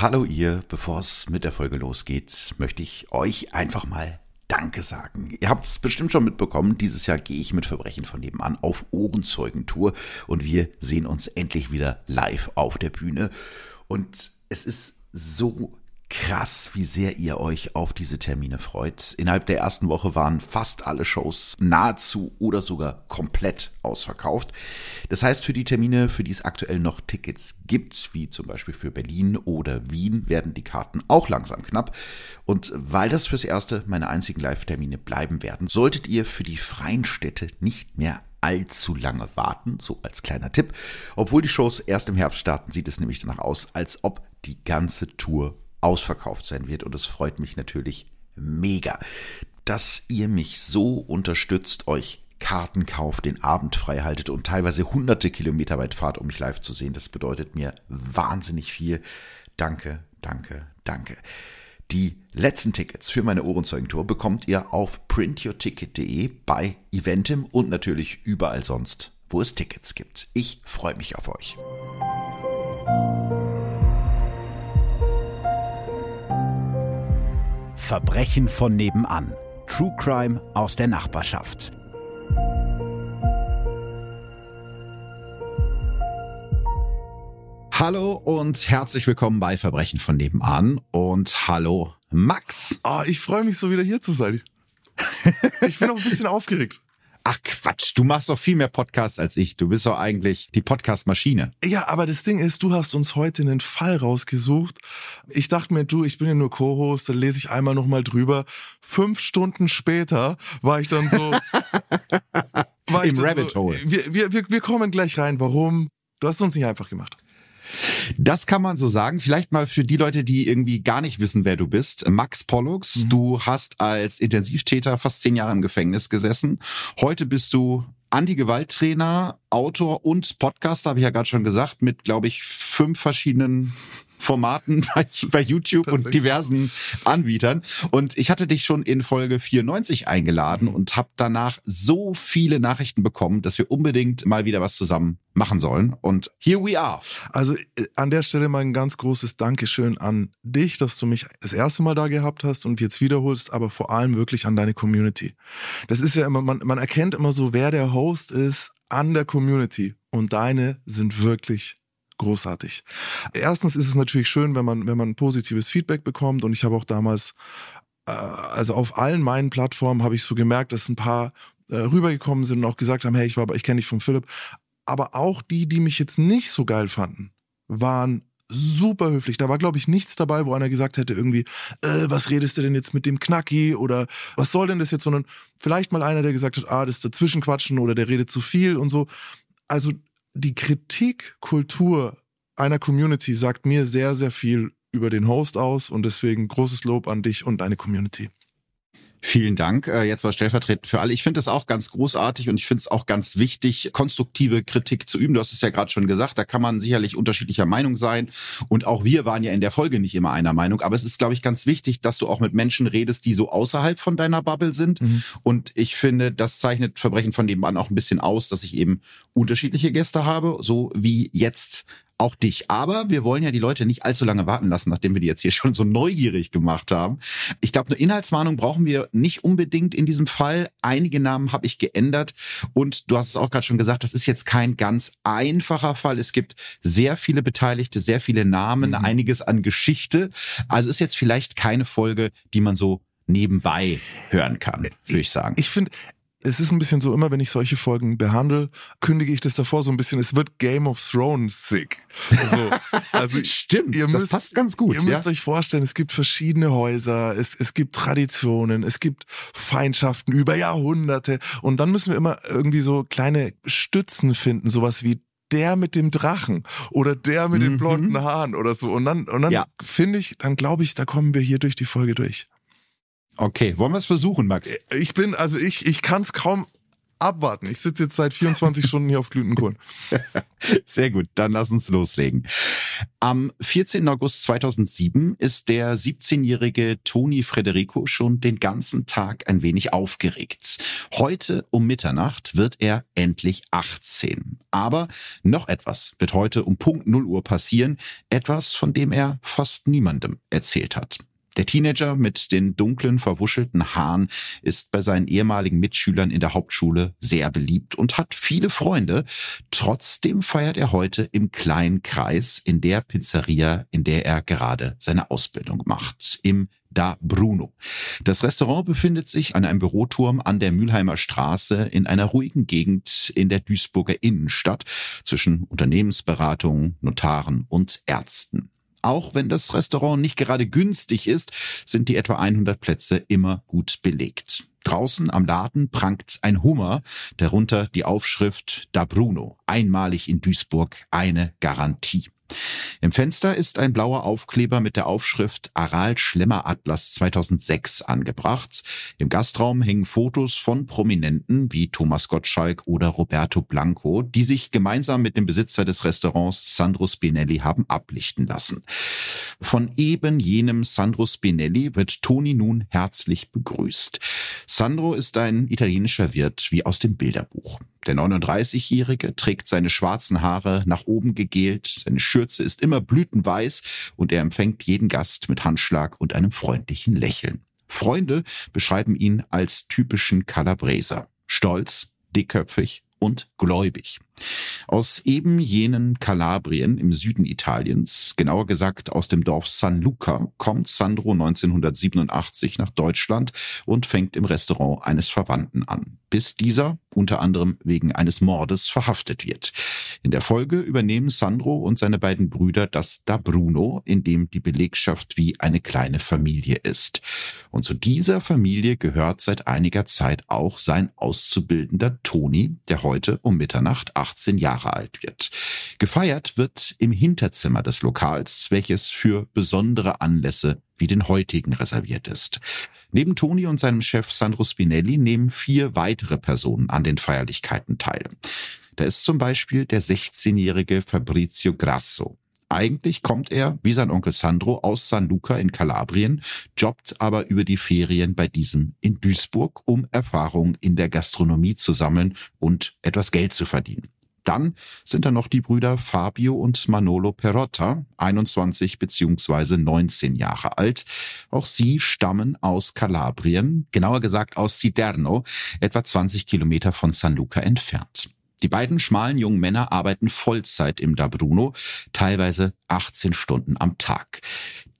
Hallo ihr, bevor es mit der Folge losgeht, möchte ich euch einfach mal Danke sagen. Ihr habt es bestimmt schon mitbekommen, dieses Jahr gehe ich mit Verbrechen von nebenan auf Ohrenzeugentour und wir sehen uns endlich wieder live auf der Bühne. Und es ist so krass, wie sehr ihr euch auf diese Termine freut. Innerhalb der ersten Woche waren fast alle Shows nahezu oder sogar komplett ausverkauft. Das heißt, für die Termine, für die es aktuell noch Tickets gibt, wie zum Beispiel für Berlin oder Wien, werden die Karten auch langsam knapp. Und weil das fürs Erste meine einzigen Live-Termine bleiben werden, solltet ihr für die freien Städte nicht mehr allzu lange warten, so als kleiner Tipp. Obwohl die Shows erst im Herbst starten, sieht es nämlich danach aus, als ob die ganze Tour ausverkauft sein wird. Und es freut mich natürlich mega, dass ihr mich so unterstützt, euch Karten kauft, den Abend frei haltet und teilweise hunderte Kilometer weit fahrt, um mich live zu sehen. Das bedeutet mir wahnsinnig viel. Danke, danke, danke. Die letzten Tickets für meine Ohrenzeugentour bekommt ihr auf printyourticket.de bei Eventim und natürlich überall sonst, wo es Tickets gibt. Ich freue mich auf euch. Verbrechen von nebenan. True Crime aus der Nachbarschaft. Hallo und herzlich willkommen bei Verbrechen von nebenan und hallo Max. Oh, ich freue mich so wieder hier zu sein. Ich bin auch ein bisschen aufgeregt. Ach Quatsch, du machst doch viel mehr Podcasts als ich. Du bist doch eigentlich die Podcast-Maschine. Ja, aber das Ding ist, du hast uns heute einen Fall rausgesucht. Ich dachte mir, du, ich bin ja nur Co-Host, dann lese ich einmal nochmal drüber. Fünf Stunden später war ich dann so... war Im Rabbit so, Hole. Wir, wir, wir kommen gleich rein. Warum? Du hast es uns nicht einfach gemacht. Das kann man so sagen. Vielleicht mal für die Leute, die irgendwie gar nicht wissen, wer du bist. Max Pollux, mhm. du hast als Intensivtäter fast zehn Jahre im Gefängnis gesessen. Heute bist du Anti-Gewalt-Trainer, Autor und Podcaster, habe ich ja gerade schon gesagt, mit, glaube ich, fünf verschiedenen Formaten bei, bei YouTube und diversen Anbietern. Und ich hatte dich schon in Folge 94 eingeladen und habe danach so viele Nachrichten bekommen, dass wir unbedingt mal wieder was zusammen machen sollen. Und here we are. Also äh, an der Stelle mal ein ganz großes Dankeschön an dich, dass du mich das erste Mal da gehabt hast und jetzt wiederholst, aber vor allem wirklich an deine Community. Das ist ja immer, man, man erkennt immer so, wer der Host ist an der Community. Und deine sind wirklich großartig. Erstens ist es natürlich schön, wenn man, wenn man positives Feedback bekommt und ich habe auch damals, äh, also auf allen meinen Plattformen habe ich so gemerkt, dass ein paar äh, rübergekommen sind und auch gesagt haben, hey, ich war, ich kenne dich von Philipp. Aber auch die, die mich jetzt nicht so geil fanden, waren super höflich. Da war, glaube ich, nichts dabei, wo einer gesagt hätte, irgendwie, äh, was redest du denn jetzt mit dem Knacki oder was soll denn das jetzt, sondern vielleicht mal einer, der gesagt hat, ah, das ist dazwischenquatschen oder der redet zu viel und so. Also die Kritikkultur einer Community sagt mir sehr, sehr viel über den Host aus und deswegen großes Lob an dich und deine Community. Vielen Dank. Äh, jetzt war stellvertretend für alle. Ich finde es auch ganz großartig und ich finde es auch ganz wichtig, konstruktive Kritik zu üben. Du hast es ja gerade schon gesagt, da kann man sicherlich unterschiedlicher Meinung sein. Und auch wir waren ja in der Folge nicht immer einer Meinung. Aber es ist, glaube ich, ganz wichtig, dass du auch mit Menschen redest, die so außerhalb von deiner Bubble sind. Mhm. Und ich finde, das zeichnet Verbrechen von nebenan auch ein bisschen aus, dass ich eben unterschiedliche Gäste habe, so wie jetzt auch dich. Aber wir wollen ja die Leute nicht allzu lange warten lassen, nachdem wir die jetzt hier schon so neugierig gemacht haben. Ich glaube, eine Inhaltswarnung brauchen wir nicht unbedingt in diesem Fall. Einige Namen habe ich geändert und du hast es auch gerade schon gesagt, das ist jetzt kein ganz einfacher Fall. Es gibt sehr viele Beteiligte, sehr viele Namen, mhm. einiges an Geschichte. Also ist jetzt vielleicht keine Folge, die man so nebenbei hören kann, würde ich sagen. Ich finde, es ist ein bisschen so, immer wenn ich solche Folgen behandle, kündige ich das davor so ein bisschen, es wird Game of Thrones sick. Also, also Stimmt, ihr müsst, das passt ganz gut. Ihr müsst euch vorstellen, es gibt verschiedene Häuser, es, es gibt Traditionen, es gibt Feindschaften über Jahrhunderte und dann müssen wir immer irgendwie so kleine Stützen finden, sowas wie der mit dem Drachen oder der mit mhm. den blonden Haaren oder so. Und dann, und dann ja. finde ich, dann glaube ich, da kommen wir hier durch die Folge durch. Okay, wollen wir es versuchen, Max? Ich bin, also ich, ich kann es kaum abwarten. Ich sitze jetzt seit 24 Stunden hier auf Glütenkohlen. Sehr gut, dann lass uns loslegen. Am 14. August 2007 ist der 17-jährige Toni Frederico schon den ganzen Tag ein wenig aufgeregt. Heute um Mitternacht wird er endlich 18. Aber noch etwas wird heute um Punkt 0 Uhr passieren, etwas, von dem er fast niemandem erzählt hat. Der Teenager mit den dunklen, verwuschelten Haaren ist bei seinen ehemaligen Mitschülern in der Hauptschule sehr beliebt und hat viele Freunde. Trotzdem feiert er heute im kleinen Kreis in der Pizzeria, in der er gerade seine Ausbildung macht, im Da Bruno. Das Restaurant befindet sich an einem Büroturm an der Mülheimer Straße in einer ruhigen Gegend in der Duisburger Innenstadt zwischen Unternehmensberatung, Notaren und Ärzten. Auch wenn das Restaurant nicht gerade günstig ist, sind die etwa 100 Plätze immer gut belegt. Draußen am Laden prangt ein Hummer, darunter die Aufschrift Da Bruno, einmalig in Duisburg eine Garantie. Im Fenster ist ein blauer Aufkleber mit der Aufschrift Aral Schlemmer Atlas 2006 angebracht. Im Gastraum hängen Fotos von Prominenten wie Thomas Gottschalk oder Roberto Blanco, die sich gemeinsam mit dem Besitzer des Restaurants Sandro Spinelli haben ablichten lassen. Von eben jenem Sandro Spinelli wird Toni nun herzlich begrüßt. Sandro ist ein italienischer Wirt wie aus dem Bilderbuch. Der 39-Jährige trägt seine schwarzen Haare nach oben gegelt, seine Schürze ist immer blütenweiß und er empfängt jeden Gast mit Handschlag und einem freundlichen Lächeln. Freunde beschreiben ihn als typischen Calabreser. Stolz, dickköpfig und gläubig. Aus eben jenen Kalabrien im Süden Italiens, genauer gesagt aus dem Dorf San Luca, kommt Sandro 1987 nach Deutschland und fängt im Restaurant eines Verwandten an, bis dieser unter anderem wegen eines Mordes verhaftet wird. In der Folge übernehmen Sandro und seine beiden Brüder das Da Bruno, in dem die Belegschaft wie eine kleine Familie ist. Und zu dieser Familie gehört seit einiger Zeit auch sein Auszubildender Toni, der heute um Mitternacht 18 Jahre alt wird. Gefeiert wird im Hinterzimmer des Lokals, welches für besondere Anlässe wie den heutigen reserviert ist. Neben Toni und seinem Chef Sandro Spinelli nehmen vier weitere Personen an den Feierlichkeiten teil. Da ist zum Beispiel der 16-jährige Fabrizio Grasso. Eigentlich kommt er, wie sein Onkel Sandro, aus San Luca in Kalabrien, jobbt aber über die Ferien bei diesem in Duisburg, um Erfahrung in der Gastronomie zu sammeln und etwas Geld zu verdienen. Dann sind da noch die Brüder Fabio und Manolo Perotta, 21 bzw. 19 Jahre alt. Auch sie stammen aus Kalabrien, genauer gesagt aus Siderno, etwa 20 Kilometer von San Luca entfernt. Die beiden schmalen jungen Männer arbeiten Vollzeit im Da Bruno, teilweise 18 Stunden am Tag.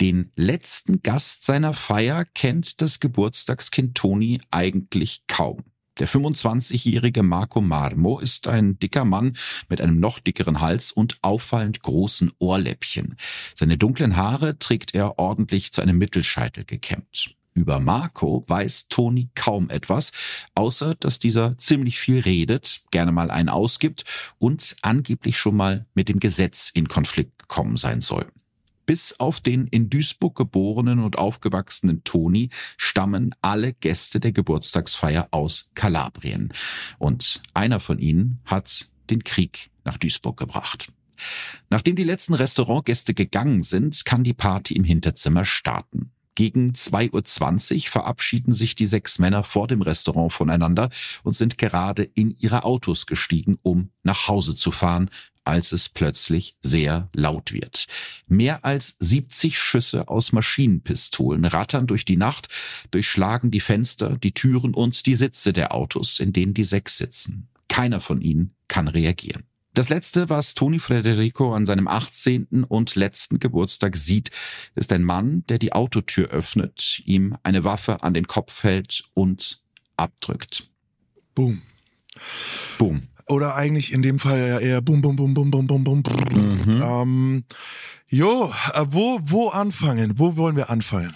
Den letzten Gast seiner Feier kennt das Geburtstagskind Toni eigentlich kaum. Der 25-jährige Marco Marmo ist ein dicker Mann mit einem noch dickeren Hals und auffallend großen Ohrläppchen. Seine dunklen Haare trägt er ordentlich zu einem Mittelscheitel gekämmt. Über Marco weiß Toni kaum etwas, außer dass dieser ziemlich viel redet, gerne mal einen ausgibt und angeblich schon mal mit dem Gesetz in Konflikt gekommen sein soll. Bis auf den in Duisburg geborenen und aufgewachsenen Toni stammen alle Gäste der Geburtstagsfeier aus Kalabrien. Und einer von ihnen hat den Krieg nach Duisburg gebracht. Nachdem die letzten Restaurantgäste gegangen sind, kann die Party im Hinterzimmer starten. Gegen 2.20 Uhr verabschieden sich die sechs Männer vor dem Restaurant voneinander und sind gerade in ihre Autos gestiegen, um nach Hause zu fahren, als es plötzlich sehr laut wird. Mehr als 70 Schüsse aus Maschinenpistolen rattern durch die Nacht, durchschlagen die Fenster, die Türen und die Sitze der Autos, in denen die sechs sitzen. Keiner von ihnen kann reagieren. Das letzte, was Toni Frederico an seinem 18. und letzten Geburtstag sieht, ist ein Mann, der die Autotür öffnet, ihm eine Waffe an den Kopf hält und abdrückt. Boom. Boom oder eigentlich in dem Fall ja eher bum bum bum bum bum bum bum. Mhm. Ähm, jo, äh, wo wo anfangen? Wo wollen wir anfangen?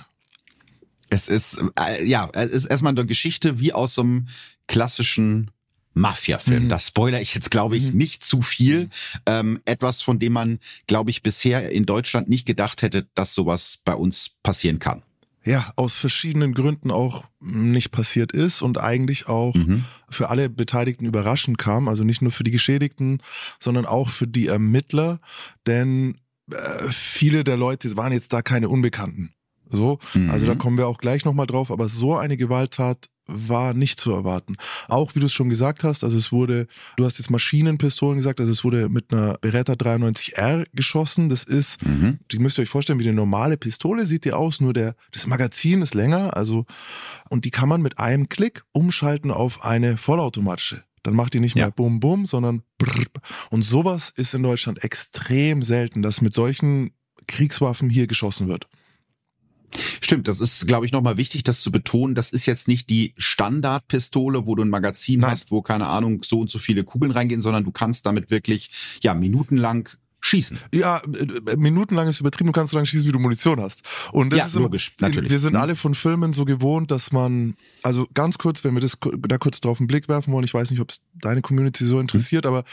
Es ist äh, ja, es ist erstmal eine Geschichte wie aus so einem klassischen Mafia-Film. Mhm. Das spoiler ich jetzt, glaube ich, mhm. nicht zu viel. Ähm, etwas, von dem man, glaube ich, bisher in Deutschland nicht gedacht hätte, dass sowas bei uns passieren kann. ja, aus verschiedenen Gründen auch nicht passiert ist und eigentlich auch mhm. für alle Beteiligten überraschend kam. Also nicht nur für die Geschädigten, sondern auch für die Ermittler, denn äh, viele der Leute waren jetzt da keine Unbekannten. So, mhm. also da mhm. kommen wir auch gleich nochmal drauf, aber so eine Gewalttat war nicht zu erwarten. Auch wie du es schon gesagt hast, also es wurde, du hast jetzt Maschinenpistolen gesagt, also es wurde mit einer Beretta 93R geschossen. Das ist, mhm. die müsst ihr euch vorstellen, wie eine normale Pistole sieht die aus, nur der, das Magazin ist länger, also, und die kann man mit einem Klick umschalten auf eine vollautomatische. Dann macht die nicht ja. mehr Bum Bum, sondern Brrr. Und sowas ist in Deutschland extrem selten, dass mit solchen Kriegswaffen hier geschossen wird. Stimmt, das ist, glaube ich, nochmal wichtig, das zu betonen. Das ist jetzt nicht die Standardpistole, wo du ein Magazin Nein. hast, wo, keine Ahnung, so und so viele Kugeln reingehen, sondern du kannst damit wirklich, ja, minutenlang schießen. Ja, äh, minutenlang ist übertrieben, du kannst so lange schießen, wie du Munition hast. Und das ja, ist logisch, immer, natürlich. Wir sind mhm. alle von Filmen so gewohnt, dass man, also ganz kurz, wenn wir das da kurz drauf einen Blick werfen wollen, ich weiß nicht, ob es deine Community so interessiert, mhm. aber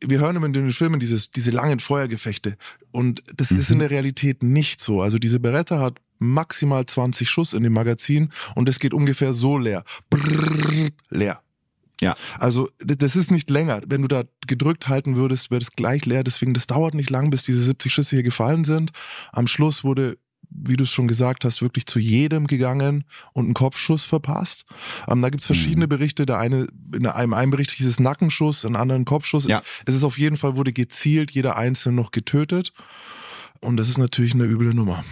wir hören immer in den Filmen dieses, diese langen Feuergefechte. Und das mhm. ist in der Realität nicht so. Also diese Beretta hat maximal 20 Schuss in dem Magazin und es geht ungefähr so leer. Brrr, leer. Ja. Also das ist nicht länger. Wenn du da gedrückt halten würdest, wäre das gleich leer. Deswegen, das dauert nicht lang, bis diese 70 Schüsse hier gefallen sind. Am Schluss wurde, wie du es schon gesagt hast, wirklich zu jedem gegangen und ein Kopfschuss verpasst. Ähm, da gibt's verschiedene mhm. Berichte. Der eine, in einem, einem Bericht hieß es Nackenschuss, in einem anderen Kopfschuss. Ja. Es ist auf jeden Fall, wurde gezielt, jeder Einzelne noch getötet. Und das ist natürlich eine üble Nummer.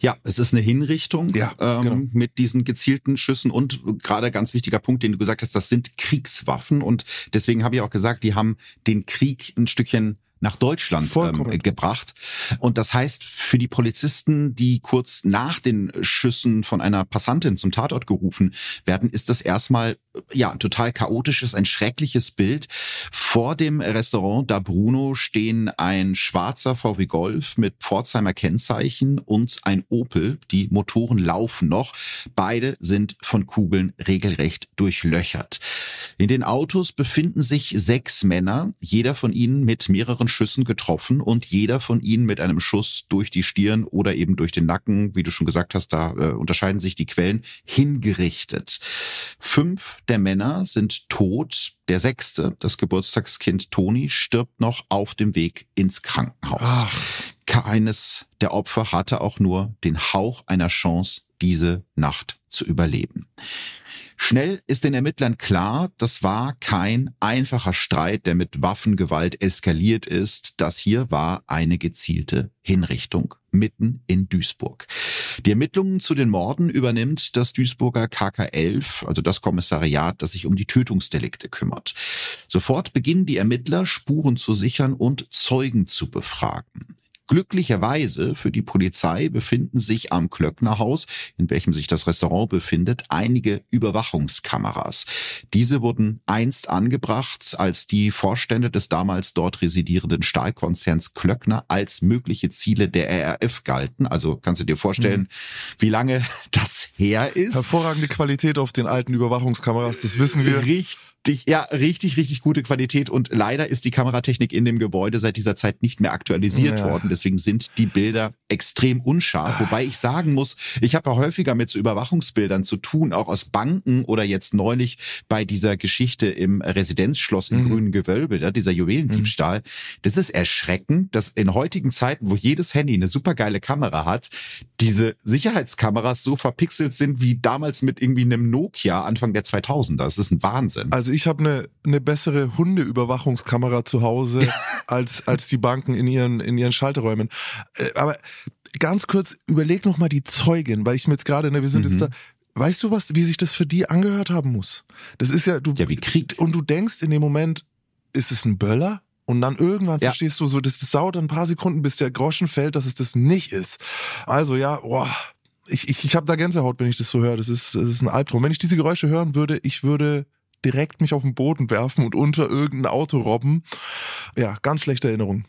Ja, es ist eine Hinrichtung ja, ähm, genau. mit diesen gezielten Schüssen und gerade ganz wichtiger Punkt, den du gesagt hast, das sind Kriegswaffen und deswegen habe ich auch gesagt, die haben den Krieg ein Stückchen nach Deutschland ähm, gebracht. Und das heißt, für die Polizisten, die kurz nach den Schüssen von einer Passantin zum Tatort gerufen werden, ist das erstmal ja total chaotisches, ein schreckliches Bild. Vor dem Restaurant Da Bruno stehen ein schwarzer VW Golf mit Pforzheimer Kennzeichen und ein Opel. Die Motoren laufen noch. Beide sind von Kugeln regelrecht durchlöchert. In den Autos befinden sich sechs Männer, jeder von ihnen mit mehreren von Schüssen getroffen und jeder von ihnen mit einem Schuss durch die Stirn oder eben durch den Nacken, wie du schon gesagt hast, da äh, unterscheiden sich die Quellen, hingerichtet. Fünf der Männer sind tot. Der sechste, das Geburtstagskind Toni, stirbt noch auf dem Weg ins Krankenhaus. Ach. Keines der Opfer hatte auch nur den Hauch einer Chance, diese Nacht zu überleben. Schnell ist den Ermittlern klar, das war kein einfacher Streit, der mit Waffengewalt eskaliert ist. Das hier war eine gezielte Hinrichtung mitten in Duisburg. Die Ermittlungen zu den Morden übernimmt das Duisburger KK11, also das Kommissariat, das sich um die Tötungsdelikte kümmert. Sofort beginnen die Ermittler, Spuren zu sichern und Zeugen zu befragen. Glücklicherweise für die Polizei befinden sich am Klöcknerhaus, in welchem sich das Restaurant befindet, einige Überwachungskameras. Diese wurden einst angebracht, als die Vorstände des damals dort residierenden Stahlkonzerns Klöckner als mögliche Ziele der RAF galten. Also kannst du dir vorstellen, mhm. wie lange das her ist. Hervorragende Qualität auf den alten Überwachungskameras, das wissen wir. Richtig richtig, ja, richtig, richtig gute Qualität. Und leider ist die Kameratechnik in dem Gebäude seit dieser Zeit nicht mehr aktualisiert ja. worden. Deswegen sind die Bilder extrem unscharf. Wobei ich sagen muss, ich habe ja häufiger mit so Überwachungsbildern zu tun, auch aus Banken oder jetzt neulich bei dieser Geschichte im Residenzschloss im mhm. grünen Gewölbe, ja, dieser Juwelendiebstahl. Mhm. Das ist erschreckend, dass in heutigen Zeiten, wo jedes Handy eine supergeile Kamera hat, diese Sicherheitskameras so verpixelt sind wie damals mit irgendwie einem Nokia Anfang der 2000er. Das ist ein Wahnsinn. Also ich habe eine, eine bessere Hundeüberwachungskamera zu Hause als, als die Banken in ihren, in ihren Schalterräumen. Äh, aber ganz kurz, überleg noch mal die Zeugin, weil ich mir jetzt gerade, ne, wir sind mhm. jetzt da, weißt du was, wie sich das für die angehört haben muss? Das ist ja, du, ja, wie Krieg. Und du denkst in dem Moment, ist es ein Böller? Und dann irgendwann ja. verstehst du so, das, das dauert ein paar Sekunden, bis der Groschen fällt, dass es das nicht ist. Also ja, boah, ich, ich, ich habe da Gänsehaut, wenn ich das so höre. Das ist, das ist ein Albtraum. Wenn ich diese Geräusche hören würde, ich würde direkt mich auf den Boden werfen und unter irgendein Auto robben. Ja, ganz schlechte Erinnerung.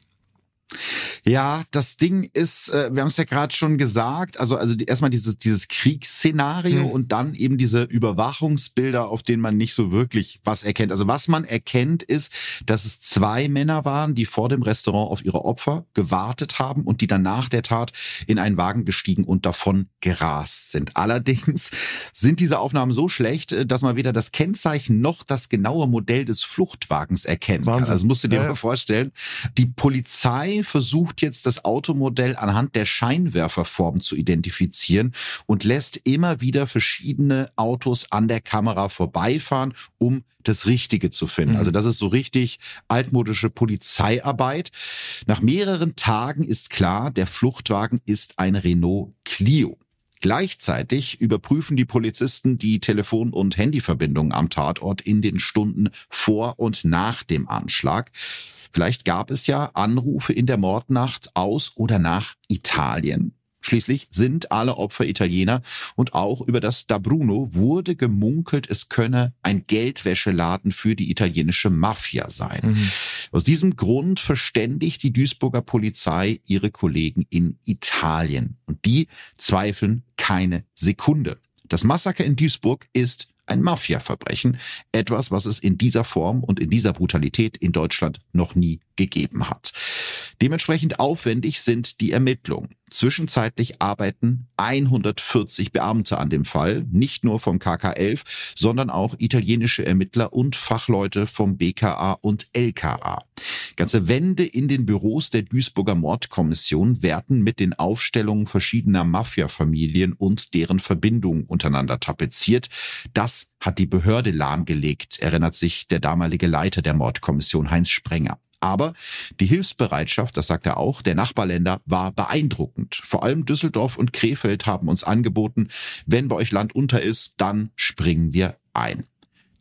Ja, das Ding ist, äh, wir haben es ja gerade schon gesagt, also, also erstmal dieses, dieses Kriegsszenario mhm. und dann eben diese Überwachungsbilder, auf denen man nicht so wirklich was erkennt. Also was man erkennt ist, dass es zwei Männer waren, die vor dem Restaurant auf ihre Opfer gewartet haben und die dann nach der Tat in einen Wagen gestiegen und davon gerast sind. Allerdings sind diese Aufnahmen so schlecht, äh, dass man weder das Kennzeichen noch das genaue Modell des Fluchtwagens erkennen Wahnsinn. Also musst du dir ja. mal vorstellen, die Polizei versucht jetzt das Automodell anhand der Scheinwerferform zu identifizieren und lässt immer wieder verschiedene Autos an der Kamera vorbeifahren, um das Richtige zu finden. Mhm. Also das ist so richtig altmodische Polizeiarbeit. Nach mehreren Tagen ist klar, der Fluchtwagen ist ein Renault Clio. Gleichzeitig überprüfen die Polizisten die Telefon- und Handyverbindungen am Tatort in den Stunden vor und nach dem Anschlag. Vielleicht gab es ja Anrufe in der Mordnacht aus oder nach Italien. Schließlich sind alle Opfer Italiener und auch über das Da Bruno wurde gemunkelt, es könne ein Geldwäscheladen für die italienische Mafia sein. Mhm. Aus diesem Grund verständigt die Duisburger Polizei ihre Kollegen in Italien und die zweifeln keine Sekunde. Das Massaker in Duisburg ist ein Mafia-Verbrechen, etwas, was es in dieser Form und in dieser Brutalität in Deutschland noch nie gegeben hat. Dementsprechend aufwendig sind die Ermittlungen. Zwischenzeitlich arbeiten 140 Beamte an dem Fall, nicht nur vom KK11, sondern auch italienische Ermittler und Fachleute vom BKA und LKA. Ganze Wände in den Büros der Duisburger Mordkommission werden mit den Aufstellungen verschiedener Mafia-Familien und deren Verbindungen untereinander tapeziert. Das hat die Behörde lahmgelegt, erinnert sich der damalige Leiter der Mordkommission Heinz Sprenger. Aber die Hilfsbereitschaft, das sagt er auch, der Nachbarländer war beeindruckend. Vor allem Düsseldorf und Krefeld haben uns angeboten, wenn bei euch Land unter ist, dann springen wir ein.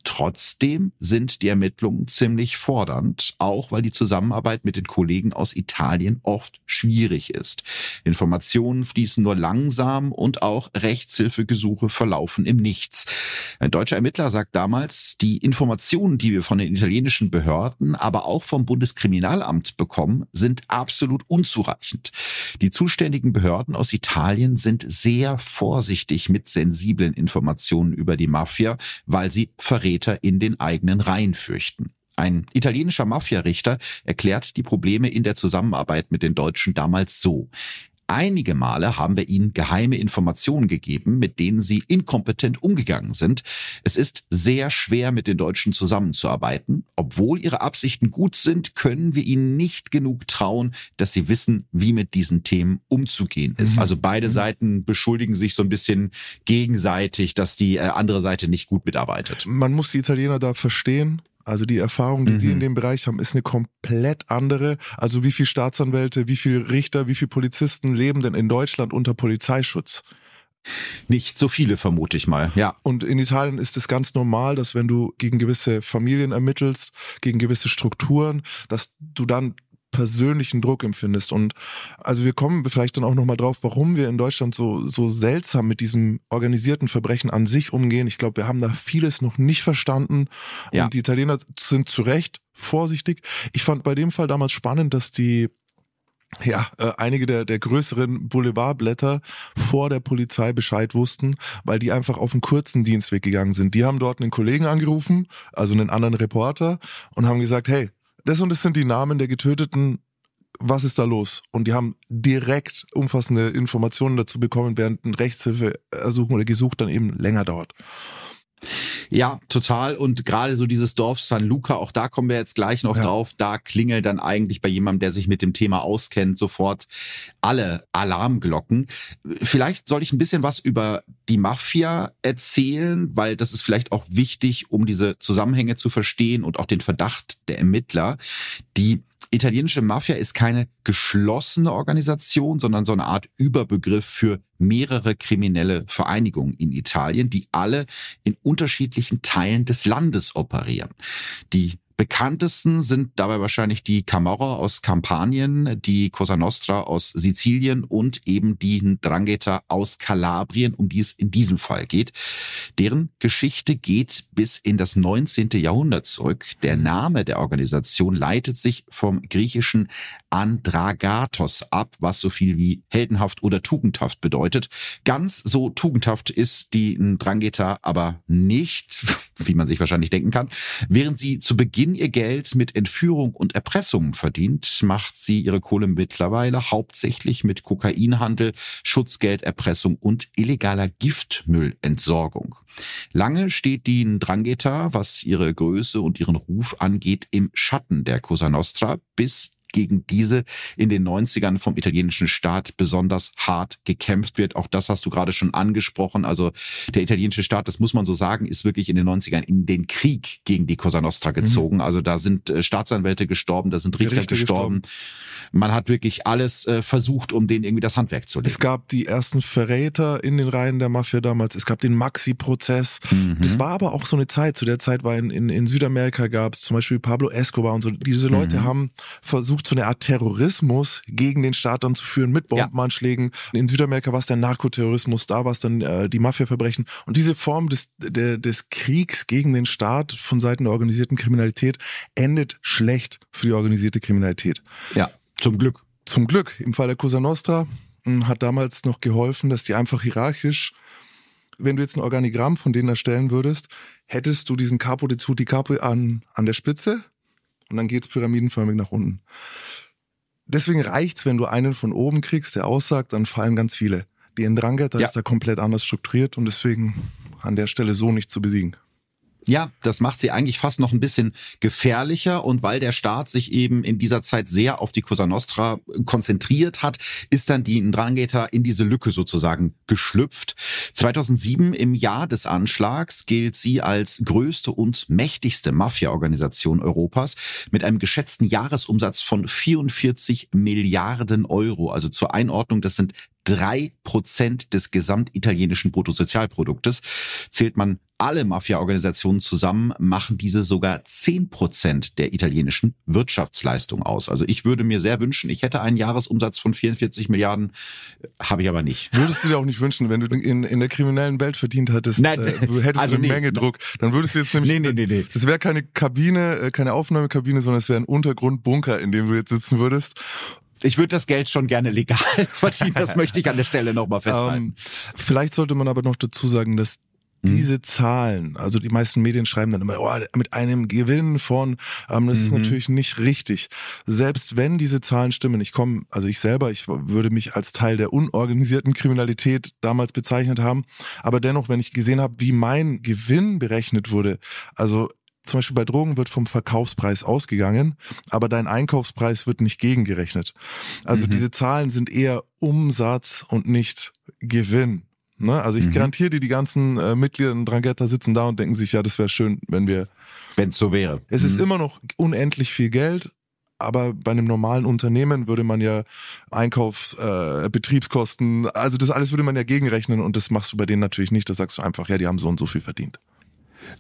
Trotzdem sind die Ermittlungen ziemlich fordernd, auch weil die Zusammenarbeit mit den Kollegen aus Italien oft schwierig ist. Informationen fließen nur langsam und auch Rechtshilfegesuche verlaufen im Nichts. Ein deutscher Ermittler sagt damals, die Informationen, die wir von den italienischen Behörden, aber auch vom Bundeskriminalamt bekommen, sind absolut unzureichend. Die zuständigen Behörden aus Italien sind sehr vorsichtig mit sensiblen Informationen über die Mafia, weil sie verrät Täter in den eigenen Reihen fürchten. Ein italienischer Mafiarichter erklärt die Probleme in der Zusammenarbeit mit den Deutschen damals so. Einige Male haben wir ihnen geheime Informationen gegeben, mit denen sie inkompetent umgegangen sind. Es ist sehr schwer, mit den Deutschen zusammenzuarbeiten. Obwohl ihre Absichten gut sind, können wir ihnen nicht genug trauen, dass sie wissen, wie mit diesen Themen umzugehen ist. Mhm. Also beide mhm. Seiten beschuldigen sich so ein bisschen gegenseitig, dass die äh, andere Seite nicht gut mitarbeitet. Man muss die Italiener da verstehen. Also die Erfahrung, die mhm. die in dem Bereich haben, ist eine komplett andere. Also wie viel Staatsanwälte, wie viel Richter, wie viel Polizisten leben denn in Deutschland unter Polizeischutz? Nicht so viele, vermute ich mal, ja. Und in Italien ist es ganz normal, dass wenn du gegen gewisse Familien ermittelst, gegen gewisse Strukturen, dass du dann persönlichen Druck empfindest. Und also wir kommen vielleicht dann auch nochmal drauf, warum wir in Deutschland so, so seltsam mit diesem organisierten Verbrechen an sich umgehen. Ich glaube, wir haben da vieles noch nicht verstanden. Ja. Und die Italiener sind zu Recht vorsichtig. Ich fand bei dem Fall damals spannend, dass die ja, äh, einige der, der größeren Boulevardblätter vor der Polizei Bescheid wussten, weil die einfach auf einen kurzen Dienstweg gegangen sind. Die haben dort einen Kollegen angerufen, also einen anderen Reporter, und haben gesagt, hey, das und das sind die Namen der Getöteten. Was ist da los? Und die haben direkt umfassende Informationen dazu bekommen, während ein Rechtshilfe ersuchen oder gesucht dann eben länger dauert. Ja, total. Und gerade so dieses Dorf San Luca, auch da kommen wir jetzt gleich noch ja. drauf, da klingelt dann eigentlich bei jemandem, der sich mit dem Thema auskennt, sofort alle Alarmglocken. Vielleicht soll ich ein bisschen was über die Mafia erzählen, weil das ist vielleicht auch wichtig, um diese Zusammenhänge zu verstehen und auch den Verdacht der Ermittler. Die italienische Mafia ist keine geschlossene Organisation, sondern so eine Art Überbegriff für mehrere kriminelle Vereinigungen in Italien, die alle in unterschiedlichen Teilen des Landes operieren. Die bekanntesten sind dabei wahrscheinlich die Camorra aus Kampanien, die Cosa Nostra aus Sizilien und eben die Ndrangheta aus Kalabrien, um die es in diesem Fall geht. Deren Geschichte geht bis in das 19. Jahrhundert zurück. Der Name der Organisation leitet sich vom griechischen Andragatos ab, was so viel wie heldenhaft oder tugendhaft bedeutet. Ganz so tugendhaft ist die Ndrangheta aber nicht, wie man sich wahrscheinlich denken kann. Während sie zu Beginn ihr Geld mit Entführung und Erpressung verdient, macht sie ihre Kohle mittlerweile hauptsächlich mit Kokainhandel, Schutzgelderpressung und illegaler Giftmüllentsorgung. Lange steht die Ndrangheta, was ihre Größe und ihren Ruf angeht, im Schatten der Cosa Nostra, bis gegen diese in den 90ern vom italienischen Staat besonders hart gekämpft wird. Auch das hast du gerade schon angesprochen. Also der italienische Staat, das muss man so sagen, ist wirklich in den 90ern in den Krieg gegen die Cosa Nostra gezogen. Mhm. Also da sind äh, Staatsanwälte gestorben, da sind Richter, Richter gestorben. gestorben. Man hat wirklich alles äh, versucht, um denen irgendwie das Handwerk zu legen. Es gab die ersten Verräter in den Reihen der Mafia damals. Es gab den Maxi-Prozess. Mhm. Das war aber auch so eine Zeit. Zu der Zeit war in, in, in Südamerika gab es zum Beispiel Pablo Escobar und so. Diese Leute mhm. haben versucht, versucht, so eine Art Terrorismus gegen den Staat dann zu führen mit Bombenanschlägen. Ja. In Südamerika war es der Narkoterrorismus, da war es dann äh, die Mafiaverbrechen. Und diese Form des, der, des Kriegs gegen den Staat von Seiten der organisierten Kriminalität endet schlecht für die organisierte Kriminalität. Ja, zum Glück. Zum Glück. Im Fall der Cosa Nostra hm, hat damals noch geholfen, dass die einfach hierarchisch wenn du jetzt ein Organigramm von denen erstellen würdest, hättest du diesen Capo de Tutti Capo an, an der Spitze und dann geht's pyramidenförmig nach unten. Deswegen reicht's, wenn du einen von oben kriegst, der aussagt, dann fallen ganz viele. Die Ndrangheta ja. ist da komplett anders strukturiert und deswegen an der Stelle so nicht zu besiegen. Ja, das macht sie eigentlich fast noch ein bisschen gefährlicher und weil der Staat sich eben in dieser Zeit sehr auf die Cosa Nostra konzentriert hat, ist dann die Ndrangheta in diese Lücke sozusagen geschlüpft. 2007 im Jahr des Anschlags gilt sie als größte und mächtigste Mafia-Organisation Europas mit einem geschätzten Jahresumsatz von 44 Milliarden Euro. Also zur Einordnung, das sind drei Prozent des gesamtitalienischen Bruttosozialproduktes. Zählt man alle Mafia-Organisationen zusammen, machen diese sogar zehn Prozent der italienischen Wirtschaftsleistung aus. Also ich würde mir sehr wünschen, ich hätte einen Jahresumsatz von 44 Milliarden, habe ich aber nicht. Würdest du dir auch nicht wünschen, wenn du in, in der kriminellen Welt verdient hättest, Nein, äh, du hättest also eine nee, Menge Druck, dann würdest du jetzt nämlich, nee, nee, nee, nee. das wäre keine Kabine, äh, keine Aufnahmekabine, sondern es wäre ein Untergrundbunker, in dem du jetzt sitzen würdest ich würde das Geld schon gerne legal verdienen, das möchte ich an der Stelle nochmal festhalten. Um, ähm, vielleicht sollte man aber noch dazu sagen, dass mhm. diese Zahlen, also die meisten Medien schreiben dann immer, oh, mit einem Gewinn von, ähm, das mhm. ist natürlich nicht richtig. Selbst wenn diese Zahlen stimmen, ich komme, also ich selber, ich würde mich als Teil der unorganisierten Kriminalität damals bezeichnet haben, aber dennoch, wenn ich gesehen habe, wie mein Gewinn berechnet wurde, also zum Beispiel bei Drogen wird vom Verkaufspreis ausgegangen, aber dein Einkaufspreis wird nicht gegengerechnet. Also mhm. diese Zahlen sind eher Umsatz und nicht Gewinn. Ne? Also ich mhm. garantiere dir, die ganzen äh, Mitglieder in Drangheta sitzen da und denken sich, ja, das wäre schön, wenn wir. Wenn es so wäre. Es mhm. ist immer noch unendlich viel Geld, aber bei einem normalen Unternehmen würde man ja Einkauf, äh, Betriebskosten, also das alles würde man ja gegenrechnen und das machst du bei denen natürlich nicht. Da sagst du einfach, ja, die haben so und so viel verdient.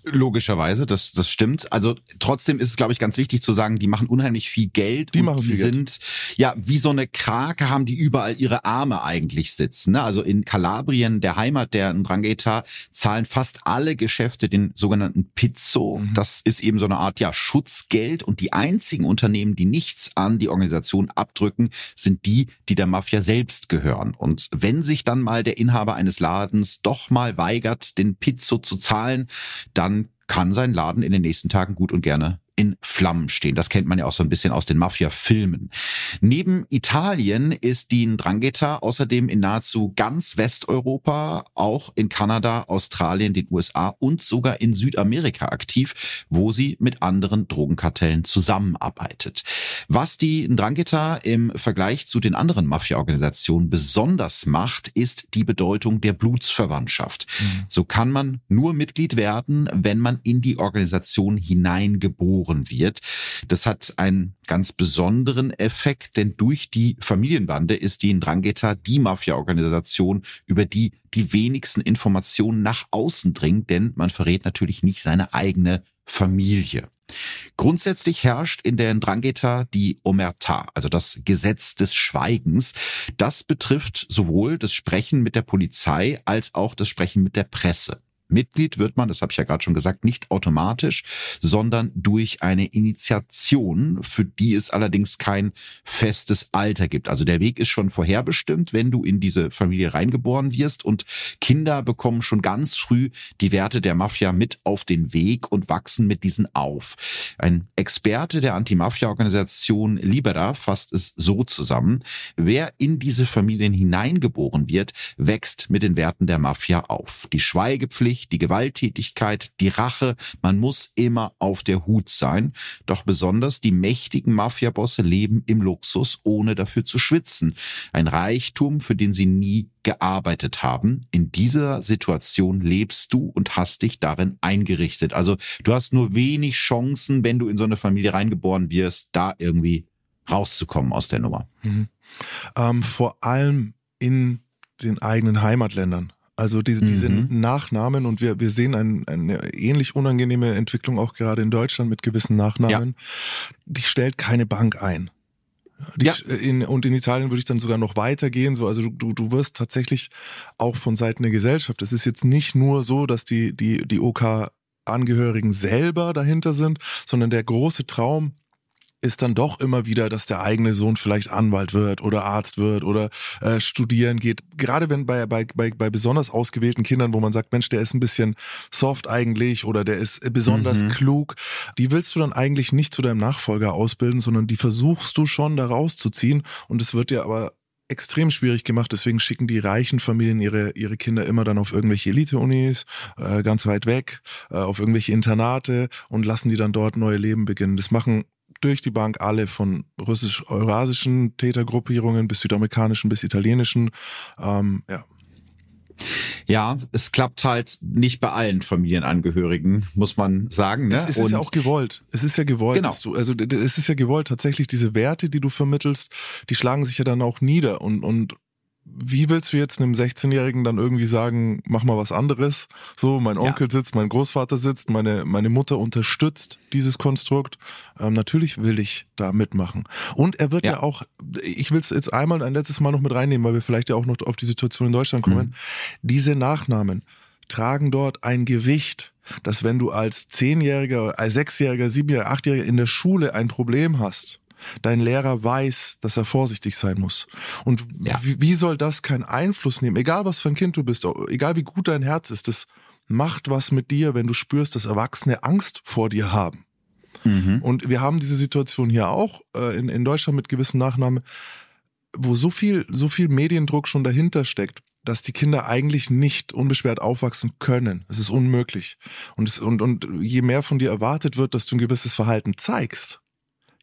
Logischerweise, das, das stimmt. Also trotzdem ist es, glaube ich, ganz wichtig zu sagen, die machen unheimlich viel Geld. Die machen viel die sind, Geld. ja, wie so eine Krake haben die überall ihre Arme eigentlich sitzen. Ne? Also in Kalabrien, der Heimat der Ndrangheta, zahlen fast alle Geschäfte den sogenannten Pizzo. Mhm. Das ist eben so eine Art, ja, Schutzgeld. Und die einzigen Unternehmen, die nichts an die Organisation abdrücken, sind die, die der Mafia selbst gehören. Und wenn sich dann mal der Inhaber eines Ladens doch mal weigert, den Pizzo zu zahlen, dann kann sein Laden in den nächsten Tagen gut und gerne in Flammen stehen. Das kennt man ja auch so ein bisschen aus den Mafia-Filmen. Neben Italien ist die Ndrangheta außerdem in nahezu ganz Westeuropa, auch in Kanada, Australien, den USA und sogar in Südamerika aktiv, wo sie mit anderen Drogenkartellen zusammenarbeitet. Was die Ndrangheta im Vergleich zu den anderen Mafia-Organisationen besonders macht, ist die Bedeutung der Blutsverwandtschaft. Mhm. So kann man nur Mitglied werden, wenn man in die Organisation hineingeboren geboren wird. Das hat einen ganz besonderen Effekt, denn durch die Familienbande ist die Ndrangheta die Mafia-Organisation, über die die wenigsten Informationen nach außen dringen, denn man verrät natürlich nicht seine eigene Familie. Grundsätzlich herrscht in der Ndrangheta die Omerta, also das Gesetz des Schweigens. Das betrifft sowohl das Sprechen mit der Polizei als auch das Sprechen mit der Presse. Mitglied wird man, das habe ich ja gerade schon gesagt, nicht automatisch, sondern durch eine Initiation, für die es allerdings kein festes Alter gibt. Also der Weg ist schon vorherbestimmt, wenn du in diese Familie reingeboren wirst und Kinder bekommen schon ganz früh die Werte der Mafia mit auf den Weg und wachsen mit diesen auf. Ein Experte der Anti-Mafia-Organisation Libera fasst es so zusammen. Wer in diese Familien hineingeboren wird, wächst mit den Werten der Mafia auf. Die Schweigepflicht, Gewalt, die Gewalttätigkeit, die Rache. Man muss immer auf der Hut sein. Doch besonders die mächtigen Mafiabosse leben im Luxus, ohne dafür zu schwitzen. Ein Reichtum, für den sie nie gearbeitet haben. In dieser Situation lebst du und hast dich darin eingerichtet. Also du hast nur wenig Chancen, wenn du in so eine Familie reingeboren wirst, da irgendwie rauszukommen aus der Nummer. Mhm. Ähm, vor allem in den eigenen Heimatländern. Also diese, diese mhm. Nachnamen und wir, wir sehen ein, eine ähnlich unangenehme Entwicklung auch gerade in Deutschland mit gewissen Nachnamen. Ja. Die stellt keine Bank ein. Die, ja. in, und in Italien würde ich dann sogar noch weitergehen. So, also du, du wirst tatsächlich auch von Seiten der Gesellschaft. Es ist jetzt nicht nur so, dass die, die, die OK-Angehörigen selber dahinter sind, sondern der große Traum ist dann doch immer wieder, dass der eigene Sohn vielleicht Anwalt wird oder Arzt wird oder äh, studieren geht. Gerade wenn bei, bei, bei, bei besonders ausgewählten Kindern, wo man sagt, Mensch, der ist ein bisschen soft eigentlich oder der ist besonders mhm. klug, die willst du dann eigentlich nicht zu deinem Nachfolger ausbilden, sondern die versuchst du schon da rauszuziehen und es wird dir aber extrem schwierig gemacht. Deswegen schicken die reichen Familien ihre, ihre Kinder immer dann auf irgendwelche Elite-Unis, äh, ganz weit weg, äh, auf irgendwelche Internate und lassen die dann dort neue Leben beginnen. Das machen durch die Bank alle von russisch-eurasischen Tätergruppierungen bis südamerikanischen bis italienischen. Ähm, ja. Ja, es klappt halt nicht bei allen Familienangehörigen, muss man sagen. Ne? Es, es ist ja auch gewollt. Es ist ja gewollt. Genau. Du, also es ist ja gewollt. Tatsächlich diese Werte, die du vermittelst, die schlagen sich ja dann auch nieder und und wie willst du jetzt einem 16-Jährigen dann irgendwie sagen, mach mal was anderes? So, mein Onkel ja. sitzt, mein Großvater sitzt, meine, meine Mutter unterstützt dieses Konstrukt. Ähm, natürlich will ich da mitmachen. Und er wird ja, ja auch, ich will es jetzt einmal ein letztes Mal noch mit reinnehmen, weil wir vielleicht ja auch noch auf die Situation in Deutschland kommen. Mhm. Diese Nachnamen tragen dort ein Gewicht, dass wenn du als Zehnjähriger, als Sechsjähriger, Siebenjähriger, Achtjähriger in der Schule ein Problem hast, dein Lehrer weiß, dass er vorsichtig sein muss. Und ja. wie, wie soll das keinen Einfluss nehmen? Egal was für ein Kind du bist, egal wie gut dein Herz ist, das macht was mit dir, wenn du spürst, dass Erwachsene Angst vor dir haben. Mhm. Und wir haben diese Situation hier auch äh, in, in Deutschland mit gewissen Nachnamen, wo so viel, so viel Mediendruck schon dahinter steckt, dass die Kinder eigentlich nicht unbeschwert aufwachsen können. Es ist unmöglich. Und, es, und, und je mehr von dir erwartet wird, dass du ein gewisses Verhalten zeigst,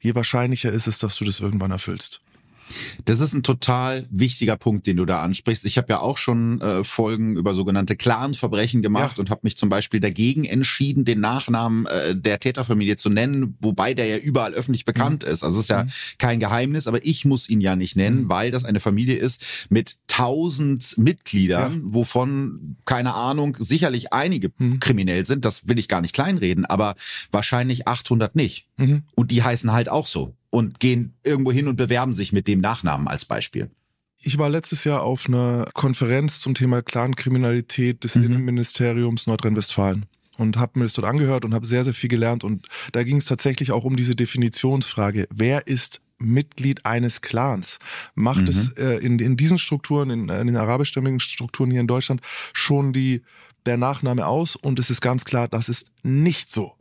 je wahrscheinlicher ist es, dass du das irgendwann erfüllst. Das ist ein total wichtiger Punkt, den du da ansprichst. Ich habe ja auch schon äh, Folgen über sogenannte Clan-Verbrechen gemacht ja. und habe mich zum Beispiel dagegen entschieden, den Nachnamen äh, der Täterfamilie zu nennen, wobei der ja überall öffentlich bekannt mhm. ist. Also es ist ja mhm. kein Geheimnis, aber ich muss ihn ja nicht nennen, mhm. weil das eine Familie ist mit tausend Mitgliedern, ja. wovon, keine Ahnung, sicherlich einige mhm. kriminell sind. Das will ich gar nicht kleinreden, aber wahrscheinlich 800 nicht. Mhm. Und die heißen halt auch so und gehen irgendwo hin und bewerben sich mit dem Nachnamen als Beispiel. Ich war letztes Jahr auf einer Konferenz zum Thema Clankriminalität des mhm. Innenministeriums Nordrhein-Westfalen und habe mir das dort angehört und habe sehr, sehr viel gelernt. Und da ging es tatsächlich auch um diese Definitionsfrage. Wer ist Mitglied eines Clans? Macht mhm. es äh, in, in diesen Strukturen, in, in den arabischstämmigen Strukturen hier in Deutschland schon die, der Nachname aus? Und es ist ganz klar, das ist nicht so.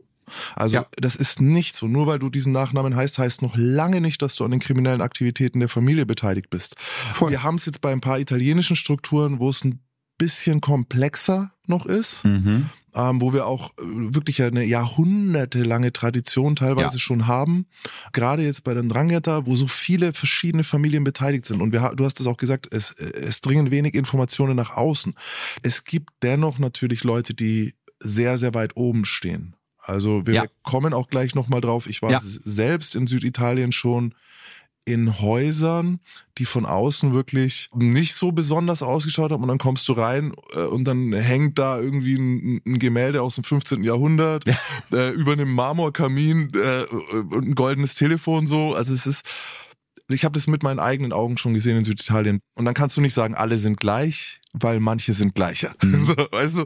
Also ja. das ist nicht so. Nur weil du diesen Nachnamen heißt, heißt noch lange nicht, dass du an den kriminellen Aktivitäten der Familie beteiligt bist. Voll. Wir haben es jetzt bei ein paar italienischen Strukturen, wo es ein bisschen komplexer noch ist. Mhm. Ähm, wo wir auch äh, wirklich eine jahrhundertelange Tradition teilweise ja. schon haben. Gerade jetzt bei den Drangheta, wo so viele verschiedene Familien beteiligt sind. Und wir, du hast es auch gesagt, es, es dringen wenig Informationen nach außen. Es gibt dennoch natürlich Leute, die sehr, sehr weit oben stehen. Also wir ja. kommen auch gleich nochmal drauf. Ich war ja. selbst in Süditalien schon in Häusern, die von außen wirklich nicht so besonders ausgeschaut haben und dann kommst du rein äh, und dann hängt da irgendwie ein, ein Gemälde aus dem 15. Jahrhundert ja. äh, über einem Marmorkamin äh, und ein goldenes Telefon so. Also es ist ich habe das mit meinen eigenen Augen schon gesehen in Süditalien. Und dann kannst du nicht sagen, alle sind gleich, weil manche sind gleicher. Mhm. So, weißt du?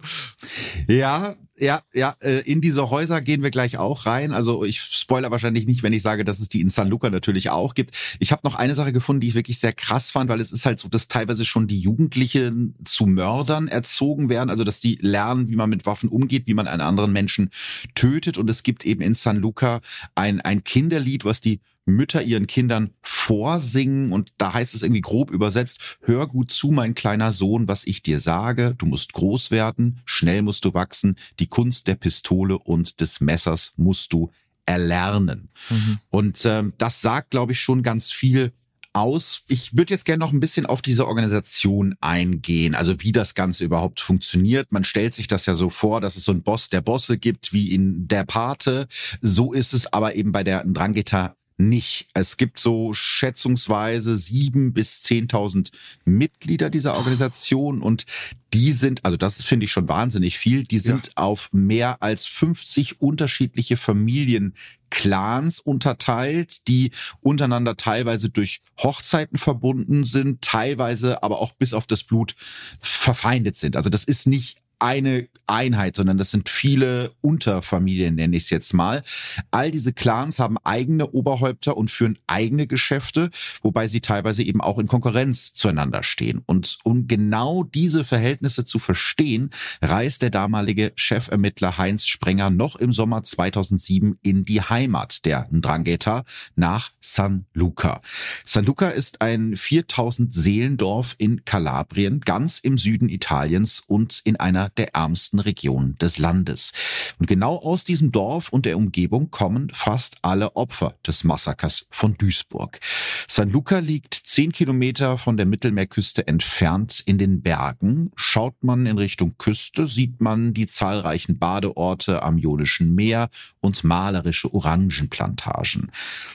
Ja, ja, ja. Äh, in diese Häuser gehen wir gleich auch rein. Also ich spoiler wahrscheinlich nicht, wenn ich sage, dass es die in San Luca natürlich auch gibt. Ich habe noch eine Sache gefunden, die ich wirklich sehr krass fand, weil es ist halt so, dass teilweise schon die Jugendlichen zu Mördern erzogen werden. Also dass die lernen, wie man mit Waffen umgeht, wie man einen anderen Menschen tötet. Und es gibt eben in San Luca ein, ein Kinderlied, was die Mütter ihren Kindern vorsingen und da heißt es irgendwie grob übersetzt, hör gut zu, mein kleiner Sohn, was ich dir sage, du musst groß werden, schnell musst du wachsen, die Kunst der Pistole und des Messers musst du erlernen. Mhm. Und ähm, das sagt, glaube ich, schon ganz viel aus. Ich würde jetzt gerne noch ein bisschen auf diese Organisation eingehen, also wie das Ganze überhaupt funktioniert. Man stellt sich das ja so vor, dass es so einen Boss der Bosse gibt, wie in der Pate. So ist es aber eben bei der Drangheta nicht. Es gibt so schätzungsweise sieben bis zehntausend Mitglieder dieser Organisation und die sind, also das finde ich schon wahnsinnig viel, die sind ja. auf mehr als 50 unterschiedliche Familienclans unterteilt, die untereinander teilweise durch Hochzeiten verbunden sind, teilweise aber auch bis auf das Blut verfeindet sind. Also das ist nicht eine Einheit, sondern das sind viele Unterfamilien, nenne ich es jetzt mal. All diese Clans haben eigene Oberhäupter und führen eigene Geschäfte, wobei sie teilweise eben auch in Konkurrenz zueinander stehen. Und um genau diese Verhältnisse zu verstehen, reist der damalige Chefermittler Heinz Sprenger noch im Sommer 2007 in die Heimat der Ndrangheta nach San Luca. San Luca ist ein 4000 Seelendorf in Kalabrien, ganz im Süden Italiens und in einer der ärmsten Regionen des Landes. Und genau aus diesem Dorf und der Umgebung kommen fast alle Opfer des Massakers von Duisburg. San Luca liegt zehn Kilometer von der Mittelmeerküste entfernt in den Bergen. Schaut man in Richtung Küste, sieht man die zahlreichen Badeorte am Ionischen Meer und malerische Orangenplantagen.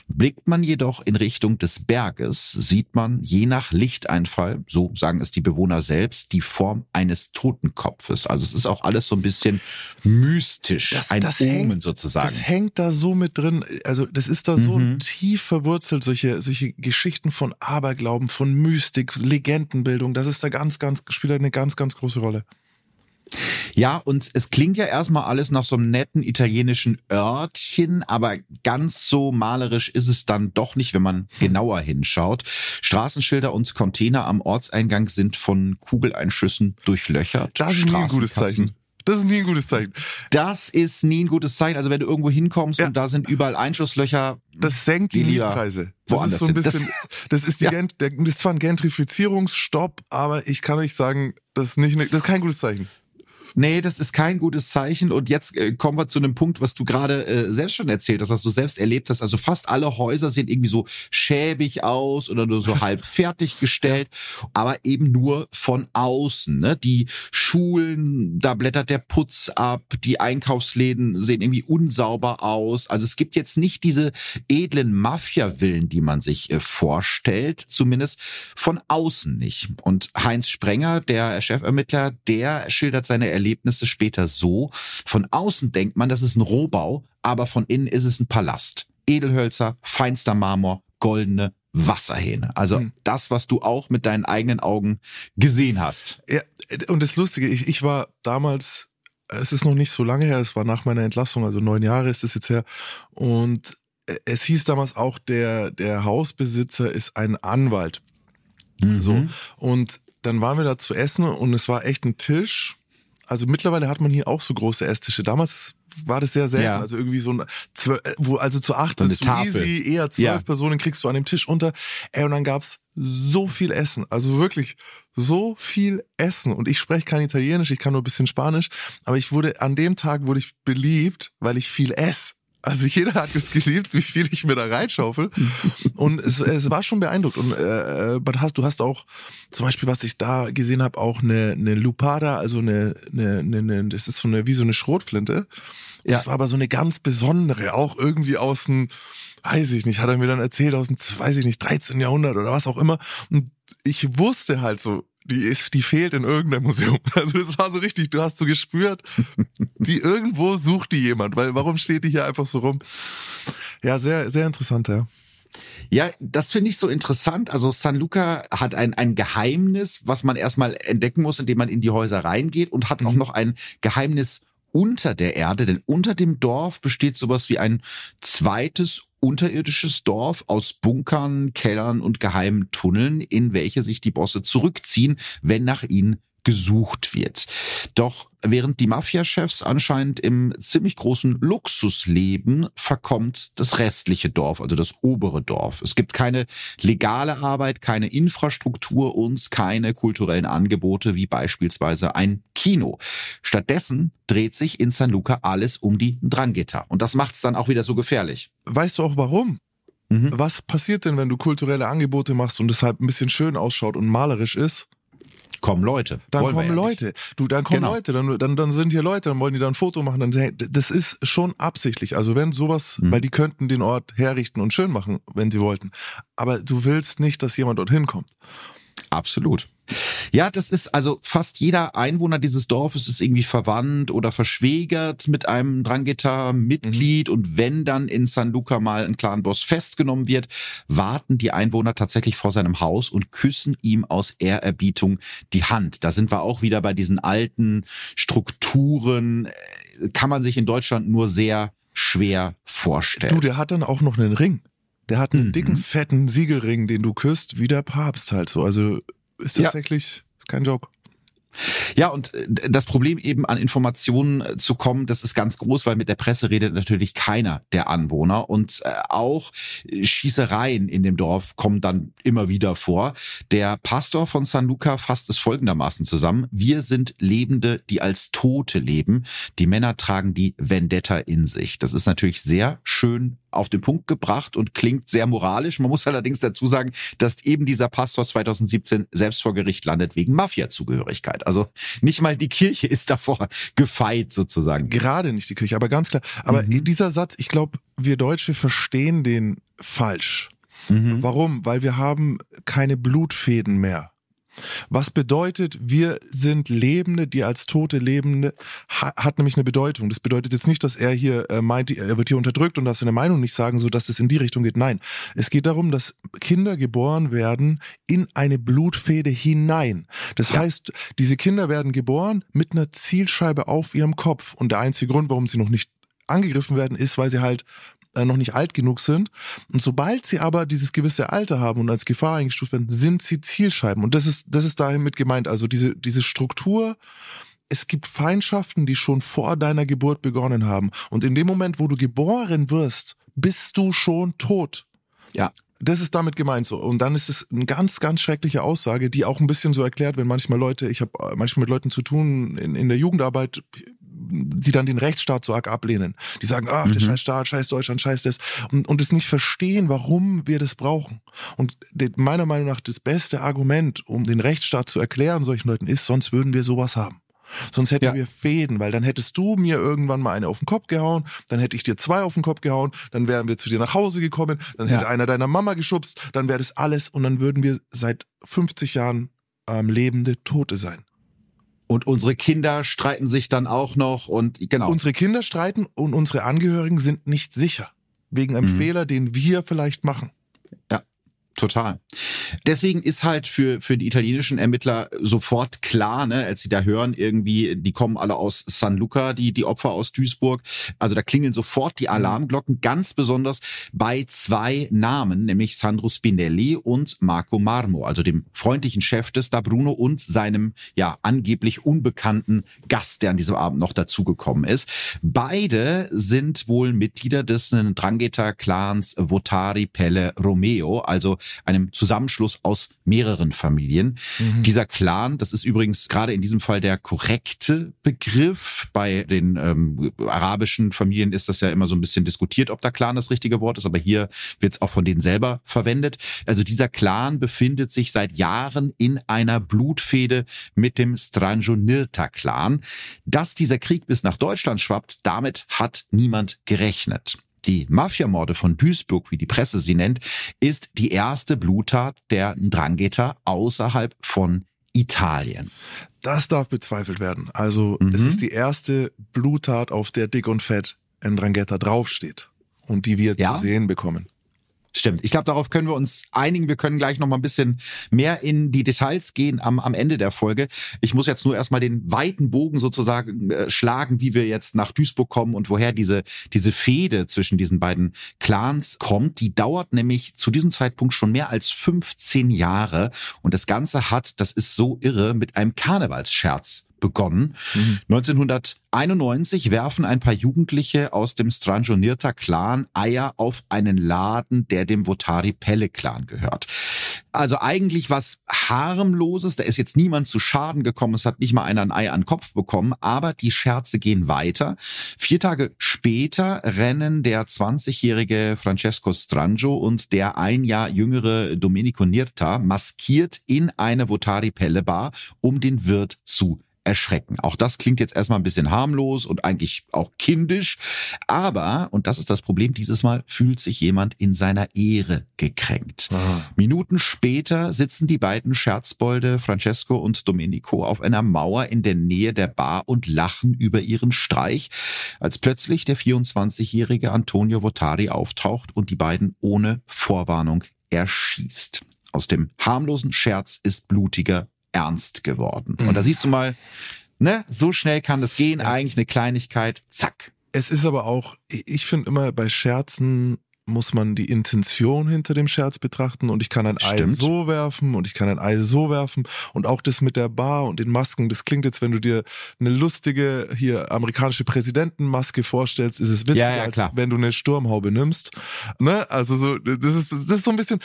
Blickt man jedoch in Richtung des Berges, sieht man je nach Lichteinfall, so sagen es die Bewohner selbst, die Form eines Totenkopfes. Also es ist auch alles so ein bisschen mystisch, das, ein das Omen hängt, sozusagen. Das hängt da so mit drin. Also das ist da so mhm. tief verwurzelt, solche, solche Geschichten von Aberglauben, von Mystik, Legendenbildung. Das ist da ganz, ganz, spielt eine ganz, ganz große Rolle. Ja, und es klingt ja erstmal alles nach so einem netten italienischen Örtchen, aber ganz so malerisch ist es dann doch nicht, wenn man hm. genauer hinschaut. Straßenschilder und Container am Ortseingang sind von Kugeleinschüssen durchlöchert. Das ist nie ein gutes Zeichen. Das ist nie ein gutes Zeichen. Das ist nie ein gutes Zeichen. Also wenn du irgendwo hinkommst ja. und da sind überall Einschusslöcher. Das senkt die, Mietpreise. Das ist so ein bisschen, das, das ist die, ja. Gent, das ist zwar ein Gentrifizierungsstopp, aber ich kann euch sagen, das ist nicht, das ist kein gutes Zeichen nee, das ist kein gutes Zeichen. Und jetzt äh, kommen wir zu einem Punkt, was du gerade äh, selbst schon erzählt hast, was du selbst erlebt hast. Also fast alle Häuser sehen irgendwie so schäbig aus oder nur so halb fertiggestellt, aber eben nur von außen. Ne? Die Schulen, da blättert der Putz ab, die Einkaufsläden sehen irgendwie unsauber aus. Also es gibt jetzt nicht diese edlen Mafia-Villen, die man sich äh, vorstellt, zumindest von außen nicht. Und Heinz Sprenger, der Chefermittler, der schildert seine Erlebnisse Erlebnisse später so. Von außen denkt man, das ist ein Rohbau, aber von innen ist es ein Palast. Edelhölzer, feinster Marmor, goldene Wasserhähne. Also hm. das, was du auch mit deinen eigenen Augen gesehen hast. Ja, und das Lustige, ich, ich war damals, es ist noch nicht so lange her, es war nach meiner Entlassung, also neun Jahre ist es jetzt her. Und es hieß damals auch, der, der Hausbesitzer ist ein Anwalt. Mhm. So. Und dann waren wir da zu essen und es war echt ein Tisch also mittlerweile hat man hier auch so große Esstische. Damals war das sehr selten. Ja. Also irgendwie so ein, wo also zu acht so sitzt du easy, eher zwölf ja. Personen kriegst du an dem Tisch unter. Ey, und dann gab's so viel Essen. Also wirklich so viel Essen. Und ich spreche kein Italienisch, ich kann nur ein bisschen Spanisch. Aber ich wurde, an dem Tag wurde ich beliebt, weil ich viel esse. Also jeder hat es geliebt, wie viel ich mir da reinschaufel. Und es, es war schon beeindruckt. Und äh, äh hast, du hast auch, zum Beispiel, was ich da gesehen habe, auch eine, eine Lupada, also eine, eine, eine, das ist so eine, wie so eine Schrotflinte. Ja. Das war aber so eine ganz besondere, auch irgendwie aus dem weiß ich nicht, hat er mir dann erzählt aus dem, weiß ich nicht, 13. Jahrhundert oder was auch immer. Und ich wusste halt so, die, ist, die fehlt in irgendeinem Museum. Also das war so richtig, du hast so gespürt, die irgendwo sucht die jemand, weil warum steht die hier einfach so rum? Ja, sehr, sehr interessant, ja. Ja, das finde ich so interessant. Also San Luca hat ein, ein Geheimnis, was man erstmal entdecken muss, indem man in die Häuser reingeht und hat mhm. auch noch ein Geheimnis unter der Erde, denn unter dem Dorf besteht sowas wie ein zweites unterirdisches Dorf aus Bunkern, Kellern und geheimen Tunneln, in welche sich die Bosse zurückziehen, wenn nach ihnen gesucht wird. Doch während die Mafiachefs anscheinend im ziemlich großen Luxus leben, verkommt das restliche Dorf, also das obere Dorf. Es gibt keine legale Arbeit, keine Infrastruktur und keine kulturellen Angebote wie beispielsweise ein Kino. Stattdessen dreht sich in San Luca alles um die Drangheta. Und das macht es dann auch wieder so gefährlich. Weißt du auch warum? Mhm. Was passiert denn, wenn du kulturelle Angebote machst und es halt ein bisschen schön ausschaut und malerisch ist? Kommen Leute. Dann Wollen kommen ja Leute. Nicht. Du, dann kommen genau. Leute, dann, dann, dann sind hier Leute, dann wollen die da ein Foto machen. Dann, das ist schon absichtlich. Also wenn sowas, mhm. weil die könnten den Ort herrichten und schön machen, wenn sie wollten. Aber du willst nicht, dass jemand dorthin kommt. Absolut. Ja, das ist also fast jeder Einwohner dieses Dorfes ist irgendwie verwandt oder verschwägert mit einem Drangheta-Mitglied. Mhm. Und wenn dann in San Luca mal ein Clanboss festgenommen wird, warten die Einwohner tatsächlich vor seinem Haus und küssen ihm aus Ehrerbietung die Hand. Da sind wir auch wieder bei diesen alten Strukturen. Kann man sich in Deutschland nur sehr schwer vorstellen. Du, der hat dann auch noch einen Ring. Der hat einen mhm. dicken, fetten Siegelring, den du küsst, wie der Papst halt so. Also ist tatsächlich, ja. ist kein Joke. Ja, und äh, das Problem eben an Informationen äh, zu kommen, das ist ganz groß, weil mit der Presse redet natürlich keiner der Anwohner und äh, auch Schießereien in dem Dorf kommen dann immer wieder vor. Der Pastor von San Luca fasst es folgendermaßen zusammen. Wir sind Lebende, die als Tote leben. Die Männer tragen die Vendetta in sich. Das ist natürlich sehr schön auf den Punkt gebracht und klingt sehr moralisch. Man muss allerdings dazu sagen, dass eben dieser Pastor 2017 selbst vor Gericht landet wegen Mafia-Zugehörigkeit. Also nicht mal die Kirche ist davor gefeit sozusagen. Gerade nicht die Kirche, aber ganz klar. Aber mhm. dieser Satz, ich glaube, wir Deutsche verstehen den falsch. Mhm. Warum? Weil wir haben keine Blutfäden mehr. Was bedeutet, wir sind Lebende, die als tote Lebende, hat nämlich eine Bedeutung. Das bedeutet jetzt nicht, dass er hier äh, meint, er wird hier unterdrückt und darf seine Meinung nicht sagen, so dass es in die Richtung geht. Nein, es geht darum, dass Kinder geboren werden in eine Blutfäde hinein. Das ja. heißt, diese Kinder werden geboren mit einer Zielscheibe auf ihrem Kopf und der einzige Grund, warum sie noch nicht angegriffen werden, ist, weil sie halt noch nicht alt genug sind. Und sobald sie aber dieses gewisse Alter haben und als Gefahr eingestuft werden, sind sie Zielscheiben. Und das ist, das ist damit gemeint. Also diese, diese Struktur, es gibt Feindschaften, die schon vor deiner Geburt begonnen haben. Und in dem Moment, wo du geboren wirst, bist du schon tot. Ja. Das ist damit gemeint so. Und dann ist es eine ganz, ganz schreckliche Aussage, die auch ein bisschen so erklärt, wenn manchmal Leute, ich habe manchmal mit Leuten zu tun in, in der Jugendarbeit, die dann den Rechtsstaat so arg ablehnen. Die sagen, ach, der mhm. scheiß Staat, scheiß Deutschland, scheiß das. Und, und es nicht verstehen, warum wir das brauchen. Und meiner Meinung nach das beste Argument, um den Rechtsstaat zu erklären solchen Leuten ist, sonst würden wir sowas haben. Sonst hätten ja. wir Fäden, weil dann hättest du mir irgendwann mal eine auf den Kopf gehauen, dann hätte ich dir zwei auf den Kopf gehauen, dann wären wir zu dir nach Hause gekommen, dann hätte ja. einer deiner Mama geschubst, dann wäre das alles und dann würden wir seit 50 Jahren ähm, lebende Tote sein. Und unsere Kinder streiten sich dann auch noch und genau. Unsere Kinder streiten und unsere Angehörigen sind nicht sicher. Wegen einem mhm. Fehler, den wir vielleicht machen. Ja. Total. Deswegen ist halt für, für die italienischen Ermittler sofort klar, ne, als sie da hören, irgendwie, die kommen alle aus San Luca, die, die Opfer aus Duisburg. Also da klingeln sofort die Alarmglocken, ganz besonders bei zwei Namen, nämlich Sandro Spinelli und Marco Marmo, also dem freundlichen Chef des Da Bruno und seinem, ja, angeblich unbekannten Gast, der an diesem Abend noch dazugekommen ist. Beide sind wohl Mitglieder des Drangheta-Clans Votari Pelle Romeo, also einem Zusammenschluss aus mehreren Familien. Mhm. Dieser Clan, das ist übrigens gerade in diesem Fall der korrekte Begriff. Bei den ähm, arabischen Familien ist das ja immer so ein bisschen diskutiert, ob der Clan das richtige Wort ist, aber hier wird es auch von denen selber verwendet. Also dieser Clan befindet sich seit Jahren in einer Blutfehde mit dem Stranjonirta-Clan. Dass dieser Krieg bis nach Deutschland schwappt, damit hat niemand gerechnet. Die Mafiamorde von Duisburg, wie die Presse sie nennt, ist die erste Bluttat der Ndrangheta außerhalb von Italien. Das darf bezweifelt werden. Also mhm. es ist die erste Bluttat, auf der Dick und Fett Ndrangheta draufsteht und die wir ja? zu sehen bekommen. Stimmt. Ich glaube, darauf können wir uns einigen. Wir können gleich noch mal ein bisschen mehr in die Details gehen am, am Ende der Folge. Ich muss jetzt nur erstmal den weiten Bogen sozusagen äh, schlagen, wie wir jetzt nach Duisburg kommen und woher diese, diese Fehde zwischen diesen beiden Clans kommt. Die dauert nämlich zu diesem Zeitpunkt schon mehr als 15 Jahre. Und das Ganze hat, das ist so irre, mit einem Karnevalsscherz begonnen. Mhm. 1991 werfen ein paar Jugendliche aus dem Stranjonirta Clan Eier auf einen Laden, der dem Votari Pelle Clan gehört. Also eigentlich was harmloses, da ist jetzt niemand zu Schaden gekommen, es hat nicht mal einer ein Ei an den Kopf bekommen, aber die Scherze gehen weiter. Vier Tage später rennen der 20-jährige Francesco Strangio und der ein Jahr jüngere Domenico Nirta maskiert in eine Votari Pelle Bar, um den Wirt zu erschrecken. Auch das klingt jetzt erstmal ein bisschen harmlos und eigentlich auch kindisch. Aber, und das ist das Problem dieses Mal, fühlt sich jemand in seiner Ehre gekränkt. Ah. Minuten später sitzen die beiden Scherzbolde Francesco und Domenico auf einer Mauer in der Nähe der Bar und lachen über ihren Streich, als plötzlich der 24-jährige Antonio Votari auftaucht und die beiden ohne Vorwarnung erschießt. Aus dem harmlosen Scherz ist blutiger ernst geworden. Mhm. Und da siehst du mal, ne, so schnell kann das gehen, eigentlich eine Kleinigkeit, zack. Es ist aber auch, ich finde immer bei Scherzen muss man die Intention hinter dem Scherz betrachten und ich kann ein Stimmt. Ei so werfen und ich kann ein Ei so werfen und auch das mit der Bar und den Masken, das klingt jetzt, wenn du dir eine lustige hier amerikanische Präsidentenmaske vorstellst, ist es witziger, ja, ja, als wenn du eine Sturmhaube nimmst. Ne? Also so, das ist, das ist so ein bisschen,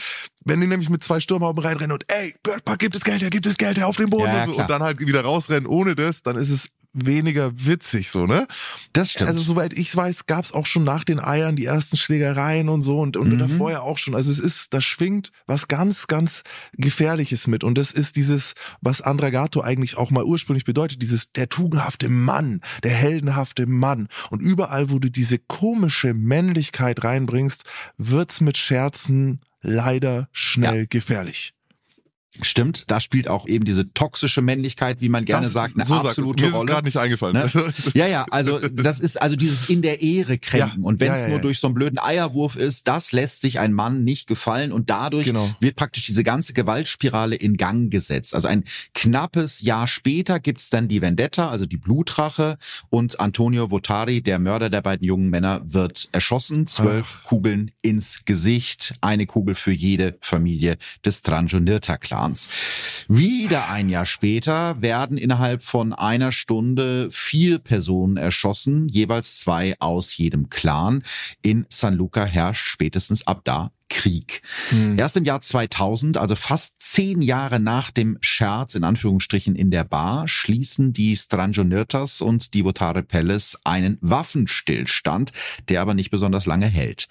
wenn die nämlich mit zwei Sturmhauben reinrennen und ey, Bird Park, gibt es Geld her, gibt es Geld her auf den Boden ja, und, so, und dann halt wieder rausrennen ohne das, dann ist es weniger witzig, so, ne? Das stimmt. Also, soweit ich weiß, gab es auch schon nach den Eiern die ersten Schlägereien und so und, und mhm. davor ja auch schon. Also, es ist, da schwingt was ganz, ganz Gefährliches mit. Und das ist dieses, was Andragato eigentlich auch mal ursprünglich bedeutet, dieses, der tugendhafte Mann, der heldenhafte Mann. Und überall, wo du diese komische Männlichkeit reinbringst, wird's mit Scherzen leider schnell ja. gefährlich. Stimmt, da spielt auch eben diese toxische Männlichkeit, wie man gerne das, sagt, eine so absolute sagt, mir Rolle. Ist nicht eingefallen. Ne? Ja, ja, also das ist also dieses in der Ehre kränken. Ja, und wenn es ja, ja, nur durch so einen blöden Eierwurf ist, das lässt sich ein Mann nicht gefallen und dadurch genau. wird praktisch diese ganze Gewaltspirale in Gang gesetzt. Also ein knappes Jahr später gibt's dann die Vendetta, also die Blutrache und Antonio Votari, der Mörder der beiden jungen Männer, wird erschossen. Zwölf Ach. Kugeln ins Gesicht, eine Kugel für jede Familie des Tranjonirta-Clans. Clans. Wieder ein Jahr später werden innerhalb von einer Stunde vier Personen erschossen, jeweils zwei aus jedem Clan. In San Luca herrscht spätestens ab da Krieg. Hm. Erst im Jahr 2000, also fast zehn Jahre nach dem Scherz in Anführungsstrichen in der Bar, schließen die Stranjonirtas und die Votare Palace einen Waffenstillstand, der aber nicht besonders lange hält.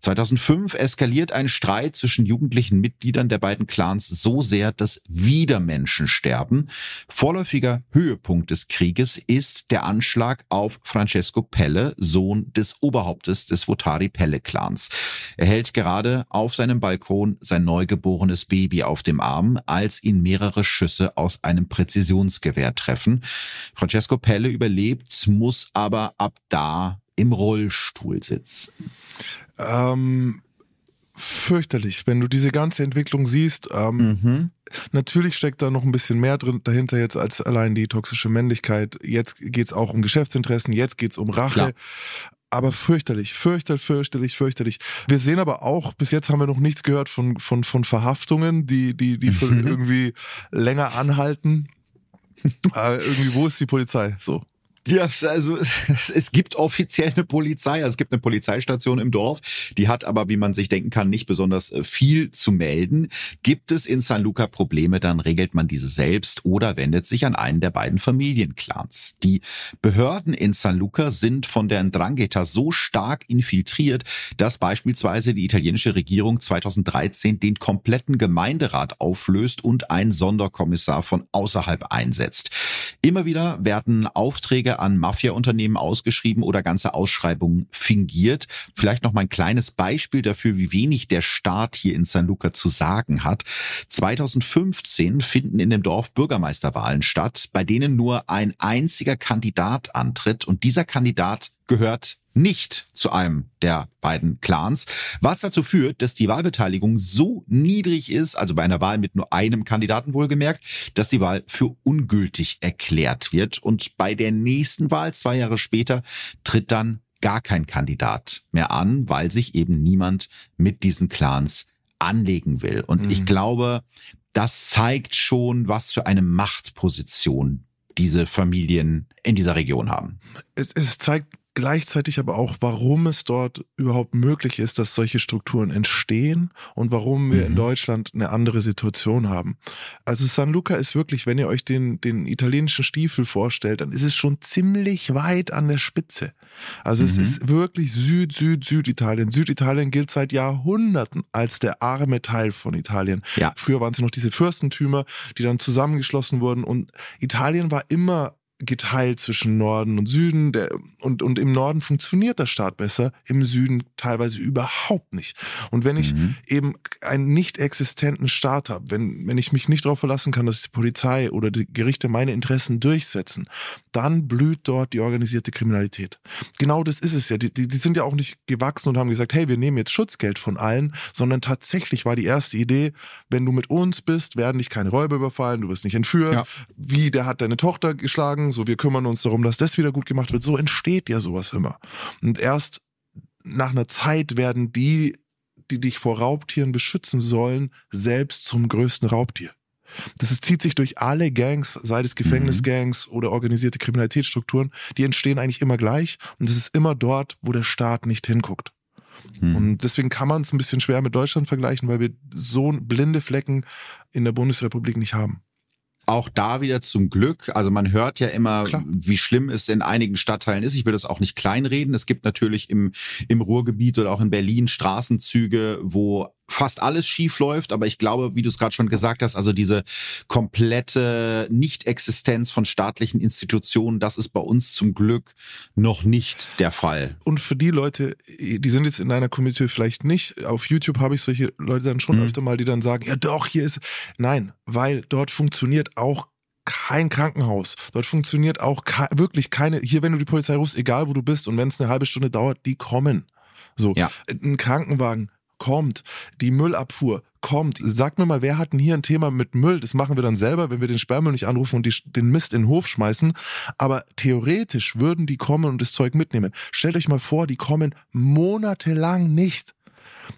2005 eskaliert ein Streit zwischen jugendlichen Mitgliedern der beiden Clans so sehr, dass wieder Menschen sterben. Vorläufiger Höhepunkt des Krieges ist der Anschlag auf Francesco Pelle, Sohn des Oberhauptes des Votari Pelle Clans. Er hält gerade auf seinem Balkon sein neugeborenes Baby auf dem Arm, als ihn mehrere Schüsse aus einem Präzisionsgewehr treffen. Francesco Pelle überlebt, muss aber ab da im Rollstuhl sitzen. Ähm, fürchterlich, wenn du diese ganze Entwicklung siehst. Ähm, mhm. Natürlich steckt da noch ein bisschen mehr drin dahinter jetzt als allein die toxische Männlichkeit. Jetzt geht's auch um Geschäftsinteressen, jetzt geht's um Rache. Aber fürchterlich, fürchterlich, fürchterlich, fürchterlich. Wir sehen aber auch, bis jetzt haben wir noch nichts gehört von, von, von Verhaftungen, die, die, die mhm. irgendwie länger anhalten. äh, irgendwie, wo ist die Polizei? So. Ja, also es gibt offiziell eine Polizei, also es gibt eine Polizeistation im Dorf, die hat aber, wie man sich denken kann, nicht besonders äh, viel zu melden. Gibt es in San Luca Probleme, dann regelt man diese selbst oder wendet sich an einen der beiden Familienclans. Die Behörden in San Luca sind von der Ndrangheta so stark infiltriert, dass beispielsweise die italienische Regierung 2013 den kompletten Gemeinderat auflöst und einen Sonderkommissar von außerhalb einsetzt. Immer wieder werden Aufträge an Mafia-Unternehmen ausgeschrieben oder ganze Ausschreibungen fingiert. Vielleicht noch mal ein kleines Beispiel dafür, wie wenig der Staat hier in San Luca zu sagen hat. 2015 finden in dem Dorf Bürgermeisterwahlen statt, bei denen nur ein einziger Kandidat antritt und dieser Kandidat gehört nicht zu einem der beiden Clans, was dazu führt, dass die Wahlbeteiligung so niedrig ist, also bei einer Wahl mit nur einem Kandidaten wohlgemerkt, dass die Wahl für ungültig erklärt wird. Und bei der nächsten Wahl, zwei Jahre später, tritt dann gar kein Kandidat mehr an, weil sich eben niemand mit diesen Clans anlegen will. Und mhm. ich glaube, das zeigt schon, was für eine Machtposition diese Familien in dieser Region haben. Es, es zeigt gleichzeitig aber auch, warum es dort überhaupt möglich ist, dass solche Strukturen entstehen und warum wir mhm. in Deutschland eine andere Situation haben. Also San Luca ist wirklich, wenn ihr euch den, den italienischen Stiefel vorstellt, dann ist es schon ziemlich weit an der Spitze. Also mhm. es ist wirklich Süd, Süd, Süditalien. Süditalien gilt seit Jahrhunderten als der arme Teil von Italien. Ja. Früher waren es noch diese Fürstentümer, die dann zusammengeschlossen wurden und Italien war immer geteilt zwischen Norden und Süden. Der, und, und im Norden funktioniert der Staat besser, im Süden teilweise überhaupt nicht. Und wenn ich mhm. eben einen nicht existenten Staat habe, wenn, wenn ich mich nicht darauf verlassen kann, dass die Polizei oder die Gerichte meine Interessen durchsetzen, dann blüht dort die organisierte Kriminalität. Genau das ist es ja. Die, die, die sind ja auch nicht gewachsen und haben gesagt, hey, wir nehmen jetzt Schutzgeld von allen, sondern tatsächlich war die erste Idee, wenn du mit uns bist, werden dich keine Räuber überfallen, du wirst nicht entführt. Ja. Wie, der hat deine Tochter geschlagen, sagen, so wir kümmern uns darum, dass das wieder gut gemacht wird. So entsteht ja sowas immer. Und erst nach einer Zeit werden die, die dich vor Raubtieren beschützen sollen, selbst zum größten Raubtier. Das ist, zieht sich durch alle Gangs, sei es Gefängnisgangs mhm. oder organisierte Kriminalitätsstrukturen, die entstehen eigentlich immer gleich und es ist immer dort, wo der Staat nicht hinguckt. Mhm. Und deswegen kann man es ein bisschen schwer mit Deutschland vergleichen, weil wir so blinde Flecken in der Bundesrepublik nicht haben auch da wieder zum Glück. Also man hört ja immer, Klar. wie schlimm es in einigen Stadtteilen ist. Ich will das auch nicht kleinreden. Es gibt natürlich im, im Ruhrgebiet oder auch in Berlin Straßenzüge, wo fast alles schief läuft, aber ich glaube, wie du es gerade schon gesagt hast, also diese komplette Nicht-Existenz von staatlichen Institutionen, das ist bei uns zum Glück noch nicht der Fall. Und für die Leute, die sind jetzt in einer Community vielleicht nicht, auf YouTube habe ich solche Leute dann schon mhm. öfter mal, die dann sagen, ja doch, hier ist, nein, weil dort funktioniert auch kein Krankenhaus. Dort funktioniert auch wirklich keine, hier wenn du die Polizei rufst, egal wo du bist und wenn es eine halbe Stunde dauert, die kommen. So, ja. ein Krankenwagen, kommt. Die Müllabfuhr kommt. Sag mir mal, wer hat denn hier ein Thema mit Müll? Das machen wir dann selber, wenn wir den Sperrmüll nicht anrufen und die, den Mist in den Hof schmeißen. Aber theoretisch würden die kommen und das Zeug mitnehmen. Stellt euch mal vor, die kommen monatelang nicht.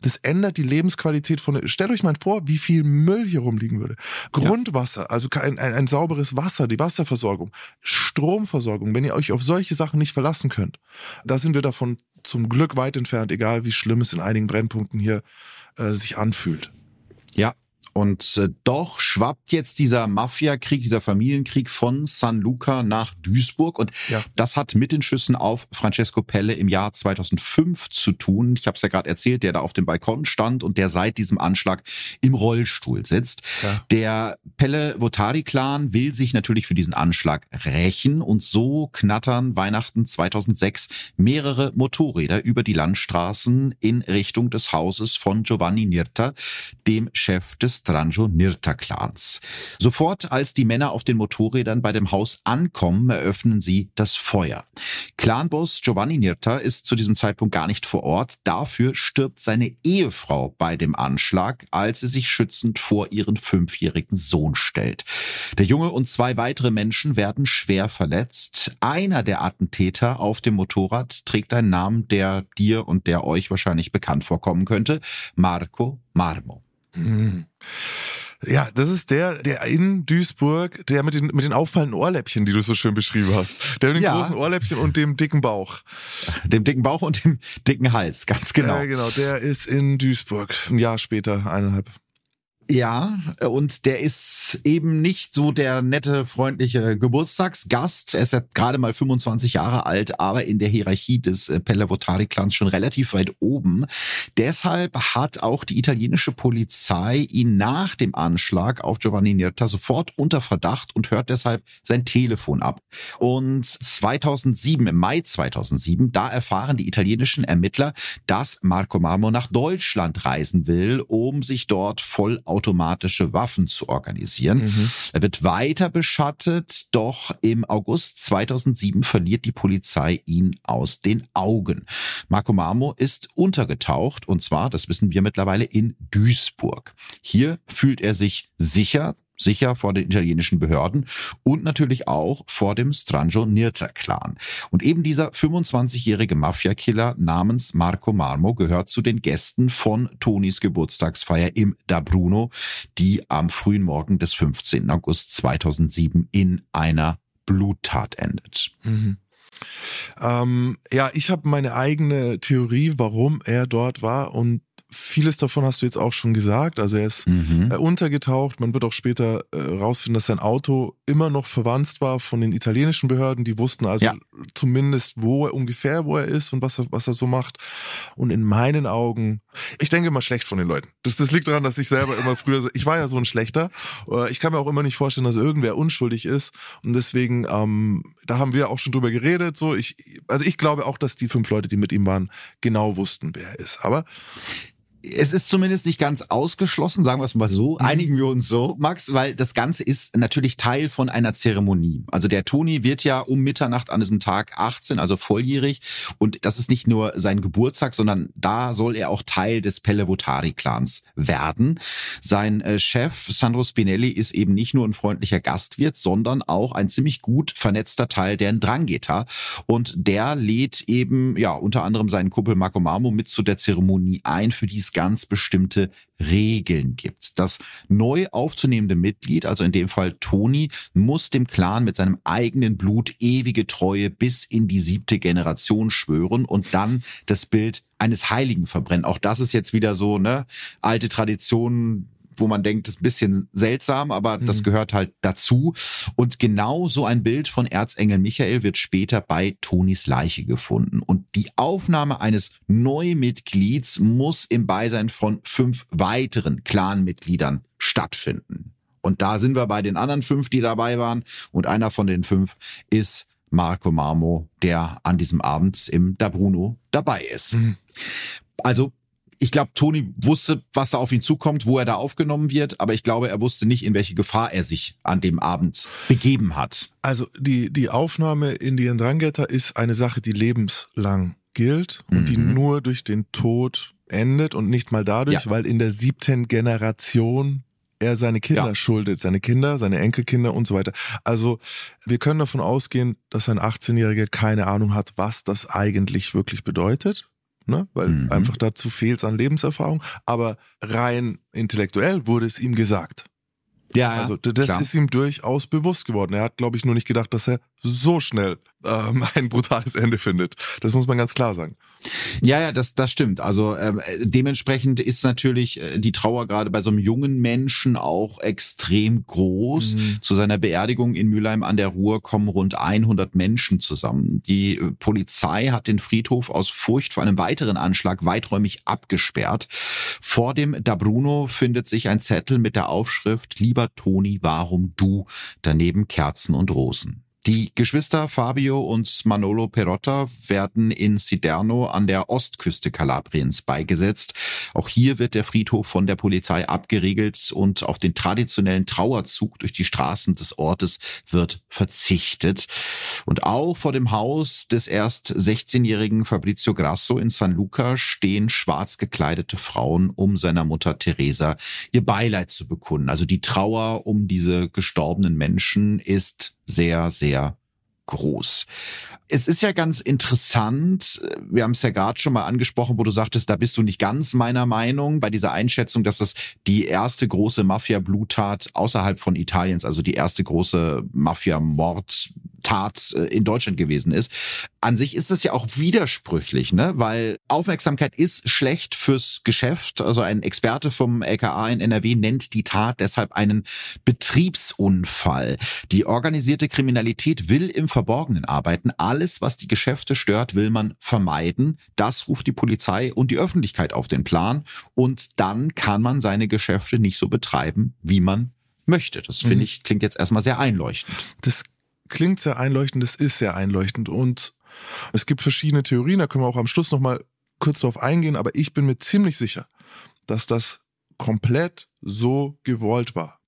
Das ändert die Lebensqualität von. Stellt euch mal vor, wie viel Müll hier rumliegen würde. Grundwasser, also ein, ein, ein sauberes Wasser, die Wasserversorgung, Stromversorgung, wenn ihr euch auf solche Sachen nicht verlassen könnt, da sind wir davon zum Glück weit entfernt, egal wie schlimm es in einigen Brennpunkten hier äh, sich anfühlt. Ja, und äh, doch schwappt jetzt dieser Mafiakrieg, dieser Familienkrieg von San Luca nach Duisburg. Und ja. das hat mit den Schüssen auf Francesco Pelle im Jahr 2005 zu tun. Ich habe es ja gerade erzählt, der da auf dem Balkon stand und der seit diesem Anschlag im Rollstuhl sitzt. Ja. Der Pelle Votari-Clan will sich natürlich für diesen Anschlag rächen. Und so knattern Weihnachten 2006 mehrere Motorräder über die Landstraßen in Richtung des Hauses von Giovanni Nirta, dem Chef des Stranjo Nirta Clans. Sofort, als die Männer auf den Motorrädern bei dem Haus ankommen, eröffnen sie das Feuer. Clanboss Giovanni Nirta ist zu diesem Zeitpunkt gar nicht vor Ort. Dafür stirbt seine Ehefrau bei dem Anschlag, als sie sich schützend vor ihren fünfjährigen Sohn stellt. Der Junge und zwei weitere Menschen werden schwer verletzt. Einer der Attentäter auf dem Motorrad trägt einen Namen, der dir und der euch wahrscheinlich bekannt vorkommen könnte. Marco Marmo. Hm. Ja, das ist der, der in Duisburg, der mit den, mit den auffallenden Ohrläppchen, die du so schön beschrieben hast. Der mit den ja. großen Ohrläppchen und dem dicken Bauch. Dem dicken Bauch und dem dicken Hals, ganz genau. Ja, genau, der ist in Duisburg. Ein Jahr später, eineinhalb. Ja, und der ist eben nicht so der nette, freundliche Geburtstagsgast. Er ist ja gerade mal 25 Jahre alt, aber in der Hierarchie des äh, Pellevotari-Clans schon relativ weit oben. Deshalb hat auch die italienische Polizei ihn nach dem Anschlag auf Giovanni Nierta sofort unter Verdacht und hört deshalb sein Telefon ab. Und 2007, im Mai 2007, da erfahren die italienischen Ermittler, dass Marco Marmo nach Deutschland reisen will, um sich dort voll automatische Waffen zu organisieren. Mhm. Er wird weiter beschattet, doch im August 2007 verliert die Polizei ihn aus den Augen. Marco Marmo ist untergetaucht und zwar, das wissen wir mittlerweile, in Duisburg. Hier fühlt er sich sicher, sicher vor den italienischen Behörden und natürlich auch vor dem Strangio Nirta Clan. Und eben dieser 25-jährige Mafia-Killer namens Marco Marmo gehört zu den Gästen von Tonis Geburtstagsfeier im Da Bruno, die am frühen Morgen des 15. August 2007 in einer Bluttat endet. Mhm. Ähm, ja, ich habe meine eigene Theorie, warum er dort war und vieles davon hast du jetzt auch schon gesagt. Also er ist mhm. Äh, untergetaucht. Man wird auch später äh, rausfinden, dass sein Auto immer noch verwandt war von den italienischen Behörden. Die wussten also ja. zumindest, wo er ungefähr, wo er ist und was er, was er so macht. Und in meinen Augen, ich denke immer schlecht von den Leuten. Das, das liegt daran, dass ich selber immer früher, ich war ja so ein Schlechter. Äh, ich kann mir auch immer nicht vorstellen, dass irgendwer unschuldig ist. Und deswegen, ähm, da haben wir auch schon drüber geredet. So, ich, also ich glaube auch, dass die fünf Leute, die mit ihm waren, genau wussten, wer er ist. Aber es ist zumindest nicht ganz ausgeschlossen, sagen wir es mal so, mhm. einigen wir uns so, Max, weil das Ganze ist natürlich Teil von einer Zeremonie. Also der Toni wird ja um Mitternacht an diesem Tag 18, also volljährig. Und das ist nicht nur sein Geburtstag, sondern da soll er auch Teil des Pellevotari-Clans werden. Sein äh, Chef Sandro Spinelli ist eben nicht nur ein freundlicher Gastwirt, sondern auch ein ziemlich gut vernetzter Teil der Ndrangheta. Und der lädt eben, ja, unter anderem seinen Kumpel Marco Marmo mit zu der Zeremonie ein, für die es ganz bestimmte Regeln gibt. Das neu aufzunehmende Mitglied, also in dem Fall Toni, muss dem Clan mit seinem eigenen Blut ewige Treue bis in die siebte Generation schwören und dann das Bild eines Heiligen verbrennen. Auch das ist jetzt wieder so, ne, alte Tradition, wo man denkt, das ist ein bisschen seltsam, aber mhm. das gehört halt dazu. Und genau so ein Bild von Erzengel Michael wird später bei Tonis Leiche gefunden. Und die Aufnahme eines Neumitglieds muss im Beisein von fünf weiteren Clanmitgliedern stattfinden. Und da sind wir bei den anderen fünf, die dabei waren. Und einer von den fünf ist Marco Marmo, der an diesem Abend im Da Bruno dabei ist. Mhm. Also ich glaube, Toni wusste, was da auf ihn zukommt, wo er da aufgenommen wird, aber ich glaube, er wusste nicht, in welche Gefahr er sich an dem Abend begeben hat. Also die, die Aufnahme in die Ndrangheta ist eine Sache, die lebenslang gilt und mhm. die nur durch den Tod endet und nicht mal dadurch, ja. weil in der siebten Generation er seine Kinder ja. schuldet, seine Kinder, seine Enkelkinder und so weiter. Also wir können davon ausgehen, dass ein 18-Jähriger keine Ahnung hat, was das eigentlich wirklich bedeutet ne? weil mhm. einfach dazu fehlt es an Lebenserfahrung. Aber rein intellektuell wurde es ihm gesagt. Ja, also das klar. ist ihm durchaus bewusst geworden. Er hat, glaube ich, nur nicht gedacht, dass er so schnell ähm, ein brutales Ende findet. Das muss man ganz klar sagen. Ja, ja, das, das stimmt. Also äh, dementsprechend ist natürlich äh, die Trauer gerade bei so einem jungen Menschen auch extrem groß. Mhm. Zu seiner Beerdigung in Mülheim an der Ruhr kommen rund 100 Menschen zusammen. Die äh, Polizei hat den Friedhof aus Furcht vor einem weiteren Anschlag weiträumig abgesperrt. Vor dem Da Bruno findet sich ein Zettel mit der Aufschrift Lieber Toni, warum du? Daneben Kerzen und Rosen. Die Geschwister Fabio und Manolo Perotta werden in Siderno an der Ostküste Kalabriens beigesetzt. Auch hier wird der Friedhof von der Polizei abgeriegelt und auf den traditionellen Trauerzug durch die Straßen des Ortes wird verzichtet. Und auch vor dem Haus des erst 16-jährigen Fabrizio Grasso in San Luca stehen schwarz gekleidete Frauen, um seiner Mutter Teresa ihr Beileid zu bekunden. Also die Trauer um diese gestorbenen Menschen ist sehr, sehr groß. Es ist ja ganz interessant, wir haben es ja gerade schon mal angesprochen, wo du sagtest, da bist du nicht ganz meiner Meinung bei dieser Einschätzung, dass das die erste große Mafia-Bluttat außerhalb von Italiens, also die erste große Mafia-Mord Tat äh, in Deutschland gewesen ist. An sich ist das ja auch widersprüchlich, ne? weil Aufmerksamkeit ist schlecht fürs Geschäft. Also ein Experte vom LKA in NRW nennt die Tat deshalb einen Betriebsunfall. Die organisierte Kriminalität will im Verborgenen arbeiten. Alles, was die Geschäfte stört, will man vermeiden. Das ruft die Polizei und die Öffentlichkeit auf den Plan. Und dann kann man seine Geschäfte nicht so betreiben, wie man möchte. Das finde mhm. ich klingt jetzt erstmal sehr einleuchtend. Das klingt sehr einleuchtend, das ist sehr einleuchtend und es gibt verschiedene Theorien, da können wir auch am Schluss nochmal kurz darauf eingehen, aber ich bin mir ziemlich sicher, dass das komplett so gewollt war.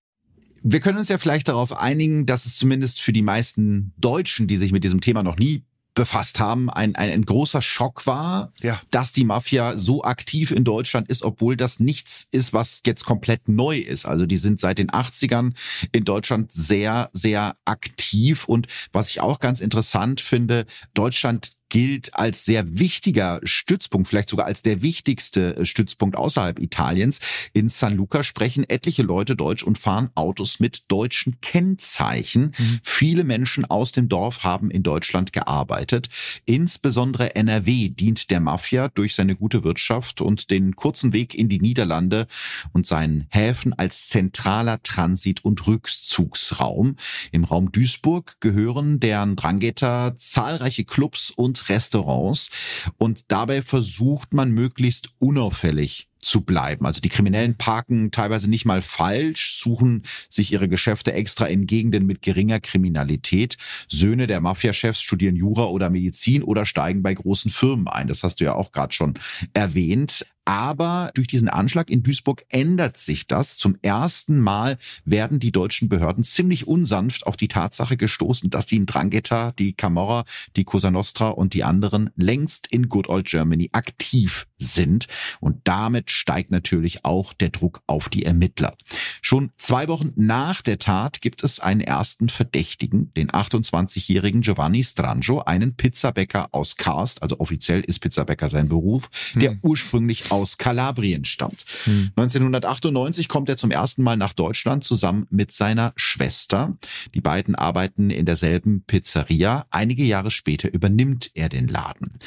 Wir können uns ja vielleicht darauf einigen, dass es zumindest für die meisten Deutschen, die sich mit diesem Thema noch nie befasst haben, ein, ein, ein großer Schock war, ja. dass die Mafia so aktiv in Deutschland ist, obwohl das nichts ist, was jetzt komplett neu ist. Also die sind seit den 80ern in Deutschland sehr, sehr aktiv. Und was ich auch ganz interessant finde, Deutschland gilt als sehr wichtiger Stützpunkt, vielleicht sogar als der wichtigste äh, Stützpunkt außerhalb Italiens. In San Luca sprechen etliche Leute Deutsch und fahren Autos mit deutschen Kennzeichen. Mhm. Viele Menschen aus dem Dorf haben in Deutschland gearbeitet. Insbesondere NRW dient der Mafia durch seine gute Wirtschaft und den kurzen Weg in die Niederlande und seinen Häfen als zentraler Transit- und Rückzugsraum. Im Raum Duisburg gehören deren Drangheta zahlreiche Clubs und Restaurants. Und dabei versucht man möglichst unauffällig zu bleiben. Also die Kriminellen parken teilweise nicht mal falsch, suchen sich ihre Geschäfte extra in Gegenden mit geringer Kriminalität. Söhne der Mafiachefs studieren Jura oder Medizin oder steigen bei großen Firmen ein. Das hast du ja auch gerade schon erwähnt. Aber durch diesen Anschlag in Duisburg ändert sich das. Zum ersten Mal werden die deutschen Behörden ziemlich unsanft auf die Tatsache gestoßen, dass die Drangheta, die Camorra, die Cosa Nostra und die anderen längst in Good Old Germany aktiv sind. Und damit steigt natürlich auch der Druck auf die Ermittler. Schon zwei Wochen nach der Tat gibt es einen ersten Verdächtigen, den 28-jährigen Giovanni Strangio, einen Pizzabäcker aus Karst, also offiziell ist Pizzabäcker sein Beruf, der hm. ursprünglich aus Kalabrien stammt. Hm. 1998 kommt er zum ersten Mal nach Deutschland zusammen mit seiner Schwester. Die beiden arbeiten in derselben Pizzeria. Einige Jahre später übernimmt er den Laden.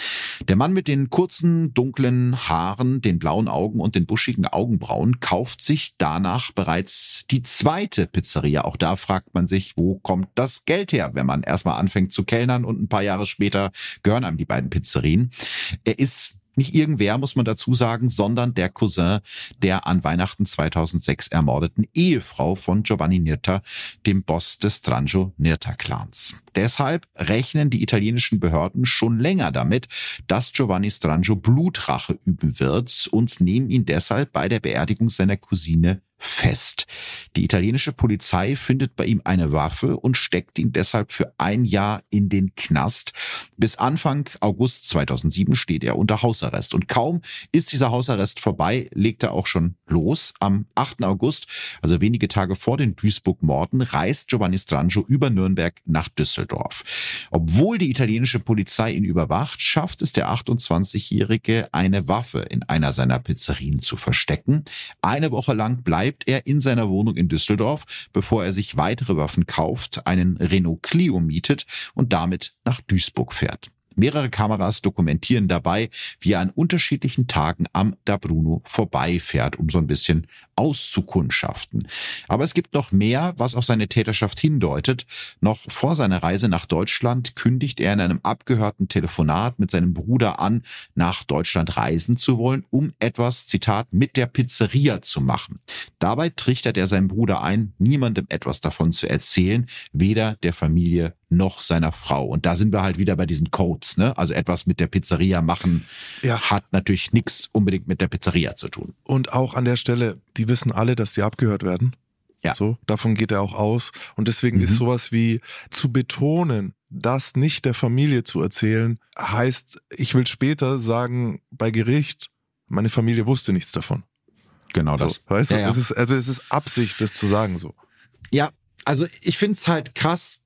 Der Mann mit den kurzen, dunklen Haaren, den blauen Augen und den buschigen Augenbrauen, kauft sich danach bereits die zweite Pizzeria. Auch da fragt man sich, wo kommt das Geld her, wenn man erstmal anfängt zu kellnern und ein paar Jahre später gehören einem die beiden Pizzerien. Er ist nicht irgendwer, muss man dazu sagen, sondern der Cousin der an Weihnachten 2006 ermordeten Ehefrau von Giovanni Nirta, dem Boss des Strangio Nirta Clans. Deshalb rechnen die italienischen Behörden schon länger damit, dass Giovanni Strangio Blutrache üben wird und nehmen ihn deshalb bei der Beerdigung seiner Cousine fest. Die italienische Polizei findet bei ihm eine Waffe und steckt ihn deshalb für ein Jahr in den Knast. Bis Anfang August 2007 steht er unter Hausarrest. Und kaum ist dieser Hausarrest vorbei, legt er auch schon los. Am 8. August, also wenige Tage vor den Duisburg-Morden, reist Giovanni Strangio über Nürnberg nach Düsseldorf. Obwohl die italienische Polizei ihn überwacht, schafft es der 28-Jährige, eine Waffe in einer seiner Pizzerien zu verstecken. Eine Woche lang bleibt er in seiner Wohnung in Düsseldorf, bevor er sich weitere Waffen kauft, einen Renault Clio mietet und damit nach Duisburg fährt. Mehrere Kameras dokumentieren dabei, wie er an unterschiedlichen Tagen am Da Bruno vorbeifährt, um so ein bisschen auszukundschaften. Aber es gibt noch mehr, was auf seine Täterschaft hindeutet. Noch vor seiner Reise nach Deutschland kündigt er in einem abgehörten Telefonat mit seinem Bruder an, nach Deutschland reisen zu wollen, um etwas, Zitat, mit der Pizzeria zu machen. Dabei trichtert er seinem Bruder ein, niemandem etwas davon zu erzählen, weder der Familie noch seiner Frau. Und da sind wir halt wieder bei diesen Codes. Ne? Also etwas mit der Pizzeria machen ja. hat natürlich nichts unbedingt mit der Pizzeria zu tun. Und auch an der Stelle, die wissen alle, dass sie abgehört werden. Ja. So, davon geht er auch aus. Und deswegen mhm. ist sowas wie zu betonen, das nicht der Familie zu erzählen, heißt, ich will später sagen, bei Gericht, meine Familie wusste nichts davon. Genau das. So, weißt ja, du, ja. Es ist, also es ist Absicht, das zu sagen so. Ja, also ich finde es halt krass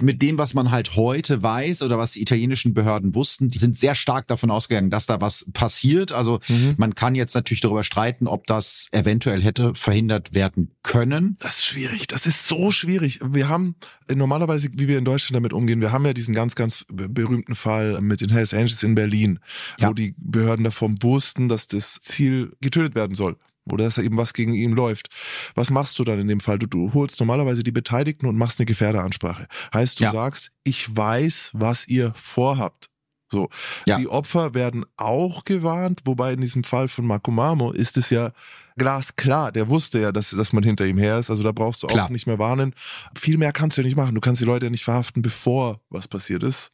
mit dem, was man halt heute weiß oder was die italienischen Behörden wussten. Die sind sehr stark davon ausgegangen, dass da was passiert. Also mhm. man kann jetzt natürlich darüber streiten, ob das eventuell hätte verhindert werden können. Das ist schwierig. Das ist so schwierig. Wir haben normalerweise, wie wir in Deutschland damit umgehen, wir haben ja diesen ganz, ganz berühmten Fall mit den Hells Angels in Berlin, ja. wo die Behörden davon wussten, dass das Ziel getötet werden soll oder dass da eben was gegen ihn läuft. Was machst du dann in dem Fall? Du, du holst normalerweise die Beteiligten und machst eine Gefährderansprache. Heißt, du ja. sagst, ich weiß, was ihr vorhabt. So. Ja. Die Opfer werden auch gewarnt, wobei in diesem Fall von Marco Marmo ist es ja glasklar. Der wusste ja, dass, dass man hinter ihm her ist. Also da brauchst du auch Klar. nicht mehr warnen. Viel mehr kannst du ja nicht machen. Du kannst die Leute ja nicht verhaften, bevor was passiert ist.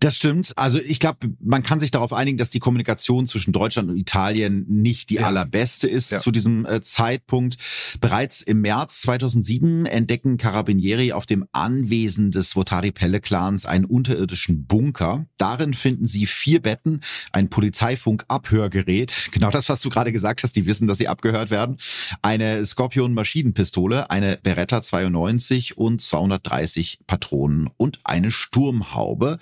Das stimmt. Also ich glaube, man kann sich darauf einigen, dass die Kommunikation zwischen Deutschland und Italien nicht die ja. allerbeste ist ja. zu diesem äh, Zeitpunkt. Bereits im März 2007 entdecken Carabinieri auf dem Anwesen des Votari-Pelle-Clans einen unterirdischen Bunker. Darin finden sie vier Betten, ein Polizeifunk-Abhörgerät, genau das, was du gerade gesagt hast, die wissen, dass sie abgehört werden, eine Scorpion-Maschinenpistole, eine Beretta 92 und 230 Patronen und eine Sturmhaube.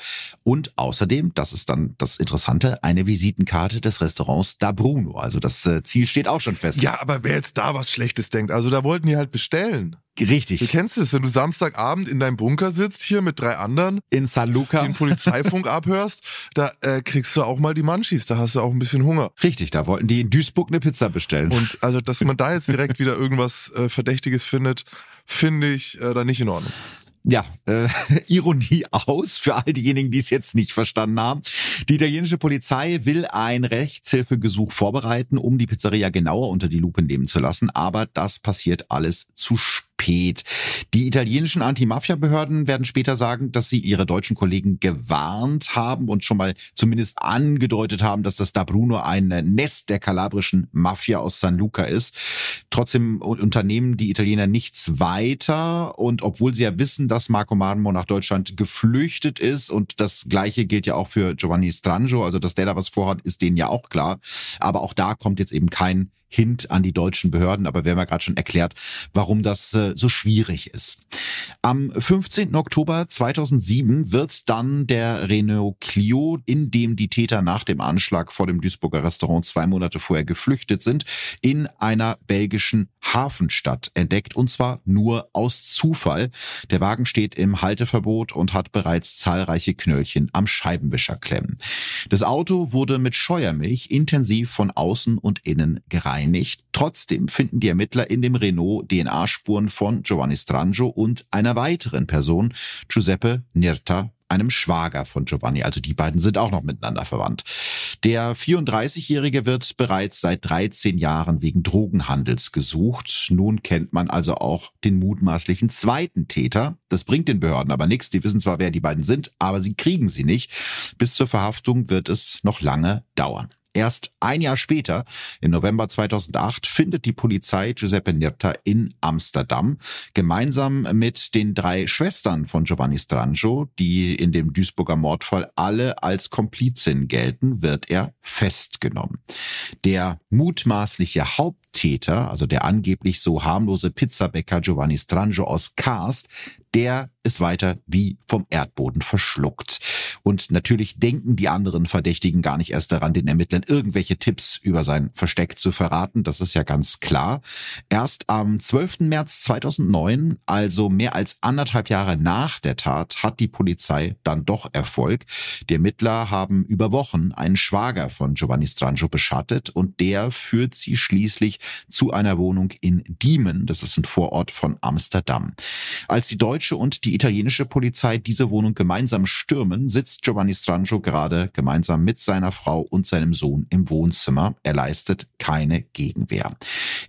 Und außerdem, das ist dann das Interessante, eine Visitenkarte des Restaurants Da Bruno. Also das äh, Ziel steht auch schon fest. Ja, aber wer jetzt da was Schlechtes denkt, also da wollten die halt bestellen. Richtig. Du kennst es, wenn du Samstagabend in deinem Bunker sitzt, hier mit drei anderen. In San Luca. Den Polizeifunk abhörst, da äh, kriegst du auch mal die Munchies, da hast du auch ein bisschen Hunger. Richtig, da wollten die in Duisburg eine Pizza bestellen. Und also, dass man da jetzt direkt wieder irgendwas äh, Verdächtiges findet, finde ich äh, da nicht in Ordnung ja, äh, Ironie aus für all diejenigen, die es jetzt nicht verstanden haben. Die italienische Polizei will ein Rechtshilfegesuch vorbereiten, um die Pizzeria genauer unter die Lupe nehmen zu lassen, aber das passiert alles zu spät spät. Die italienischen Anti-Mafia-Behörden werden später sagen, dass sie ihre deutschen Kollegen gewarnt haben und schon mal zumindest angedeutet haben, dass das da Bruno ein Nest der kalabrischen Mafia aus San Luca ist. Trotzdem unternehmen die Italiener nichts weiter und obwohl sie ja wissen, dass Marco Marmo nach Deutschland geflüchtet ist und das gleiche gilt ja auch für Giovanni Strangio, also dass der da was vorhat, ist denen ja auch klar. Aber auch da kommt jetzt eben kein Hint an die deutschen Behörden, aber wir haben ja gerade schon erklärt, warum das äh, so schwierig ist. Am 15. Oktober 2007 wird dann der Renault Clio, in dem die Täter nach dem Anschlag vor dem Duisburger Restaurant zwei Monate vorher geflüchtet sind, in einer belgischen Hafenstadt entdeckt und zwar nur aus Zufall. Der Wagen steht im Halteverbot und hat bereits zahlreiche Knöllchen am Scheibenwischer klemmen. Das Auto wurde mit Scheuermilch intensiv von außen und innen gereicht bereinigt. Trotzdem finden die Ermittler in dem Renault DNA-Spuren von Giovanni Strangio und einer weiteren Person, Giuseppe Nirta einem Schwager von Giovanni. Also die beiden sind auch noch miteinander verwandt. Der 34-Jährige wird bereits seit 13 Jahren wegen Drogenhandels gesucht. Nun kennt man also auch den mutmaßlichen zweiten Täter. Das bringt den Behörden aber nichts. Die wissen zwar, wer die beiden sind, aber sie kriegen sie nicht. Bis zur Verhaftung wird es noch lange dauern. Erst ein Jahr später, im November 2008, findet die Polizei Giuseppe Nirta in Amsterdam gemeinsam mit den drei Schwestern von Giovanni Strangio, die in dem Duisburger Mordfall alle als Komplizin gelten, wird er festgenommen. Der mutmaßliche Haupttäter, also der angeblich so harmlose Pizzabäcker Giovanni Strangio aus Karst, der ist weiter wie vom Erdboden verschluckt. Und natürlich denken die anderen Verdächtigen gar nicht erst daran, den Ermittlern irgendwelche Tipps über sein Versteck zu verraten. Das ist ja ganz klar. Erst am 12. März 2009, also mehr als anderthalb Jahre nach der Tat, hat die Polizei dann doch Erfolg. Die Ermittler haben über Wochen einen Schwager von Giovanni Strangio beschattet und der führt sie schließlich zu einer Wohnung in Diemen. Das ist ein Vorort von Amsterdam. Als die deutsche deutsche und die italienische Polizei diese Wohnung gemeinsam stürmen, sitzt Giovanni Strangio gerade gemeinsam mit seiner Frau und seinem Sohn im Wohnzimmer. Er leistet keine Gegenwehr.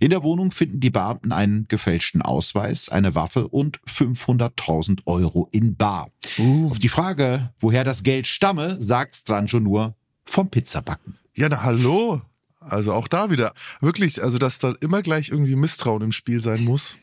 In der Wohnung finden die Beamten einen gefälschten Ausweis, eine Waffe und 500.000 Euro in Bar. Uh. Auf die Frage, woher das Geld stamme, sagt Strangio nur vom Pizzabacken. Ja, na hallo. Also auch da wieder. Wirklich, also dass da immer gleich irgendwie Misstrauen im Spiel sein muss.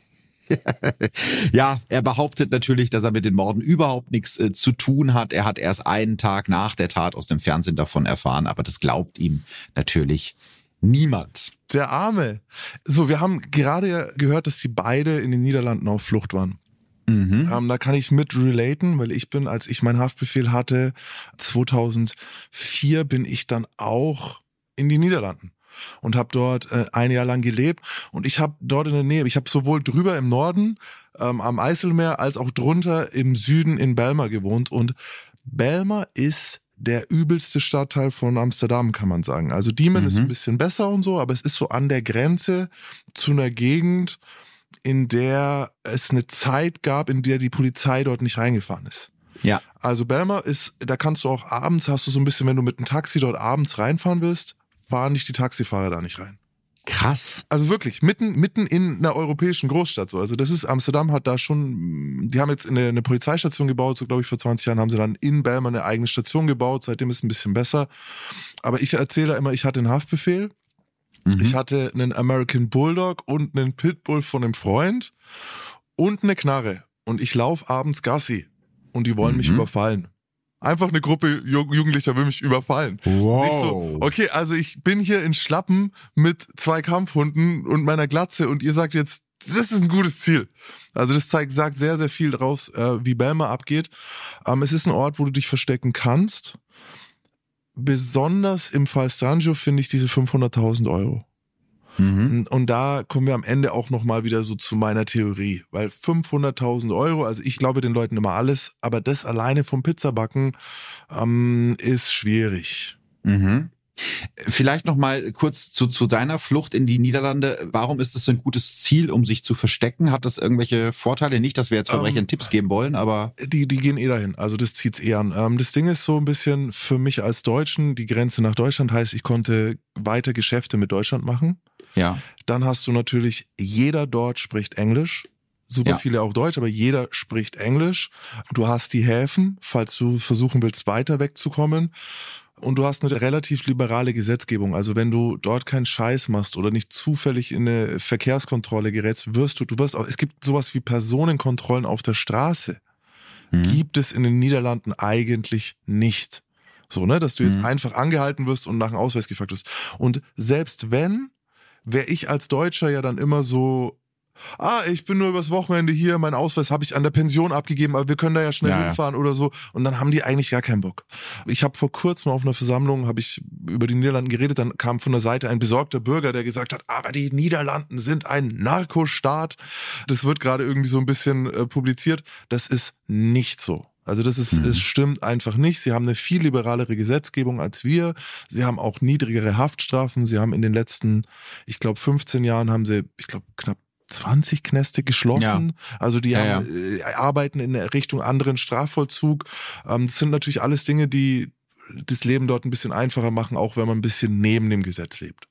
ja, er behauptet natürlich, dass er mit den Morden überhaupt nichts äh, zu tun hat. Er hat erst einen Tag nach der Tat aus dem Fernsehen davon erfahren, aber das glaubt ihm natürlich Niemand. Der Arme. So, wir haben gerade gehört, dass sie beide in den Niederlanden auf Flucht waren. Mhm. Ähm, da kann ich mit relaten, weil ich bin, als ich meinen Haftbefehl hatte, 2004 bin ich dann auch in die Niederlanden und habe dort äh, ein Jahr lang gelebt und ich habe dort in der Nähe, ich habe sowohl drüber im Norden ähm, am Eiselmeer als auch drunter im Süden in Belmar gewohnt und Belmar ist der übelste Stadtteil von Amsterdam, kann man sagen. Also Diemen mhm. ist ein bisschen besser und so, aber es ist so an der Grenze zu einer Gegend, in der es eine Zeit gab, in der die Polizei dort nicht reingefahren ist. Ja. Also Belmar ist, da kannst du auch abends, hast du so ein bisschen, wenn du mit einem Taxi dort abends reinfahren willst, fahren nicht die Taxifahrer da nicht rein. Krass. Also wirklich, mitten, mitten in einer europäischen Großstadt so. Also das ist, Amsterdam hat da schon, die haben jetzt eine, eine Polizeistation gebaut, so glaube ich vor 20 Jahren haben sie dann in Belmar eine eigene Station gebaut, seitdem ist es ein bisschen besser. Aber ich erzähle da immer, ich hatte einen Haftbefehl, mhm. ich hatte einen American Bulldog und einen Pitbull von einem Freund und eine Knarre. Und ich laufe abends Gassi und die wollen mhm. mich überfallen. Einfach eine Gruppe Jugendlicher will mich überfallen. Wow. Ich so, okay, also ich bin hier in Schlappen mit zwei Kampfhunden und meiner Glatze und ihr sagt jetzt, das ist ein gutes Ziel. Also das zeigt, sagt sehr, sehr viel daraus, äh, wie Belma abgeht. Ähm, es ist ein Ort, wo du dich verstecken kannst. Besonders im Fall Stranjo finde ich diese 500.000 Euro. Mhm. Und da kommen wir am Ende auch nochmal wieder so zu meiner Theorie, weil 500.000 Euro, also ich glaube den Leuten immer alles, aber das alleine vom Pizzabacken ähm, ist schwierig. Mhm. Vielleicht noch mal kurz zu, zu deiner Flucht in die Niederlande. Warum ist das ein gutes Ziel, um sich zu verstecken? Hat das irgendwelche Vorteile? Nicht, dass wir jetzt Verbrechern ähm, Tipps geben wollen, aber die die gehen eh dahin. Also das zieht's eh an. Ähm, das Ding ist so ein bisschen für mich als Deutschen die Grenze nach Deutschland heißt, ich konnte weiter Geschäfte mit Deutschland machen. Ja. Dann hast du natürlich jeder dort spricht Englisch super ja. viele auch Deutsch, aber jeder spricht Englisch. Du hast die Häfen, falls du versuchen willst, weiter wegzukommen. Und du hast eine relativ liberale Gesetzgebung. Also wenn du dort keinen Scheiß machst oder nicht zufällig in eine Verkehrskontrolle gerätst, wirst du, du wirst auch, es gibt sowas wie Personenkontrollen auf der Straße. Mhm. Gibt es in den Niederlanden eigentlich nicht. So, ne, dass du jetzt mhm. einfach angehalten wirst und nach einem Ausweis gefragt wirst. Und selbst wenn, wäre ich als Deutscher ja dann immer so, ah, ich bin nur übers Wochenende hier, mein Ausweis habe ich an der Pension abgegeben, aber wir können da ja schnell ja, hinfahren ja. oder so. Und dann haben die eigentlich gar keinen Bock. Ich habe vor kurzem auf einer Versammlung, habe ich über die Niederlanden geredet, dann kam von der Seite ein besorgter Bürger, der gesagt hat, aber die Niederlanden sind ein Narkostaat. Das wird gerade irgendwie so ein bisschen äh, publiziert. Das ist nicht so. Also das ist, mhm. es stimmt einfach nicht. Sie haben eine viel liberalere Gesetzgebung als wir. Sie haben auch niedrigere Haftstrafen. Sie haben in den letzten, ich glaube, 15 Jahren haben sie, ich glaube, knapp 20 Kneste geschlossen. Ja. Also die ja, haben, ja. Äh, arbeiten in Richtung anderen Strafvollzug. Ähm, das sind natürlich alles Dinge, die das Leben dort ein bisschen einfacher machen, auch wenn man ein bisschen neben dem Gesetz lebt.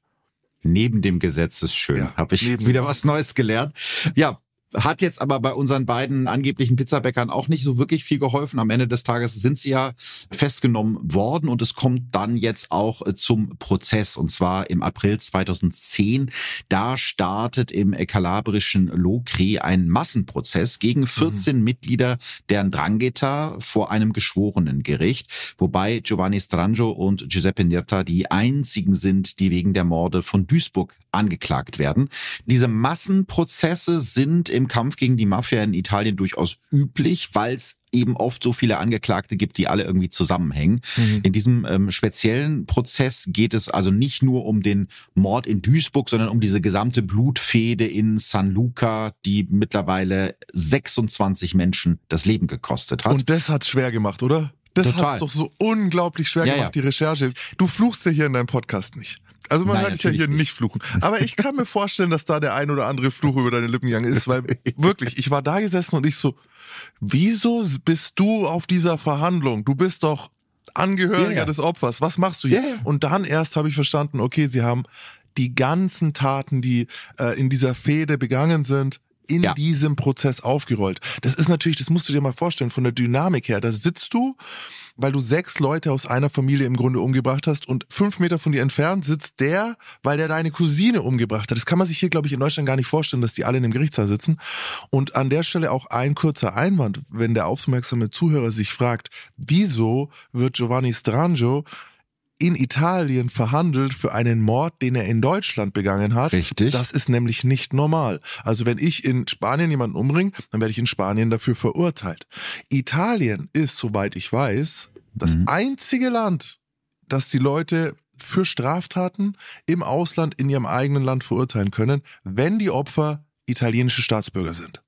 Neben dem Gesetz ist schön. Ja, Habe ich wieder was Neues gelernt. Ja, hat jetzt aber bei unseren beiden angeblichen Pizzabäckern auch nicht so wirklich viel geholfen. Am Ende des Tages sind sie ja festgenommen worden und es kommt dann jetzt auch äh, zum Prozess und zwar im April 2010. Da startet im kalabrischen Lokri ein Massenprozess gegen 14 mhm. Mitglieder der Ndrangheta vor einem geschworenen Gericht, wobei Giovanni Strangio und Giuseppe Nirta die einzigen sind, die wegen der Morde von Duisburg angeklagt werden. Diese Massenprozesse sind im Kampf gegen die Mafia in Italien durchaus üblich, weil es eben oft so viele Angeklagte gibt, die alle irgendwie zusammenhängen. Mhm. In diesem ähm, speziellen Prozess geht es also nicht nur um den Mord in Duisburg, sondern um diese gesamte Blutfehde in San Luca, die mittlerweile 26 Menschen das Leben gekostet hat. Und das hat's schwer gemacht, oder? Das hat es doch so unglaublich schwer ja, gemacht, ja. die Recherche. Du fluchst ja hier in deinem Podcast nicht. Also man Nein, hört dich ja hier nicht. nicht fluchen. Aber ich kann mir vorstellen, dass da der ein oder andere Fluch über deine Lippen gegangen ist, weil wirklich, ich war da gesessen und ich so, wieso bist du auf dieser Verhandlung? Du bist doch Angehöriger yeah. des Opfers. Was machst du hier? Yeah. Und dann erst habe ich verstanden, okay, sie haben die ganzen Taten, die äh, in dieser Fehde begangen sind, in ja. diesem Prozess aufgerollt. Das ist natürlich, das musst du dir mal vorstellen, von der Dynamik her. Da sitzt du weil du sechs Leute aus einer Familie im Grunde umgebracht hast und fünf Meter von dir entfernt sitzt der, weil der deine Cousine umgebracht hat. Das kann man sich hier, glaube ich, in Deutschland gar nicht vorstellen, dass die alle in dem Gerichtssaal sitzen. Und an der Stelle auch ein kurzer Einwand, wenn der aufmerksame Zuhörer sich fragt, wieso wird Giovanni Strangio in Italien verhandelt für einen Mord, den er in Deutschland begangen hat. Richtig. Das ist nämlich nicht normal. Also wenn ich in Spanien jemanden umbringe, dann werde ich in Spanien dafür verurteilt. Italien ist, soweit ich weiß, das Mhm. einzige Land, das die Leute für Straftaten im Ausland in ihrem eigenen Land verurteilen können, wenn die Opfer italienische Staatsbürger sind.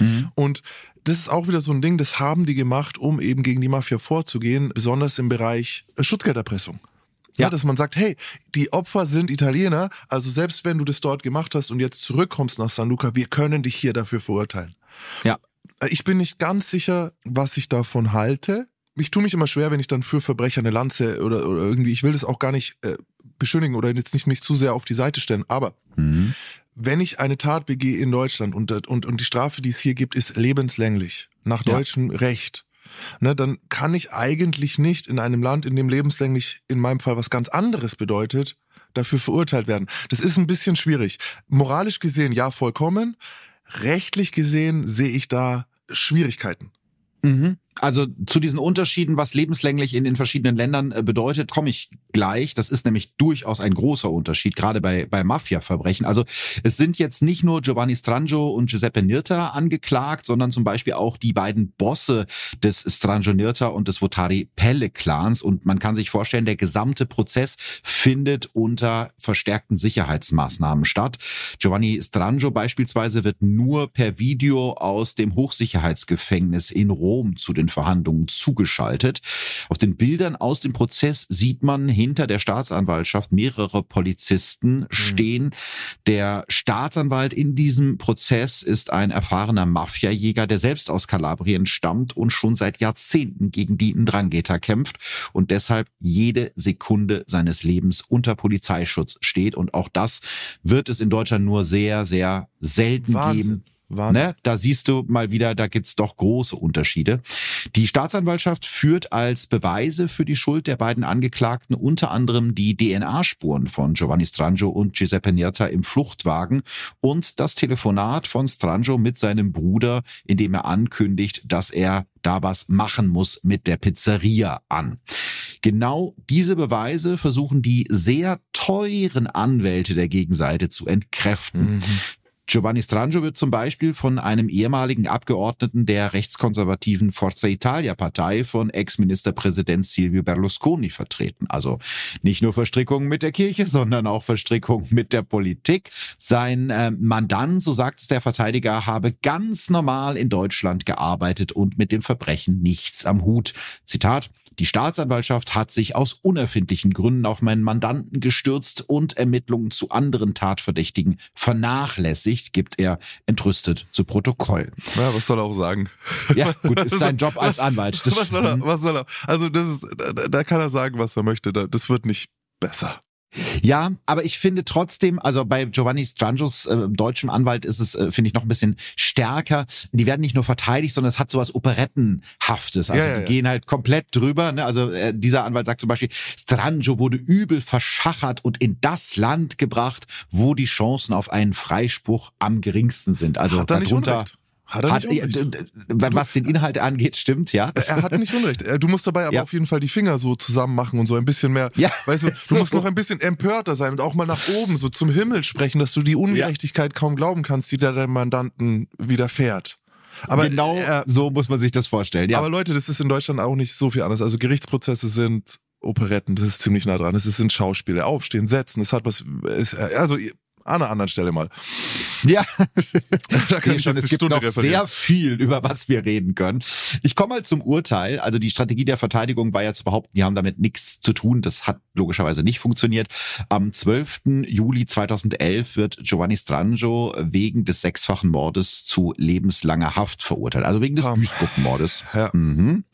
Mhm. Und das ist auch wieder so ein Ding, das haben die gemacht, um eben gegen die Mafia vorzugehen, besonders im Bereich äh, Schutzgelderpressung. Ja. Ja. dass man sagt, hey, die Opfer sind Italiener, also selbst wenn du das dort gemacht hast und jetzt zurückkommst nach San Luca, wir können dich hier dafür verurteilen. Ja. Äh, Ich bin nicht ganz sicher, was ich davon halte. Ich tue mich immer schwer, wenn ich dann für Verbrecher eine Lanze oder, oder irgendwie, ich will das auch gar nicht äh, beschönigen oder jetzt nicht mich zu sehr auf die Seite stellen, aber Mhm. Wenn ich eine Tat begehe in Deutschland und, und, und die Strafe, die es hier gibt, ist lebenslänglich nach Ja. deutschem Recht, ne, dann kann ich eigentlich nicht in einem Land, in dem lebenslänglich in meinem Fall was ganz anderes bedeutet, dafür verurteilt werden. Das ist ein bisschen schwierig. Moralisch gesehen ja vollkommen. Rechtlich gesehen sehe ich da Schwierigkeiten. Mhm. Also zu diesen Unterschieden, was lebenslänglich in den verschiedenen Ländern äh, bedeutet, komme ich gleich. Das ist nämlich durchaus ein großer Unterschied, gerade bei, bei Mafia-Verbrechen. Also es sind jetzt nicht nur Giovanni Strangio und Giuseppe Nirta angeklagt, sondern zum Beispiel auch die beiden Bosse des Strangio Nirta und des Votari Pelle-Clans. Und man kann sich vorstellen, der gesamte Prozess findet unter verstärkten Sicherheitsmaßnahmen statt. Giovanni Strangio beispielsweise wird nur per Video aus dem Hochsicherheitsgefängnis in Rom zu den Verhandlungen zugeschaltet. Auf den Bildern aus dem Prozess sieht man hinter der Staatsanwaltschaft mehrere Polizisten stehen. Der Staatsanwalt in diesem Prozess ist ein erfahrener Mafiajäger, der selbst aus Kalabrien stammt und schon seit Jahrzehnten gegen die Ndrangheta kämpft und deshalb jede Sekunde seines Lebens unter Polizeischutz steht. Und auch das wird es in Deutschland nur sehr, sehr selten Wahnsinn. geben. Wahnsinn. Ne? Da siehst du mal wieder, da gibt's doch große Unterschiede. Die Staatsanwaltschaft führt als Beweise für die Schuld der beiden Angeklagten unter anderem die DNA-Spuren von Giovanni Strangio und Giuseppe Nierta im Fluchtwagen und das Telefonat von Strangio mit seinem Bruder, in dem er ankündigt, dass er da was machen muss mit der Pizzeria an. Genau diese Beweise versuchen die sehr teuren Anwälte der Gegenseite zu entkräften. Mhm. Giovanni Strangio wird zum Beispiel von einem ehemaligen Abgeordneten der rechtskonservativen Forza Italia Partei von Ex-Ministerpräsident Silvio Berlusconi vertreten. Also nicht nur Verstrickungen mit der Kirche, sondern auch Verstrickungen mit der Politik. Sein äh, Mandant, so sagt es der Verteidiger, habe ganz normal in Deutschland gearbeitet und mit dem Verbrechen nichts am Hut. Zitat. Die Staatsanwaltschaft hat sich aus unerfindlichen Gründen auf meinen Mandanten gestürzt und Ermittlungen zu anderen Tatverdächtigen vernachlässigt, gibt er entrüstet zu Protokoll. Ja, was soll er auch sagen? Ja, gut, ist sein Job als Was- Anwalt. Das- Was soll er? Was soll er? Also das ist, da, da kann er sagen, was er möchte. Da- Das wird nicht besser. Ja, aber ich finde trotzdem, also bei Giovanni Strangios äh, deutschem Anwalt ist es, äh, finde ich, noch ein bisschen stärker. Die werden nicht nur verteidigt, sondern es hat sowas Operettenhaftes. Also Ja, ja, die ja. gehen halt komplett drüber. Ne? Also äh, dieser Anwalt sagt zum Beispiel, Strangio wurde übel verschachert und in das Land gebracht, wo die Chancen auf einen Freispruch am geringsten sind. Also er darunter Unrecht? Hat er nicht äh, Unrecht? was den Inhalt angeht, stimmt, ja. Er hat nicht Unrecht. Äh, Du musst dabei aber Ja. auf jeden Fall die Finger so zusammen machen und so ein bisschen mehr. Ja. Weißt du, du musst noch ein bisschen empörter sein und auch mal nach oben so zum Himmel sprechen, dass du die Ungerechtigkeit kaum glauben kannst, die da deinem Mandanten widerfährt. Aber genau äh, so muss man sich das vorstellen. Ja. Aber Leute, das ist in Deutschland auch nicht so viel anders. Also Gerichtsprozesse sind Operetten, das ist ziemlich nah dran. Es sind Schauspiele, Aufstehen, Setzen, es hat was, es, also an einer anderen Stelle mal. Ja, Da ich sehe schon, es gibt Stunde noch referieren. sehr viel, über was wir reden können. Ich komme mal zum Urteil. Also die Strategie der Verteidigung war ja zu behaupten, die haben damit nichts zu tun. Das hat logischerweise nicht funktioniert. Am 12. Juli 2011 wird Giovanni Strangio wegen des sechsfachen Mordes zu lebenslanger Haft verurteilt. Also wegen des Komm. Duisburg-Mordes. Ja. Mhm.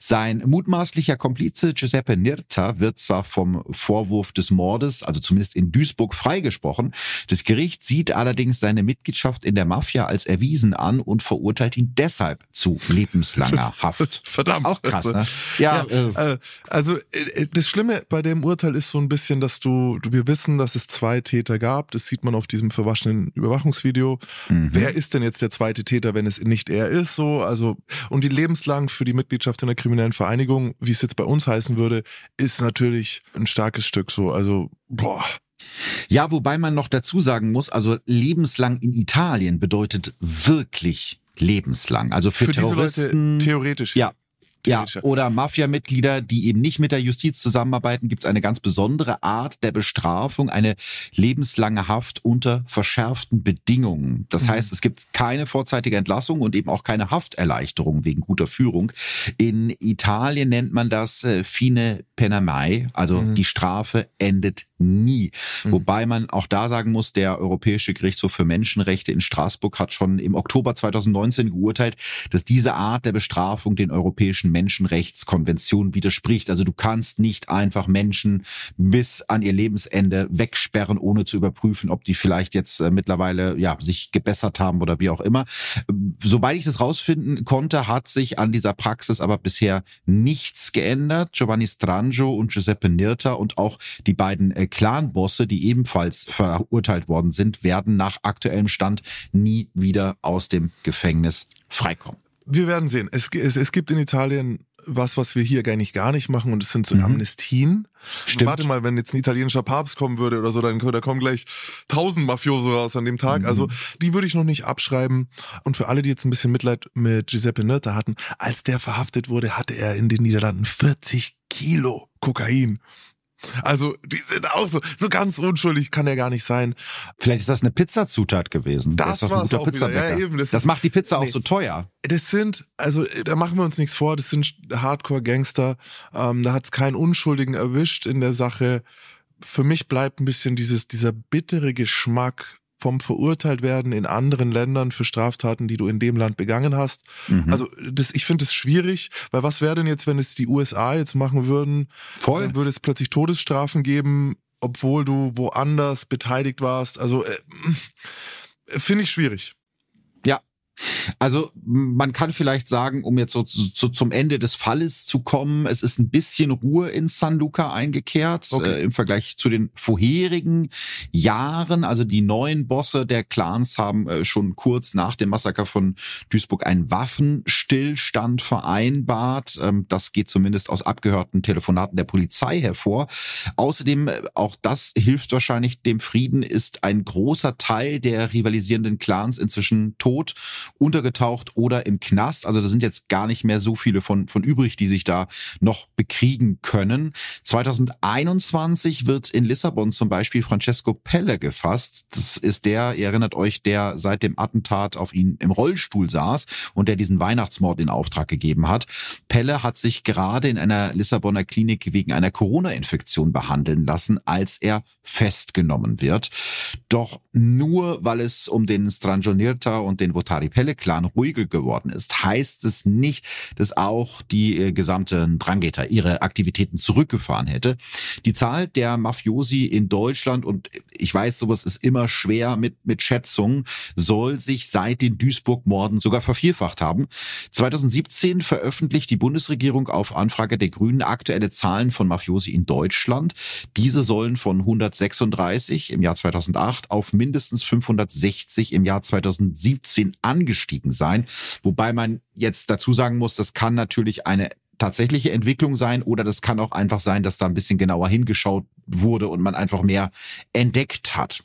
Sein mutmaßlicher Komplize Giuseppe Nirta wird zwar vom Vorwurf des Mordes, also zumindest in Duisburg, freigesprochen. Das Gericht sieht allerdings seine Mitgliedschaft in der Mafia als erwiesen an und verurteilt ihn deshalb zu lebenslanger Haft. Verdammt. Auch krass, ne? Ja, Ja, äh, äh, also äh, das Schlimme bei dem Urteil ist so ein bisschen, dass du, du wir wissen, dass es zwei Täter gab. Das sieht man auf diesem verwaschenen Überwachungsvideo. mhm. Wer ist denn jetzt der zweite Täter, wenn es nicht er ist? So, also und die lebenslang für die Mitgliedschaft in der kriminellen Vereinigung, wie es jetzt bei uns heißen würde, ist natürlich ein starkes Stück so. Also, boah. Ja, wobei man noch dazu sagen muss, also lebenslang in Italien bedeutet wirklich lebenslang. Also für, für Terroristen, theoretisch. Ja, ja, oder Mafia-Mitglieder, die eben nicht mit der Justiz zusammenarbeiten, gibt es eine ganz besondere Art der Bestrafung, eine lebenslange Haft unter verschärften Bedingungen. Das mhm. heißt, es gibt keine vorzeitige Entlassung und eben auch keine Hafterleichterung wegen guter Führung. In Italien nennt man das äh, fine pena mai, also mhm. die Strafe endet nie. Mhm. Wobei man auch da sagen muss, der Europäische Gerichtshof für Menschenrechte in Straßburg hat schon im Oktober 2019 geurteilt, dass diese Art der Bestrafung den europäischen Menschenrechtskonventionen widerspricht. Also du kannst nicht einfach Menschen bis an ihr Lebensende wegsperren, ohne zu überprüfen, ob die vielleicht jetzt äh, mittlerweile ja sich gebessert haben oder wie auch immer. Soweit ich das rausfinden konnte, hat sich an dieser Praxis aber bisher nichts geändert. Giovanni Strangio und Giuseppe Nirta und auch die beiden äh, Clan-Bosse, die ebenfalls verurteilt worden sind, werden nach aktuellem Stand nie wieder aus dem Gefängnis freikommen. Wir werden sehen. Es, es, es gibt in Italien was, was wir hier gar nicht gar nicht machen, und es sind so mhm. Amnestien. Stimmt. Warte mal, wenn jetzt ein italienischer Papst kommen würde oder so, dann da kommen gleich tausend Mafioso raus an dem Tag. Mhm. Also die würde ich noch nicht abschreiben. Und für alle, die jetzt ein bisschen Mitleid mit Giuseppe Nirta hatten, als der verhaftet wurde, hatte er in den Niederlanden 40 Kilo Kokain. Also, die sind auch so, so ganz unschuldig kann er gar nicht sein. Vielleicht ist das eine Pizzazutat gewesen. Das, das war ein guter Pizzabäcker. Ja, eben, das, das macht die Pizza nee, auch so teuer. Das sind, also da machen wir uns nichts vor, das sind Hardcore-Gangster. Ähm, da hat es keinen Unschuldigen erwischt in der Sache. Für mich bleibt ein bisschen dieses, dieser bittere Geschmack vom verurteilt werden in anderen Ländern für Straftaten, die du in dem Land begangen hast. Mhm. Also das, ich finde es schwierig, weil was wäre denn jetzt, wenn es die USA jetzt machen würden? Voll. Dann würde es plötzlich Todesstrafen geben, obwohl du woanders beteiligt warst. Also äh, finde ich schwierig. Also man kann vielleicht sagen, um jetzt so zu, zum Ende des Falles zu kommen, es ist ein bisschen Ruhe in San Luca eingekehrt okay. äh, im Vergleich zu den vorherigen Jahren. Also die neuen Bosse der Clans haben äh, schon kurz nach dem Massaker von Duisburg einen Waffenstillstand vereinbart. Ähm, das geht zumindest aus abgehörten Telefonaten der Polizei hervor. Außerdem, äh, auch das hilft wahrscheinlich dem Frieden, ist ein großer Teil der rivalisierenden Clans inzwischen tot untergetaucht oder im Knast. Also da sind jetzt gar nicht mehr so viele von, von übrig, die sich da noch bekriegen können. 2021 wird in Lissabon zum Beispiel Francesco Pelle gefasst. Das ist der, ihr erinnert euch, der seit dem Attentat auf ihn im Rollstuhl saß und der diesen Weihnachtsmord in Auftrag gegeben hat. Pelle hat sich gerade in einer Lissabonner Klinik wegen einer Corona-Infektion behandeln lassen, als er festgenommen wird. Doch nur weil es um den Strangionirta und den Votari Pelle-Clan ruhiger geworden ist, heißt es nicht, dass auch die äh, gesamte Drangheta ihre Aktivitäten zurückgefahren hätte. Die Zahl der Mafiosi in Deutschland, und ich weiß, sowas ist immer schwer mit, mit Schätzungen, soll sich seit den Duisburg-Morden sogar vervierfacht haben. 2017 veröffentlicht die Bundesregierung auf Anfrage der Grünen aktuelle Zahlen von Mafiosi in Deutschland. Diese sollen von 136 im Jahr 2008 auf mindestens 560 im Jahr 2017 angestiegen sein. Wobei man jetzt dazu sagen muss, das kann natürlich eine tatsächliche Entwicklung sein oder das kann auch einfach sein, dass da ein bisschen genauer hingeschaut wurde und man einfach mehr entdeckt hat.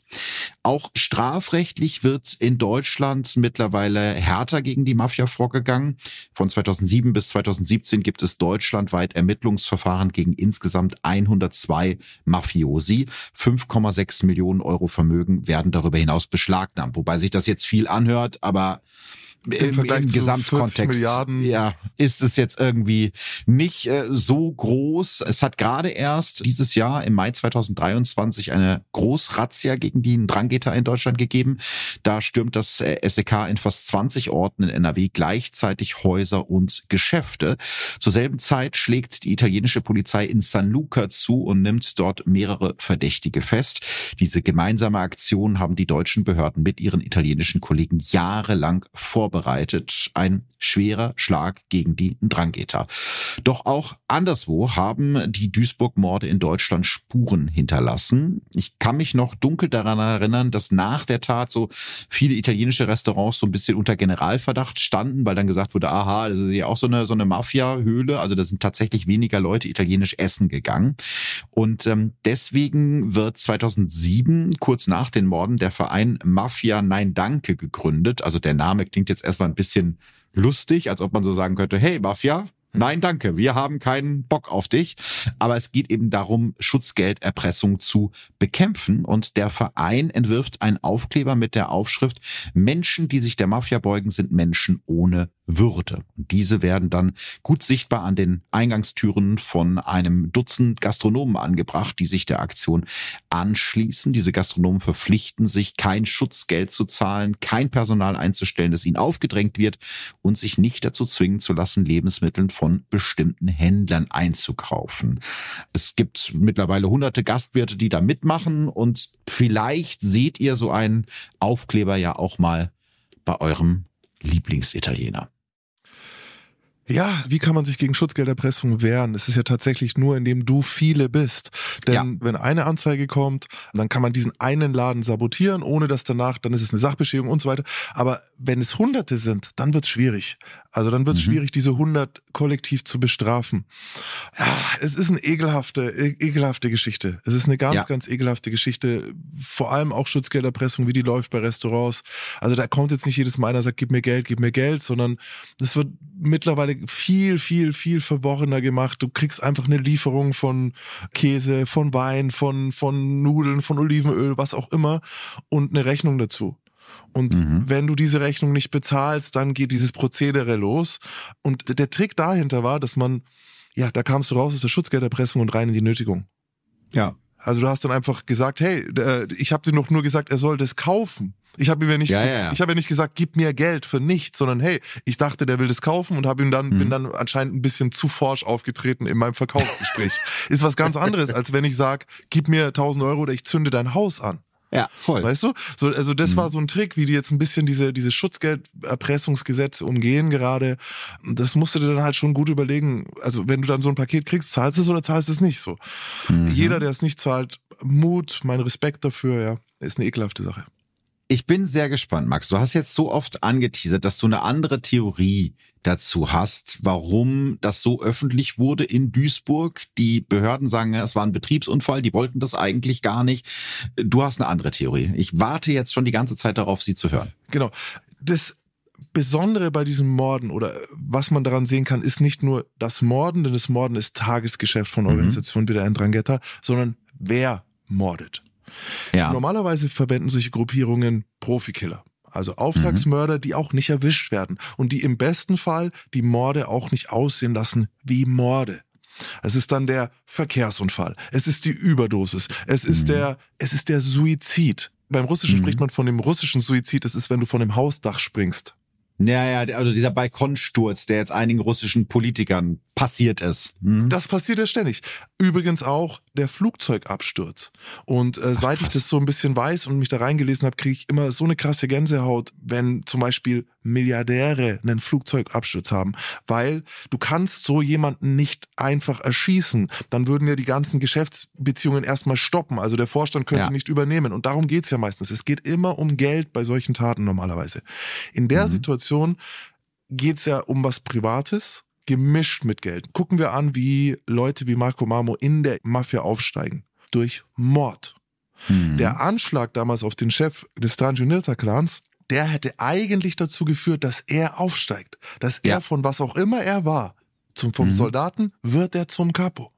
Auch strafrechtlich wird in Deutschland mittlerweile härter gegen die Mafia vorgegangen. Von 2007 bis 2017 gibt es deutschlandweit Ermittlungsverfahren gegen insgesamt 102 Mafiosi. 5,6 Millionen Euro Vermögen werden darüber hinaus beschlagnahmt. Wobei sich das jetzt viel anhört, aber im, Vergleich im Gesamtkontext ja, ist es jetzt irgendwie nicht äh, so groß. Es hat gerade erst dieses Jahr im Mai 2023 eine Großrazzia gegen die Drangheta in Deutschland gegeben. Da stürmt das äh, SEK in fast 20 Orten in NRW gleichzeitig Häuser und Geschäfte. Zur selben Zeit schlägt die italienische Polizei in San Luca zu und nimmt dort mehrere Verdächtige fest. Diese gemeinsame Aktion haben die deutschen Behörden mit ihren italienischen Kollegen jahrelang vor vorbereitet. Ein schwerer Schlag gegen die Ndrangheta. Doch auch anderswo haben die Duisburg-Morde in Deutschland Spuren hinterlassen. Ich kann mich noch dunkel daran erinnern, dass nach der Tat so viele italienische Restaurants so ein bisschen unter Generalverdacht standen, weil dann gesagt wurde, aha, das ist ja auch so eine, so eine Mafia-Höhle. Also da sind tatsächlich weniger Leute italienisch essen gegangen. Und ähm, deswegen wird 2007, kurz nach den Morden, der Verein Mafia Nein Danke gegründet. Also der Name klingt jetzt erstmal ein bisschen lustig, als ob man so sagen könnte, hey Mafia, Nein, danke, wir haben keinen Bock auf dich. Aber es geht eben darum, Schutzgelderpressung zu bekämpfen. Und der Verein entwirft einen Aufkleber mit der Aufschrift, Menschen, die sich der Mafia beugen, sind Menschen ohne würde. Und diese werden dann gut sichtbar an den Eingangstüren von einem Dutzend Gastronomen angebracht, die sich der Aktion anschließen. Diese Gastronomen verpflichten sich, kein Schutzgeld zu zahlen, kein Personal einzustellen, das ihnen aufgedrängt wird und sich nicht dazu zwingen zu lassen, Lebensmittel von bestimmten Händlern einzukaufen. Es gibt mittlerweile hunderte Gastwirte, die da mitmachen und vielleicht seht ihr so einen Aufkleber ja auch mal bei eurem Lieblingsitaliener. Ja, wie kann man sich gegen Schutzgelderpressung wehren? Es ist ja tatsächlich nur, indem du viele bist. Denn ja. wenn eine Anzeige kommt, dann kann man diesen einen Laden sabotieren, ohne dass danach, dann ist es eine Sachbeschädigung und so weiter. Aber wenn es Hunderte sind, dann wird es schwierig. Also dann wird es mhm. schwierig, diese 100 kollektiv zu bestrafen. Ja, es ist eine ekelhafte, e ekelhafte Geschichte. Es ist eine ganz, ja. ganz ekelhafte Geschichte. Vor allem auch Schutzgelderpressung, wie die läuft bei Restaurants. Also da kommt jetzt nicht jedes Mal einer sagt, gib mir Geld, gib mir Geld, sondern es wird mittlerweile viel, viel, viel verworrener gemacht. Du kriegst einfach eine Lieferung von Käse, von Wein, von, von Nudeln, von Olivenöl, was auch immer und eine Rechnung dazu. Und mhm. wenn du diese Rechnung nicht bezahlst, dann geht dieses Prozedere los. Und der Trick dahinter war, dass man, ja, da kamst du raus aus der Schutzgelderpressung und rein in die Nötigung. Ja. Also du hast dann einfach gesagt, hey, ich habe dir noch nur gesagt, er soll das kaufen. Ich habe ihm ja nicht, ja, ja. ich habe ja nicht gesagt, gib mir Geld für nichts, sondern hey, ich dachte, der will das kaufen und habe ihm dann, mhm. bin dann anscheinend ein bisschen zu forsch aufgetreten in meinem Verkaufsgespräch. Ist was ganz anderes, als wenn ich sag, gib mir 1000 Euro oder ich zünde dein Haus an. Ja, voll. Weißt du? So, also das mhm. war so ein Trick, wie die jetzt ein bisschen diese, diese Schutzgelderpressungsgesetze umgehen gerade. Das musst du dir dann halt schon gut überlegen. Also wenn du dann so ein Paket kriegst, zahlst du es oder zahlst du es nicht so. Mhm. Jeder, der es nicht zahlt, Mut, mein Respekt dafür, ja, ist eine ekelhafte Sache. Ich bin sehr gespannt, Max. Du hast jetzt so oft angeteasert, dass du eine andere Theorie dazu hast, warum das so öffentlich wurde in Duisburg. Die Behörden sagen, es war ein Betriebsunfall, die wollten das eigentlich gar nicht. Du hast eine andere Theorie. Ich warte jetzt schon die ganze Zeit darauf, sie zu hören. Genau. Das Besondere bei diesen Morden oder was man daran sehen kann, ist nicht nur das Morden, denn das Morden ist Tagesgeschäft von mhm. Organisationen mhm. wie der Ndrangheta, sondern wer mordet. Ja. Normalerweise verwenden solche Gruppierungen Profikiller. Also Auftragsmörder, mhm. die auch nicht erwischt werden und die im besten Fall die Morde auch nicht aussehen lassen wie Morde. Es ist dann der Verkehrsunfall. Es ist die Überdosis. Es ist mhm. der, es ist der Suizid. Beim Russischen mhm. spricht man von dem russischen Suizid. Es ist, wenn du von dem Hausdach springst. Ja, ja, also dieser Balkonsturz, der jetzt einigen russischen Politikern passiert ist. Hm? Das passiert ja ständig. Übrigens auch der Flugzeugabsturz. Und äh, seit ich das so ein bisschen weiß und mich da reingelesen habe, kriege ich immer so eine krasse Gänsehaut, wenn zum Beispiel Milliardäre einen Flugzeugabsturz haben. Weil du kannst so jemanden nicht einfach erschießen. Dann würden ja die ganzen Geschäftsbeziehungen erstmal stoppen. Also der Vorstand könnte ja. nicht übernehmen. Und darum geht's ja meistens. Es geht immer um Geld bei solchen Taten normalerweise. In der mhm. Situation geht's ja um was Privates gemischt mit Geld. Gucken wir an, wie Leute wie Marco Marmo in der Mafia aufsteigen. Durch Mord. Mhm. Der Anschlag damals auf den Chef des Strangenirta-Clans, der hätte eigentlich dazu geführt, dass er aufsteigt. Dass ja. er von was auch immer er war, zum, vom mhm. Soldaten, wird er zum Capo.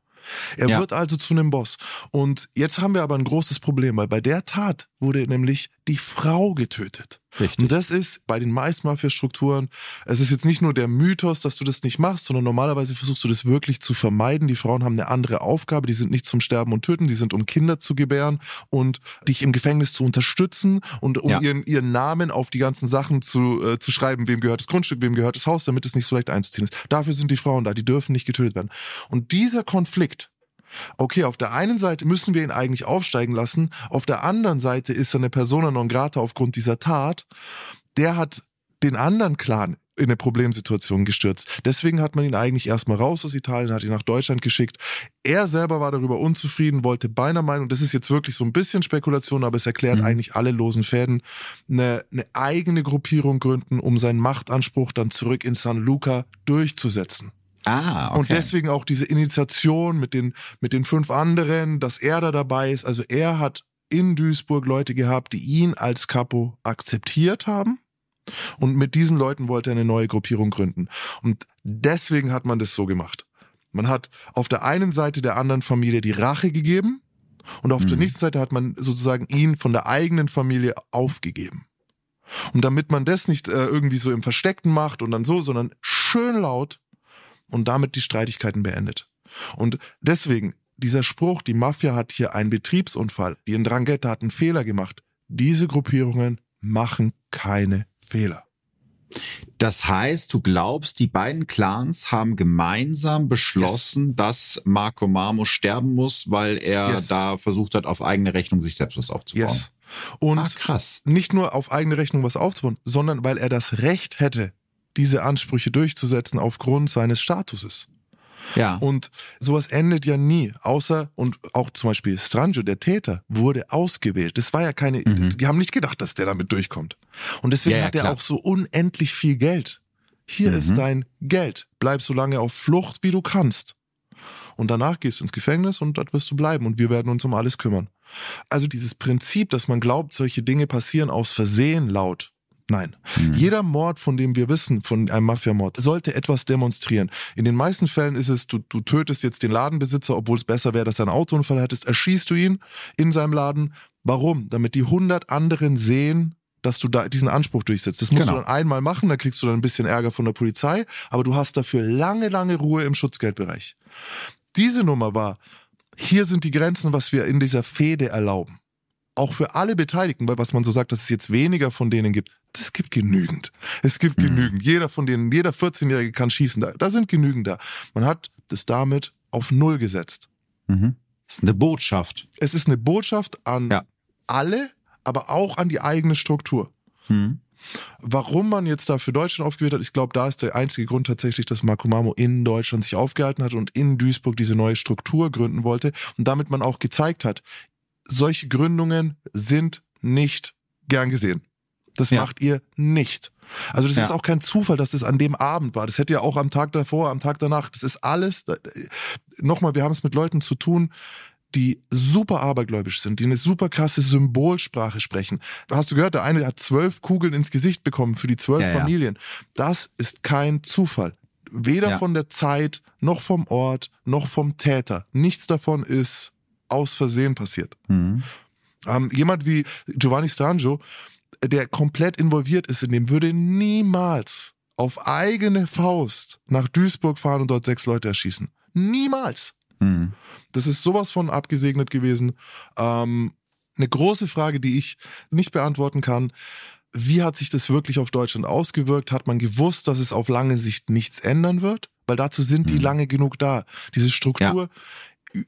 Er ja. wird also zu einem Boss. Und jetzt haben wir aber ein großes Problem, weil bei der Tat wurde nämlich die Frau getötet. Richtig. Und das ist bei den meisten Mafia-Strukturen, es ist jetzt nicht nur der Mythos, dass du das nicht machst, sondern normalerweise versuchst du das wirklich zu vermeiden. Die Frauen haben eine andere Aufgabe, die sind nicht zum Sterben und Töten, die sind um Kinder zu gebären und dich im Gefängnis zu unterstützen und um ja. ihren, ihren Namen auf die ganzen Sachen zu, äh, zu schreiben, wem gehört das Grundstück, wem gehört das Haus, damit es nicht so leicht einzuziehen ist. Dafür sind die Frauen da, die dürfen nicht getötet werden. Und dieser Konflikt, okay, auf der einen Seite müssen wir ihn eigentlich aufsteigen lassen, auf der anderen Seite ist er eine Persona non grata aufgrund dieser Tat. Der hat den anderen Clan in eine Problemsituation gestürzt. Deswegen hat man ihn eigentlich erstmal raus aus Italien, hat ihn nach Deutschland geschickt. Er selber war darüber unzufrieden, wollte beinahe meinen, und das ist jetzt wirklich so ein bisschen Spekulation, aber es erklärt mhm. eigentlich alle losen Fäden, eine, eine eigene Gruppierung gründen, um seinen Machtanspruch dann zurück in San Luca durchzusetzen. Ah, okay. Und deswegen auch diese Initiation mit den, mit den fünf anderen, dass er da dabei ist. Also er hat in Duisburg Leute gehabt, die ihn als Capo akzeptiert haben und mit diesen Leuten wollte er eine neue Gruppierung gründen. Und deswegen hat man das so gemacht. Man hat auf der einen Seite der anderen Familie die Rache gegeben und auf mhm. der nächsten Seite hat man sozusagen ihn von der eigenen Familie aufgegeben. Und damit man das nicht äh, irgendwie so im Versteckten macht und dann so, sondern schön laut und damit die Streitigkeiten beendet. Und deswegen, dieser Spruch, die Mafia hat hier einen Betriebsunfall, die Ndrangheta hat einen Fehler gemacht. Diese Gruppierungen machen keine Fehler. Das heißt, du glaubst, die beiden Clans haben gemeinsam beschlossen, yes. dass Marco Marmo sterben muss, weil er yes. da versucht hat, auf eigene Rechnung sich selbst was aufzubauen. Yes. Und ah, krass. nicht nur auf eigene Rechnung was aufzubauen, sondern weil er das Recht hätte, diese Ansprüche durchzusetzen aufgrund seines Statuses. Ja. Und sowas endet ja nie, außer, und auch zum Beispiel Strange, der Täter, wurde ausgewählt. Das war ja keine, mhm. die haben nicht gedacht, dass der damit durchkommt. Und deswegen ja, ja, hat er auch so unendlich viel Geld. Hier mhm. ist dein Geld. Bleib so lange auf Flucht, wie du kannst. Und danach gehst du ins Gefängnis und dort wirst du bleiben und wir werden uns um alles kümmern. Also dieses Prinzip, dass man glaubt, solche Dinge passieren aus Versehen laut, Nein. Mhm. Jeder Mord, von dem wir wissen, von einem Mafiamord, sollte etwas demonstrieren. In den meisten Fällen ist es, du, du tötest jetzt den Ladenbesitzer, obwohl es besser wäre, dass er einen Autounfall hättest, erschießt du ihn in seinem Laden. Warum? Damit die hundert anderen sehen, dass du da diesen Anspruch durchsetzt. Das musst genau. du dann einmal machen, da kriegst du dann ein bisschen Ärger von der Polizei, aber du hast dafür lange, lange Ruhe im Schutzgeldbereich. Diese Nummer war, hier sind die Grenzen, was wir in dieser Fehde erlauben auch für alle Beteiligten, weil was man so sagt, dass es jetzt weniger von denen gibt, das gibt genügend. Es gibt mhm. genügend. Jeder von denen, jeder 14-Jährige kann schießen. Da, da sind genügend da. Man hat das damit auf Null gesetzt. Mhm. Das ist eine Botschaft. Es ist eine Botschaft an ja. alle, aber auch an die eigene Struktur. Mhm. Warum man jetzt da für Deutschland aufgewählt hat, ich glaube, da ist der einzige Grund tatsächlich, dass Marco Mamo in Deutschland sich aufgehalten hat und in Duisburg diese neue Struktur gründen wollte und damit man auch gezeigt hat, solche Gründungen sind nicht gern gesehen. Das ja. macht ihr nicht. Also das ja. ist auch kein Zufall, dass es an dem Abend war. Das hätte ja auch am Tag davor, am Tag danach. Das ist alles. Nochmal, wir haben es mit Leuten zu tun, die super abergläubisch sind, die eine super krasse Symbolsprache sprechen. Hast du gehört, der eine hat zwölf Kugeln ins Gesicht bekommen für die zwölf ja, Familien. Das ist kein Zufall. Weder von der Zeit, noch vom Ort, noch vom Täter. Nichts davon ist aus Versehen passiert. Mhm. Ähm, jemand wie Giovanni Strangio, der komplett involviert ist in dem, würde niemals auf eigene Faust nach Duisburg fahren und dort sechs Leute erschießen. Niemals. Mhm. Das ist sowas von abgesegnet gewesen. Ähm, eine große Frage, die ich nicht beantworten kann. Wie hat sich das wirklich auf Deutschland ausgewirkt? Hat man gewusst, dass es auf lange Sicht nichts ändern wird? Weil dazu sind die mhm. lange genug da. Diese Struktur, ja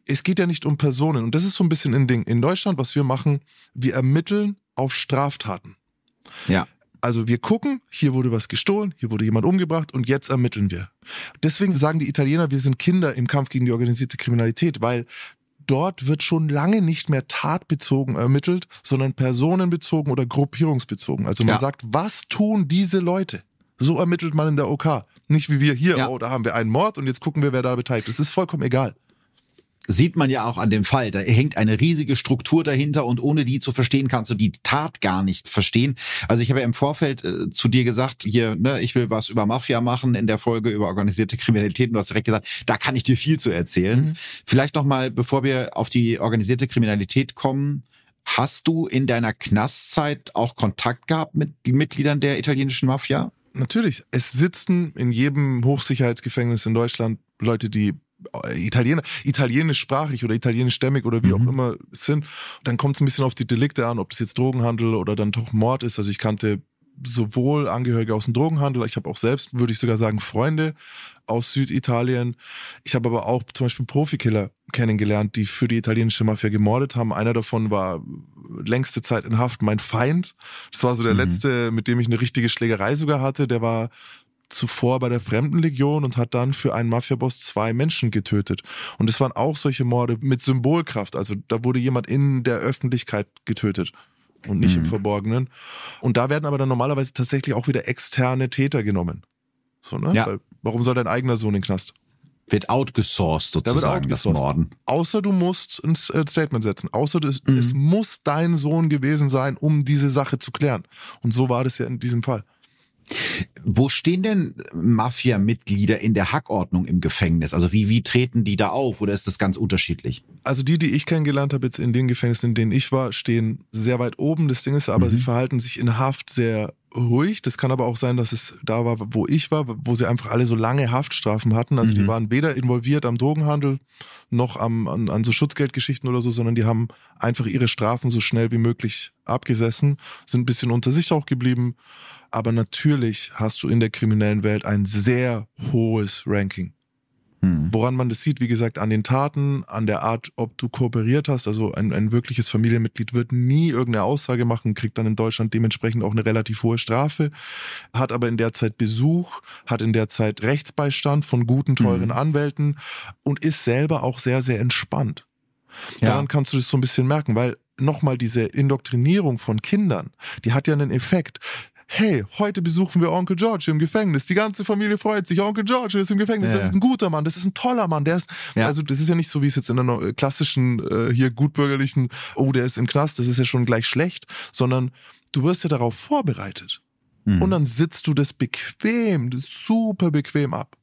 es geht ja nicht um Personen. Und das ist so ein bisschen ein Ding. In Deutschland, was wir machen, wir ermitteln auf Straftaten. Ja. Also wir gucken, hier wurde was gestohlen, hier wurde jemand umgebracht und jetzt ermitteln wir. Deswegen sagen die Italiener, wir sind Kinder im Kampf gegen die organisierte Kriminalität, weil dort wird schon lange nicht mehr tatbezogen ermittelt, sondern personenbezogen oder gruppierungsbezogen. Also man ja. sagt, was tun diese Leute? So ermittelt man in der OK. Nicht wie wir hier, ja. oh, da haben wir einen Mord und jetzt gucken wir, wer da beteiligt ist. Das ist vollkommen egal sieht man ja auch an dem Fall. Da hängt eine riesige Struktur dahinter und ohne die zu verstehen, kannst du die Tat gar nicht verstehen. Also ich habe ja im Vorfeld äh, zu dir gesagt, hier, ne, ich will was über Mafia machen in der Folge über organisierte Kriminalität und du hast direkt gesagt, da kann ich dir viel zu erzählen. Mhm. Vielleicht noch mal, bevor wir auf die organisierte Kriminalität kommen, hast du in deiner Knastzeit auch Kontakt gehabt mit den Mitgliedern der italienischen Mafia? Natürlich. Es sitzen in jedem Hochsicherheitsgefängnis in Deutschland Leute, die Italiener, italienischsprachig oder italienischstämmig oder wie mhm. auch immer sind. Dann kommt es ein bisschen auf die Delikte an, ob das jetzt Drogenhandel oder dann doch Mord ist. Also ich kannte sowohl Angehörige aus dem Drogenhandel, ich habe auch selbst, würde ich sogar sagen, Freunde aus Süditalien. Ich habe aber auch zum Beispiel Profikiller kennengelernt, die für die italienische Mafia gemordet haben. Einer davon war längste Zeit in Haft mein Feind. Das war so der mhm. letzte, mit dem ich eine richtige Schlägerei sogar hatte. Der war zuvor bei der Fremdenlegion und hat dann für einen Mafiaboss zwei Menschen getötet. Und es waren auch solche Morde mit Symbolkraft. Also da wurde jemand in der Öffentlichkeit getötet und nicht mhm. im Verborgenen. Und da werden aber dann normalerweise tatsächlich auch wieder externe Täter genommen. So, ne? Ja. Weil, warum soll dein eigener Sohn in den Knast? Wird outgesourced sozusagen, da wird outgesourced. das Morden. Außer du musst ein äh, Statement setzen. Außer das, mhm. es muss dein Sohn gewesen sein, um diese Sache zu klären. Und so war das ja in diesem Fall. Wo stehen denn Mafia-Mitglieder in der Hackordnung im Gefängnis? Also wie, wie treten die da auf oder ist das ganz unterschiedlich? Also die, die ich kennengelernt habe jetzt in den Gefängnissen, in denen ich war, stehen sehr weit oben. Das Ding ist aber, mhm. sie verhalten sich in Haft sehr ruhig. Das kann aber auch sein, dass es da war, wo ich war, wo sie einfach alle so lange Haftstrafen hatten. Also mhm. die waren weder involviert am Drogenhandel noch am, an, an so Schutzgeldgeschichten oder so, sondern die haben einfach ihre Strafen so schnell wie möglich abgesessen, sind ein bisschen unter sich auch geblieben. Aber natürlich hast du in der kriminellen Welt ein sehr hohes Ranking. Hm. Woran man das sieht, wie gesagt, an den Taten, an der Art, ob du kooperiert hast. Also ein, ein wirkliches Familienmitglied wird nie irgendeine Aussage machen, kriegt dann in Deutschland dementsprechend auch eine relativ hohe Strafe, hat aber in der Zeit Besuch, hat in der Zeit Rechtsbeistand von guten, teuren hm. Anwälten und ist selber auch sehr, sehr entspannt. Ja. Daran kannst du das so ein bisschen merken, weil nochmal diese Indoktrinierung von Kindern, die hat ja einen Effekt hey, heute besuchen wir Onkel George im Gefängnis. Die ganze Familie freut sich. Onkel George ist im Gefängnis. Ja, das ist ein guter Mann. Das ist ein toller Mann. Der ist, ja. also das ist ja nicht so, wie es jetzt in einer klassischen, äh, hier gutbürgerlichen, oh, der ist im Knast. Das ist ja schon gleich schlecht, sondern du wirst ja darauf vorbereitet. Mhm. Und dann sitzt du das bequem, das super bequem ab.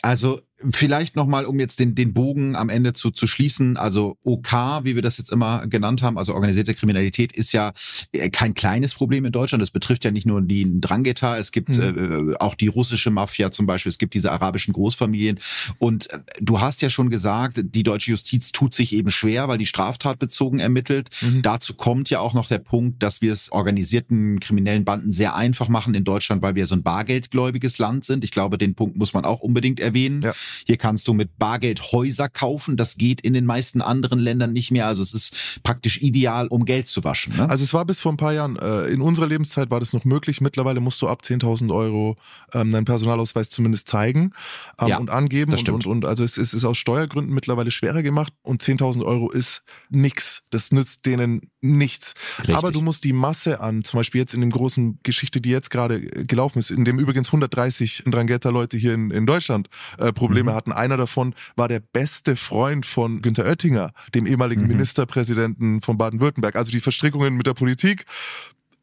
Also Vielleicht nochmal, um jetzt den, den Bogen am Ende zu, zu schließen. Also OK, wie wir das jetzt immer genannt haben, also organisierte Kriminalität ist ja äh, kein kleines Problem in Deutschland. Es betrifft ja nicht nur die Drangheta, es gibt mhm. äh, auch die russische Mafia zum Beispiel, es gibt diese arabischen Großfamilien. Und äh, du hast ja schon gesagt, die deutsche Justiz tut sich eben schwer, weil die Straftat bezogen ermittelt. Mhm. Dazu kommt ja auch noch der Punkt, dass wir es organisierten kriminellen Banden sehr einfach machen in Deutschland, weil wir so ein bargeldgläubiges Land sind. Ich glaube, den Punkt muss man auch unbedingt erwähnen. Ja. Hier kannst du mit Bargeld Häuser kaufen. Das geht in den meisten anderen Ländern nicht mehr. Also es ist praktisch ideal, um Geld zu waschen. Ne? Also es war bis vor ein paar Jahren, äh, in unserer Lebenszeit war das noch möglich. Mittlerweile musst du ab 10.000 Euro ähm, deinen Personalausweis zumindest zeigen ähm, ja, und angeben. Und, und, und also es, es ist aus Steuergründen mittlerweile schwerer gemacht. Und 10.000 Euro ist nix. Das nützt denen nichts. Richtig. Aber du musst die Masse an, zum Beispiel jetzt in dem großen Geschichte, die jetzt gerade äh, gelaufen ist, in dem übrigens 130 Drangheta-Leute hier in, in Deutschland äh, Probleme mhm. hatten. Einer davon war der beste Freund von Günter Oettinger, dem ehemaligen mhm. Ministerpräsidenten von Baden-Württemberg. Also die Verstrickungen mit der Politik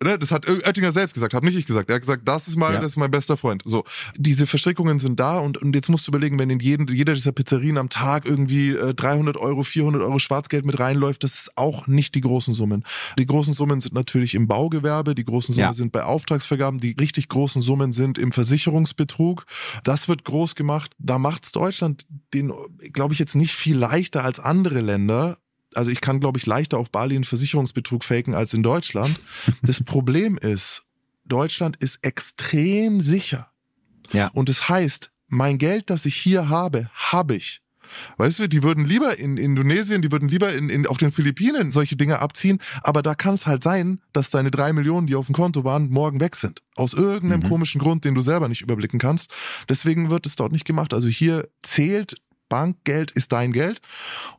ne, das hat Oettinger selbst gesagt, habe nicht ich gesagt. Er hat gesagt, das ist mein, ja. das ist mein bester Freund. So, diese Verstrickungen sind da und, und jetzt musst du überlegen, wenn in jeden, jeder dieser Pizzerien am Tag irgendwie äh, 300 Euro, 400 Euro Schwarzgeld mit reinläuft, das ist auch nicht die großen Summen. Die großen Summen sind natürlich im Baugewerbe, die großen Summen ja. sind bei Auftragsvergaben, die richtig großen Summen sind im Versicherungsbetrug. Das wird groß gemacht. Da macht's Deutschland den, glaube ich, jetzt nicht viel leichter als andere Länder, also ich kann, glaube ich, leichter auf Bali einen Versicherungsbetrug faken als in Deutschland. Das Problem ist, Deutschland ist extrem sicher. Ja. Und es das heißt, mein Geld, das ich hier habe, habe ich. Weißt du, die würden lieber in Indonesien, die würden lieber in, in, auf den Philippinen solche Dinge abziehen, aber da kann es halt sein, dass deine drei Millionen, die auf dem Konto waren, morgen weg sind. Aus irgendeinem mhm. komischen Grund, den du selber nicht überblicken kannst. Deswegen wird es dort nicht gemacht. Also hier zählt Bankgeld ist dein Geld.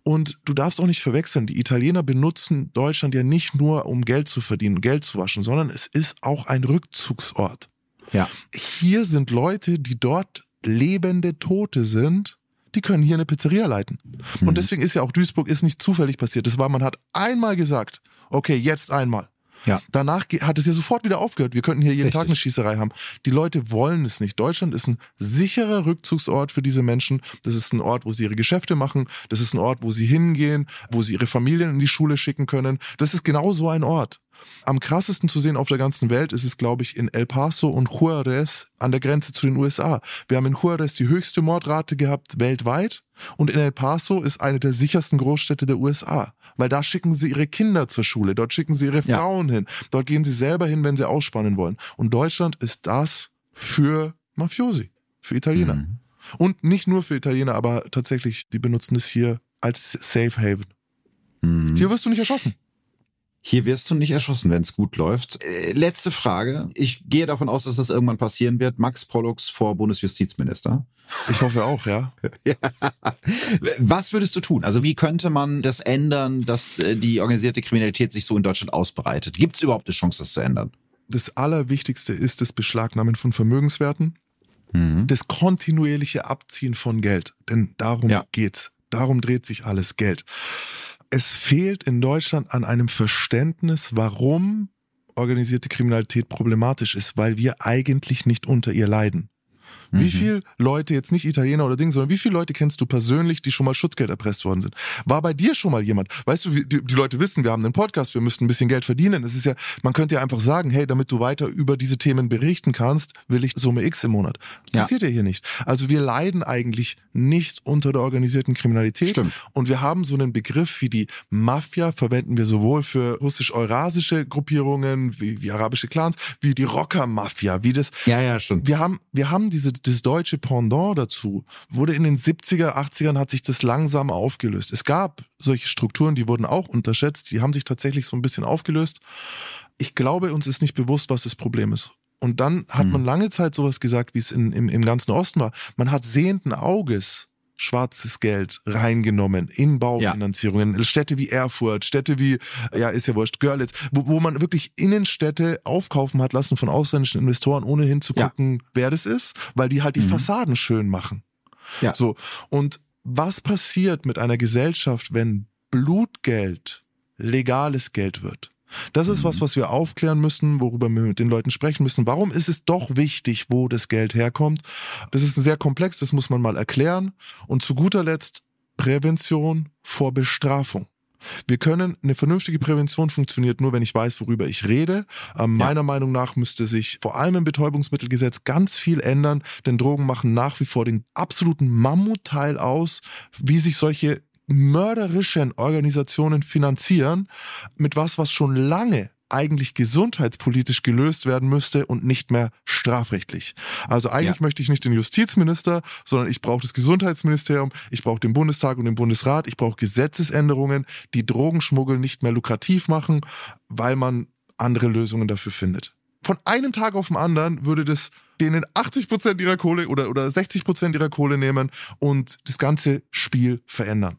Und du darfst auch nicht verwechseln, die Italiener benutzen Deutschland ja nicht nur, um Geld zu verdienen, Geld zu waschen, sondern es ist auch ein Rückzugsort. Ja. Hier sind Leute, die dort lebende Tote sind, die können hier eine Pizzeria leiten. Mhm. Und deswegen ist ja auch Duisburg ist nicht zufällig passiert. Das war, man hat einmal gesagt, okay, jetzt einmal. Ja. Danach hat es ja sofort wieder aufgehört. Wir könnten hier jeden Richtig. Tag eine Schießerei haben. Die Leute wollen es nicht. Deutschland ist ein sicherer Rückzugsort für diese Menschen. Das ist ein Ort, wo sie ihre Geschäfte machen. Das ist ein Ort, wo sie hingehen, wo sie ihre Familien in die Schule schicken können. Das ist genau so ein Ort. Am krassesten zu sehen auf der ganzen Welt ist es, glaube ich, in El Paso und Juarez an der Grenze zu den USA. Wir haben in Juarez die höchste Mordrate gehabt weltweit und in El Paso ist eine der sichersten Großstädte der USA, weil da schicken sie ihre Kinder zur Schule, dort schicken sie ihre Frauen ja. hin, dort gehen sie selber hin, wenn sie ausspannen wollen. Und Deutschland ist das für Mafiosi, für Italiener. Mhm. Und nicht nur für Italiener, aber tatsächlich, die benutzen es hier als Safe Haven. Mhm. Hier wirst du nicht erschossen. Hier wirst du nicht erschossen, wenn es gut läuft. Äh, letzte Frage. Ich gehe davon aus, dass das irgendwann passieren wird. Max Pollux vor Bundesjustizminister. Ich hoffe auch, ja. ja. Was würdest du tun? Also wie könnte man das ändern, dass äh, die organisierte Kriminalität sich so in Deutschland ausbreitet? Gibt es überhaupt eine Chance, das zu ändern? Das Allerwichtigste ist das Beschlagnahmen von Vermögenswerten, mhm. das kontinuierliche Abziehen von Geld. Denn darum ja. geht's. Darum dreht sich alles Geld. Es fehlt in Deutschland an einem Verständnis, warum organisierte Kriminalität problematisch ist, weil wir eigentlich nicht unter ihr leiden. Mhm. Wie viele Leute, jetzt nicht Italiener oder Ding, sondern wie viele Leute kennst du persönlich, die schon mal Schutzgeld erpresst worden sind? War bei dir schon mal jemand? Weißt du, die, die Leute wissen, wir haben einen Podcast, wir müssten ein bisschen Geld verdienen. Das ist ja, man könnte ja einfach sagen, hey, damit du weiter über diese Themen berichten kannst, will ich Summe X im Monat. Ja. Passiert ja hier nicht. Also wir leiden eigentlich nicht unter der organisierten Kriminalität. Stimmt. Und wir haben so einen Begriff wie die Mafia, verwenden wir sowohl für russisch-eurasische Gruppierungen, wie, wie arabische Clans, wie die Rocker-Mafia, wie das. Ja, ja, stimmt. Wir haben, wir haben diese das deutsche Pendant dazu wurde in den 70er, 80ern hat sich das langsam aufgelöst. Es gab solche Strukturen, die wurden auch unterschätzt, die haben sich tatsächlich so ein bisschen aufgelöst. Ich glaube, uns ist nicht bewusst, was das Problem ist. Und dann hat hm. man lange Zeit sowas gesagt, wie es in, im, im ganzen Osten war. Man hat sehenden Auges schwarzes Geld reingenommen in Baufinanzierungen. Ja. Städte wie Erfurt, Städte wie, ja, ist ja wurscht, Görlitz, wo, wo man wirklich Innenstädte aufkaufen hat lassen von ausländischen Investoren, ohne hinzugucken, ja. wer das ist, weil die halt die mhm. Fassaden schön machen. Ja. So. Und was passiert mit einer Gesellschaft, wenn Blutgeld legales Geld wird? Das ist was, was wir aufklären müssen, worüber wir mit den Leuten sprechen müssen. Warum ist es doch wichtig, wo das Geld herkommt? Das ist sehr komplex, das muss man mal erklären. Und zu guter Letzt Prävention vor Bestrafung. Wir können, eine vernünftige Prävention funktioniert nur, wenn ich weiß, worüber ich rede. Ähm, ja. Meiner Meinung nach müsste sich vor allem im Betäubungsmittelgesetz ganz viel ändern, denn Drogen machen nach wie vor den absoluten Mammutteil aus, wie sich solche mörderischen Organisationen finanzieren, mit was, was schon lange eigentlich gesundheitspolitisch gelöst werden müsste und nicht mehr strafrechtlich. Also eigentlich ja. möchte ich nicht den Justizminister, sondern ich brauche das Gesundheitsministerium, ich brauche den Bundestag und den Bundesrat, ich brauche Gesetzesänderungen, die Drogenschmuggel nicht mehr lukrativ machen, weil man andere Lösungen dafür findet. Von einem Tag auf den anderen würde das denen 80 Prozent ihrer Kohle oder, oder 60 Prozent ihrer Kohle nehmen und das ganze Spiel verändern.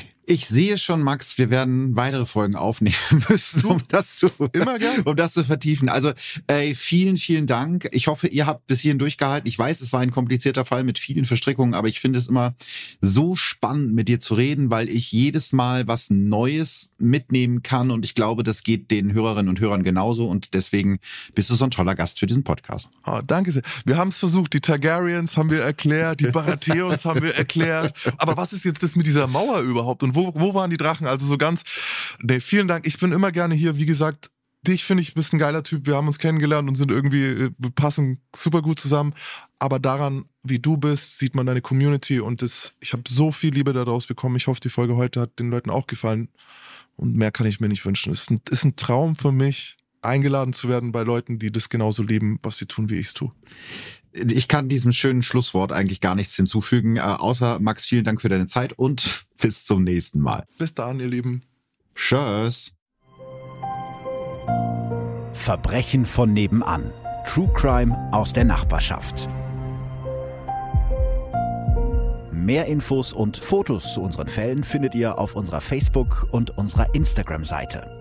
Ich sehe schon, Max, wir werden weitere Folgen aufnehmen müssen, um das zu, immer gern. um das zu vertiefen. Also ey, vielen, vielen Dank. Ich hoffe, ihr habt bis hierhin durchgehalten. Ich weiß, es war ein komplizierter Fall mit vielen Verstrickungen, aber ich finde es immer so spannend, mit dir zu reden, weil ich jedes Mal was Neues mitnehmen kann und ich glaube, das geht den Hörerinnen und Hörern genauso und deswegen bist du so ein toller Gast für diesen Podcast. Oh, danke sehr. Wir haben es versucht. Die Targaryens haben wir erklärt, die Baratheons haben wir erklärt. Aber was ist jetzt das mit dieser Mauer überhaupt und wo wo, wo waren die Drachen? Also so ganz, nee, vielen Dank. Ich bin immer gerne hier. Wie gesagt, dich finde ich, bist ein geiler Typ. Wir haben uns kennengelernt und sind irgendwie, äh, wir passen super gut zusammen. Aber daran, wie du bist, sieht man deine Community und das, ich habe so viel Liebe daraus bekommen. Ich hoffe, die Folge heute hat den Leuten auch gefallen. Und mehr kann ich mir nicht wünschen. Es ist ein, ist ein Traum für mich, eingeladen zu werden bei Leuten, die das genauso lieben, was sie tun, wie ich es tue ich kann diesem schönen Schlusswort eigentlich gar nichts hinzufügen, äh, außer Max, vielen Dank für deine Zeit und bis zum nächsten Mal. Bis dann, ihr Lieben. Tschüss. Verbrechen von nebenan. True Crime aus der Nachbarschaft. Mehr Infos und Fotos zu unseren Fällen findet ihr auf unserer Facebook- und unserer Instagram-Seite.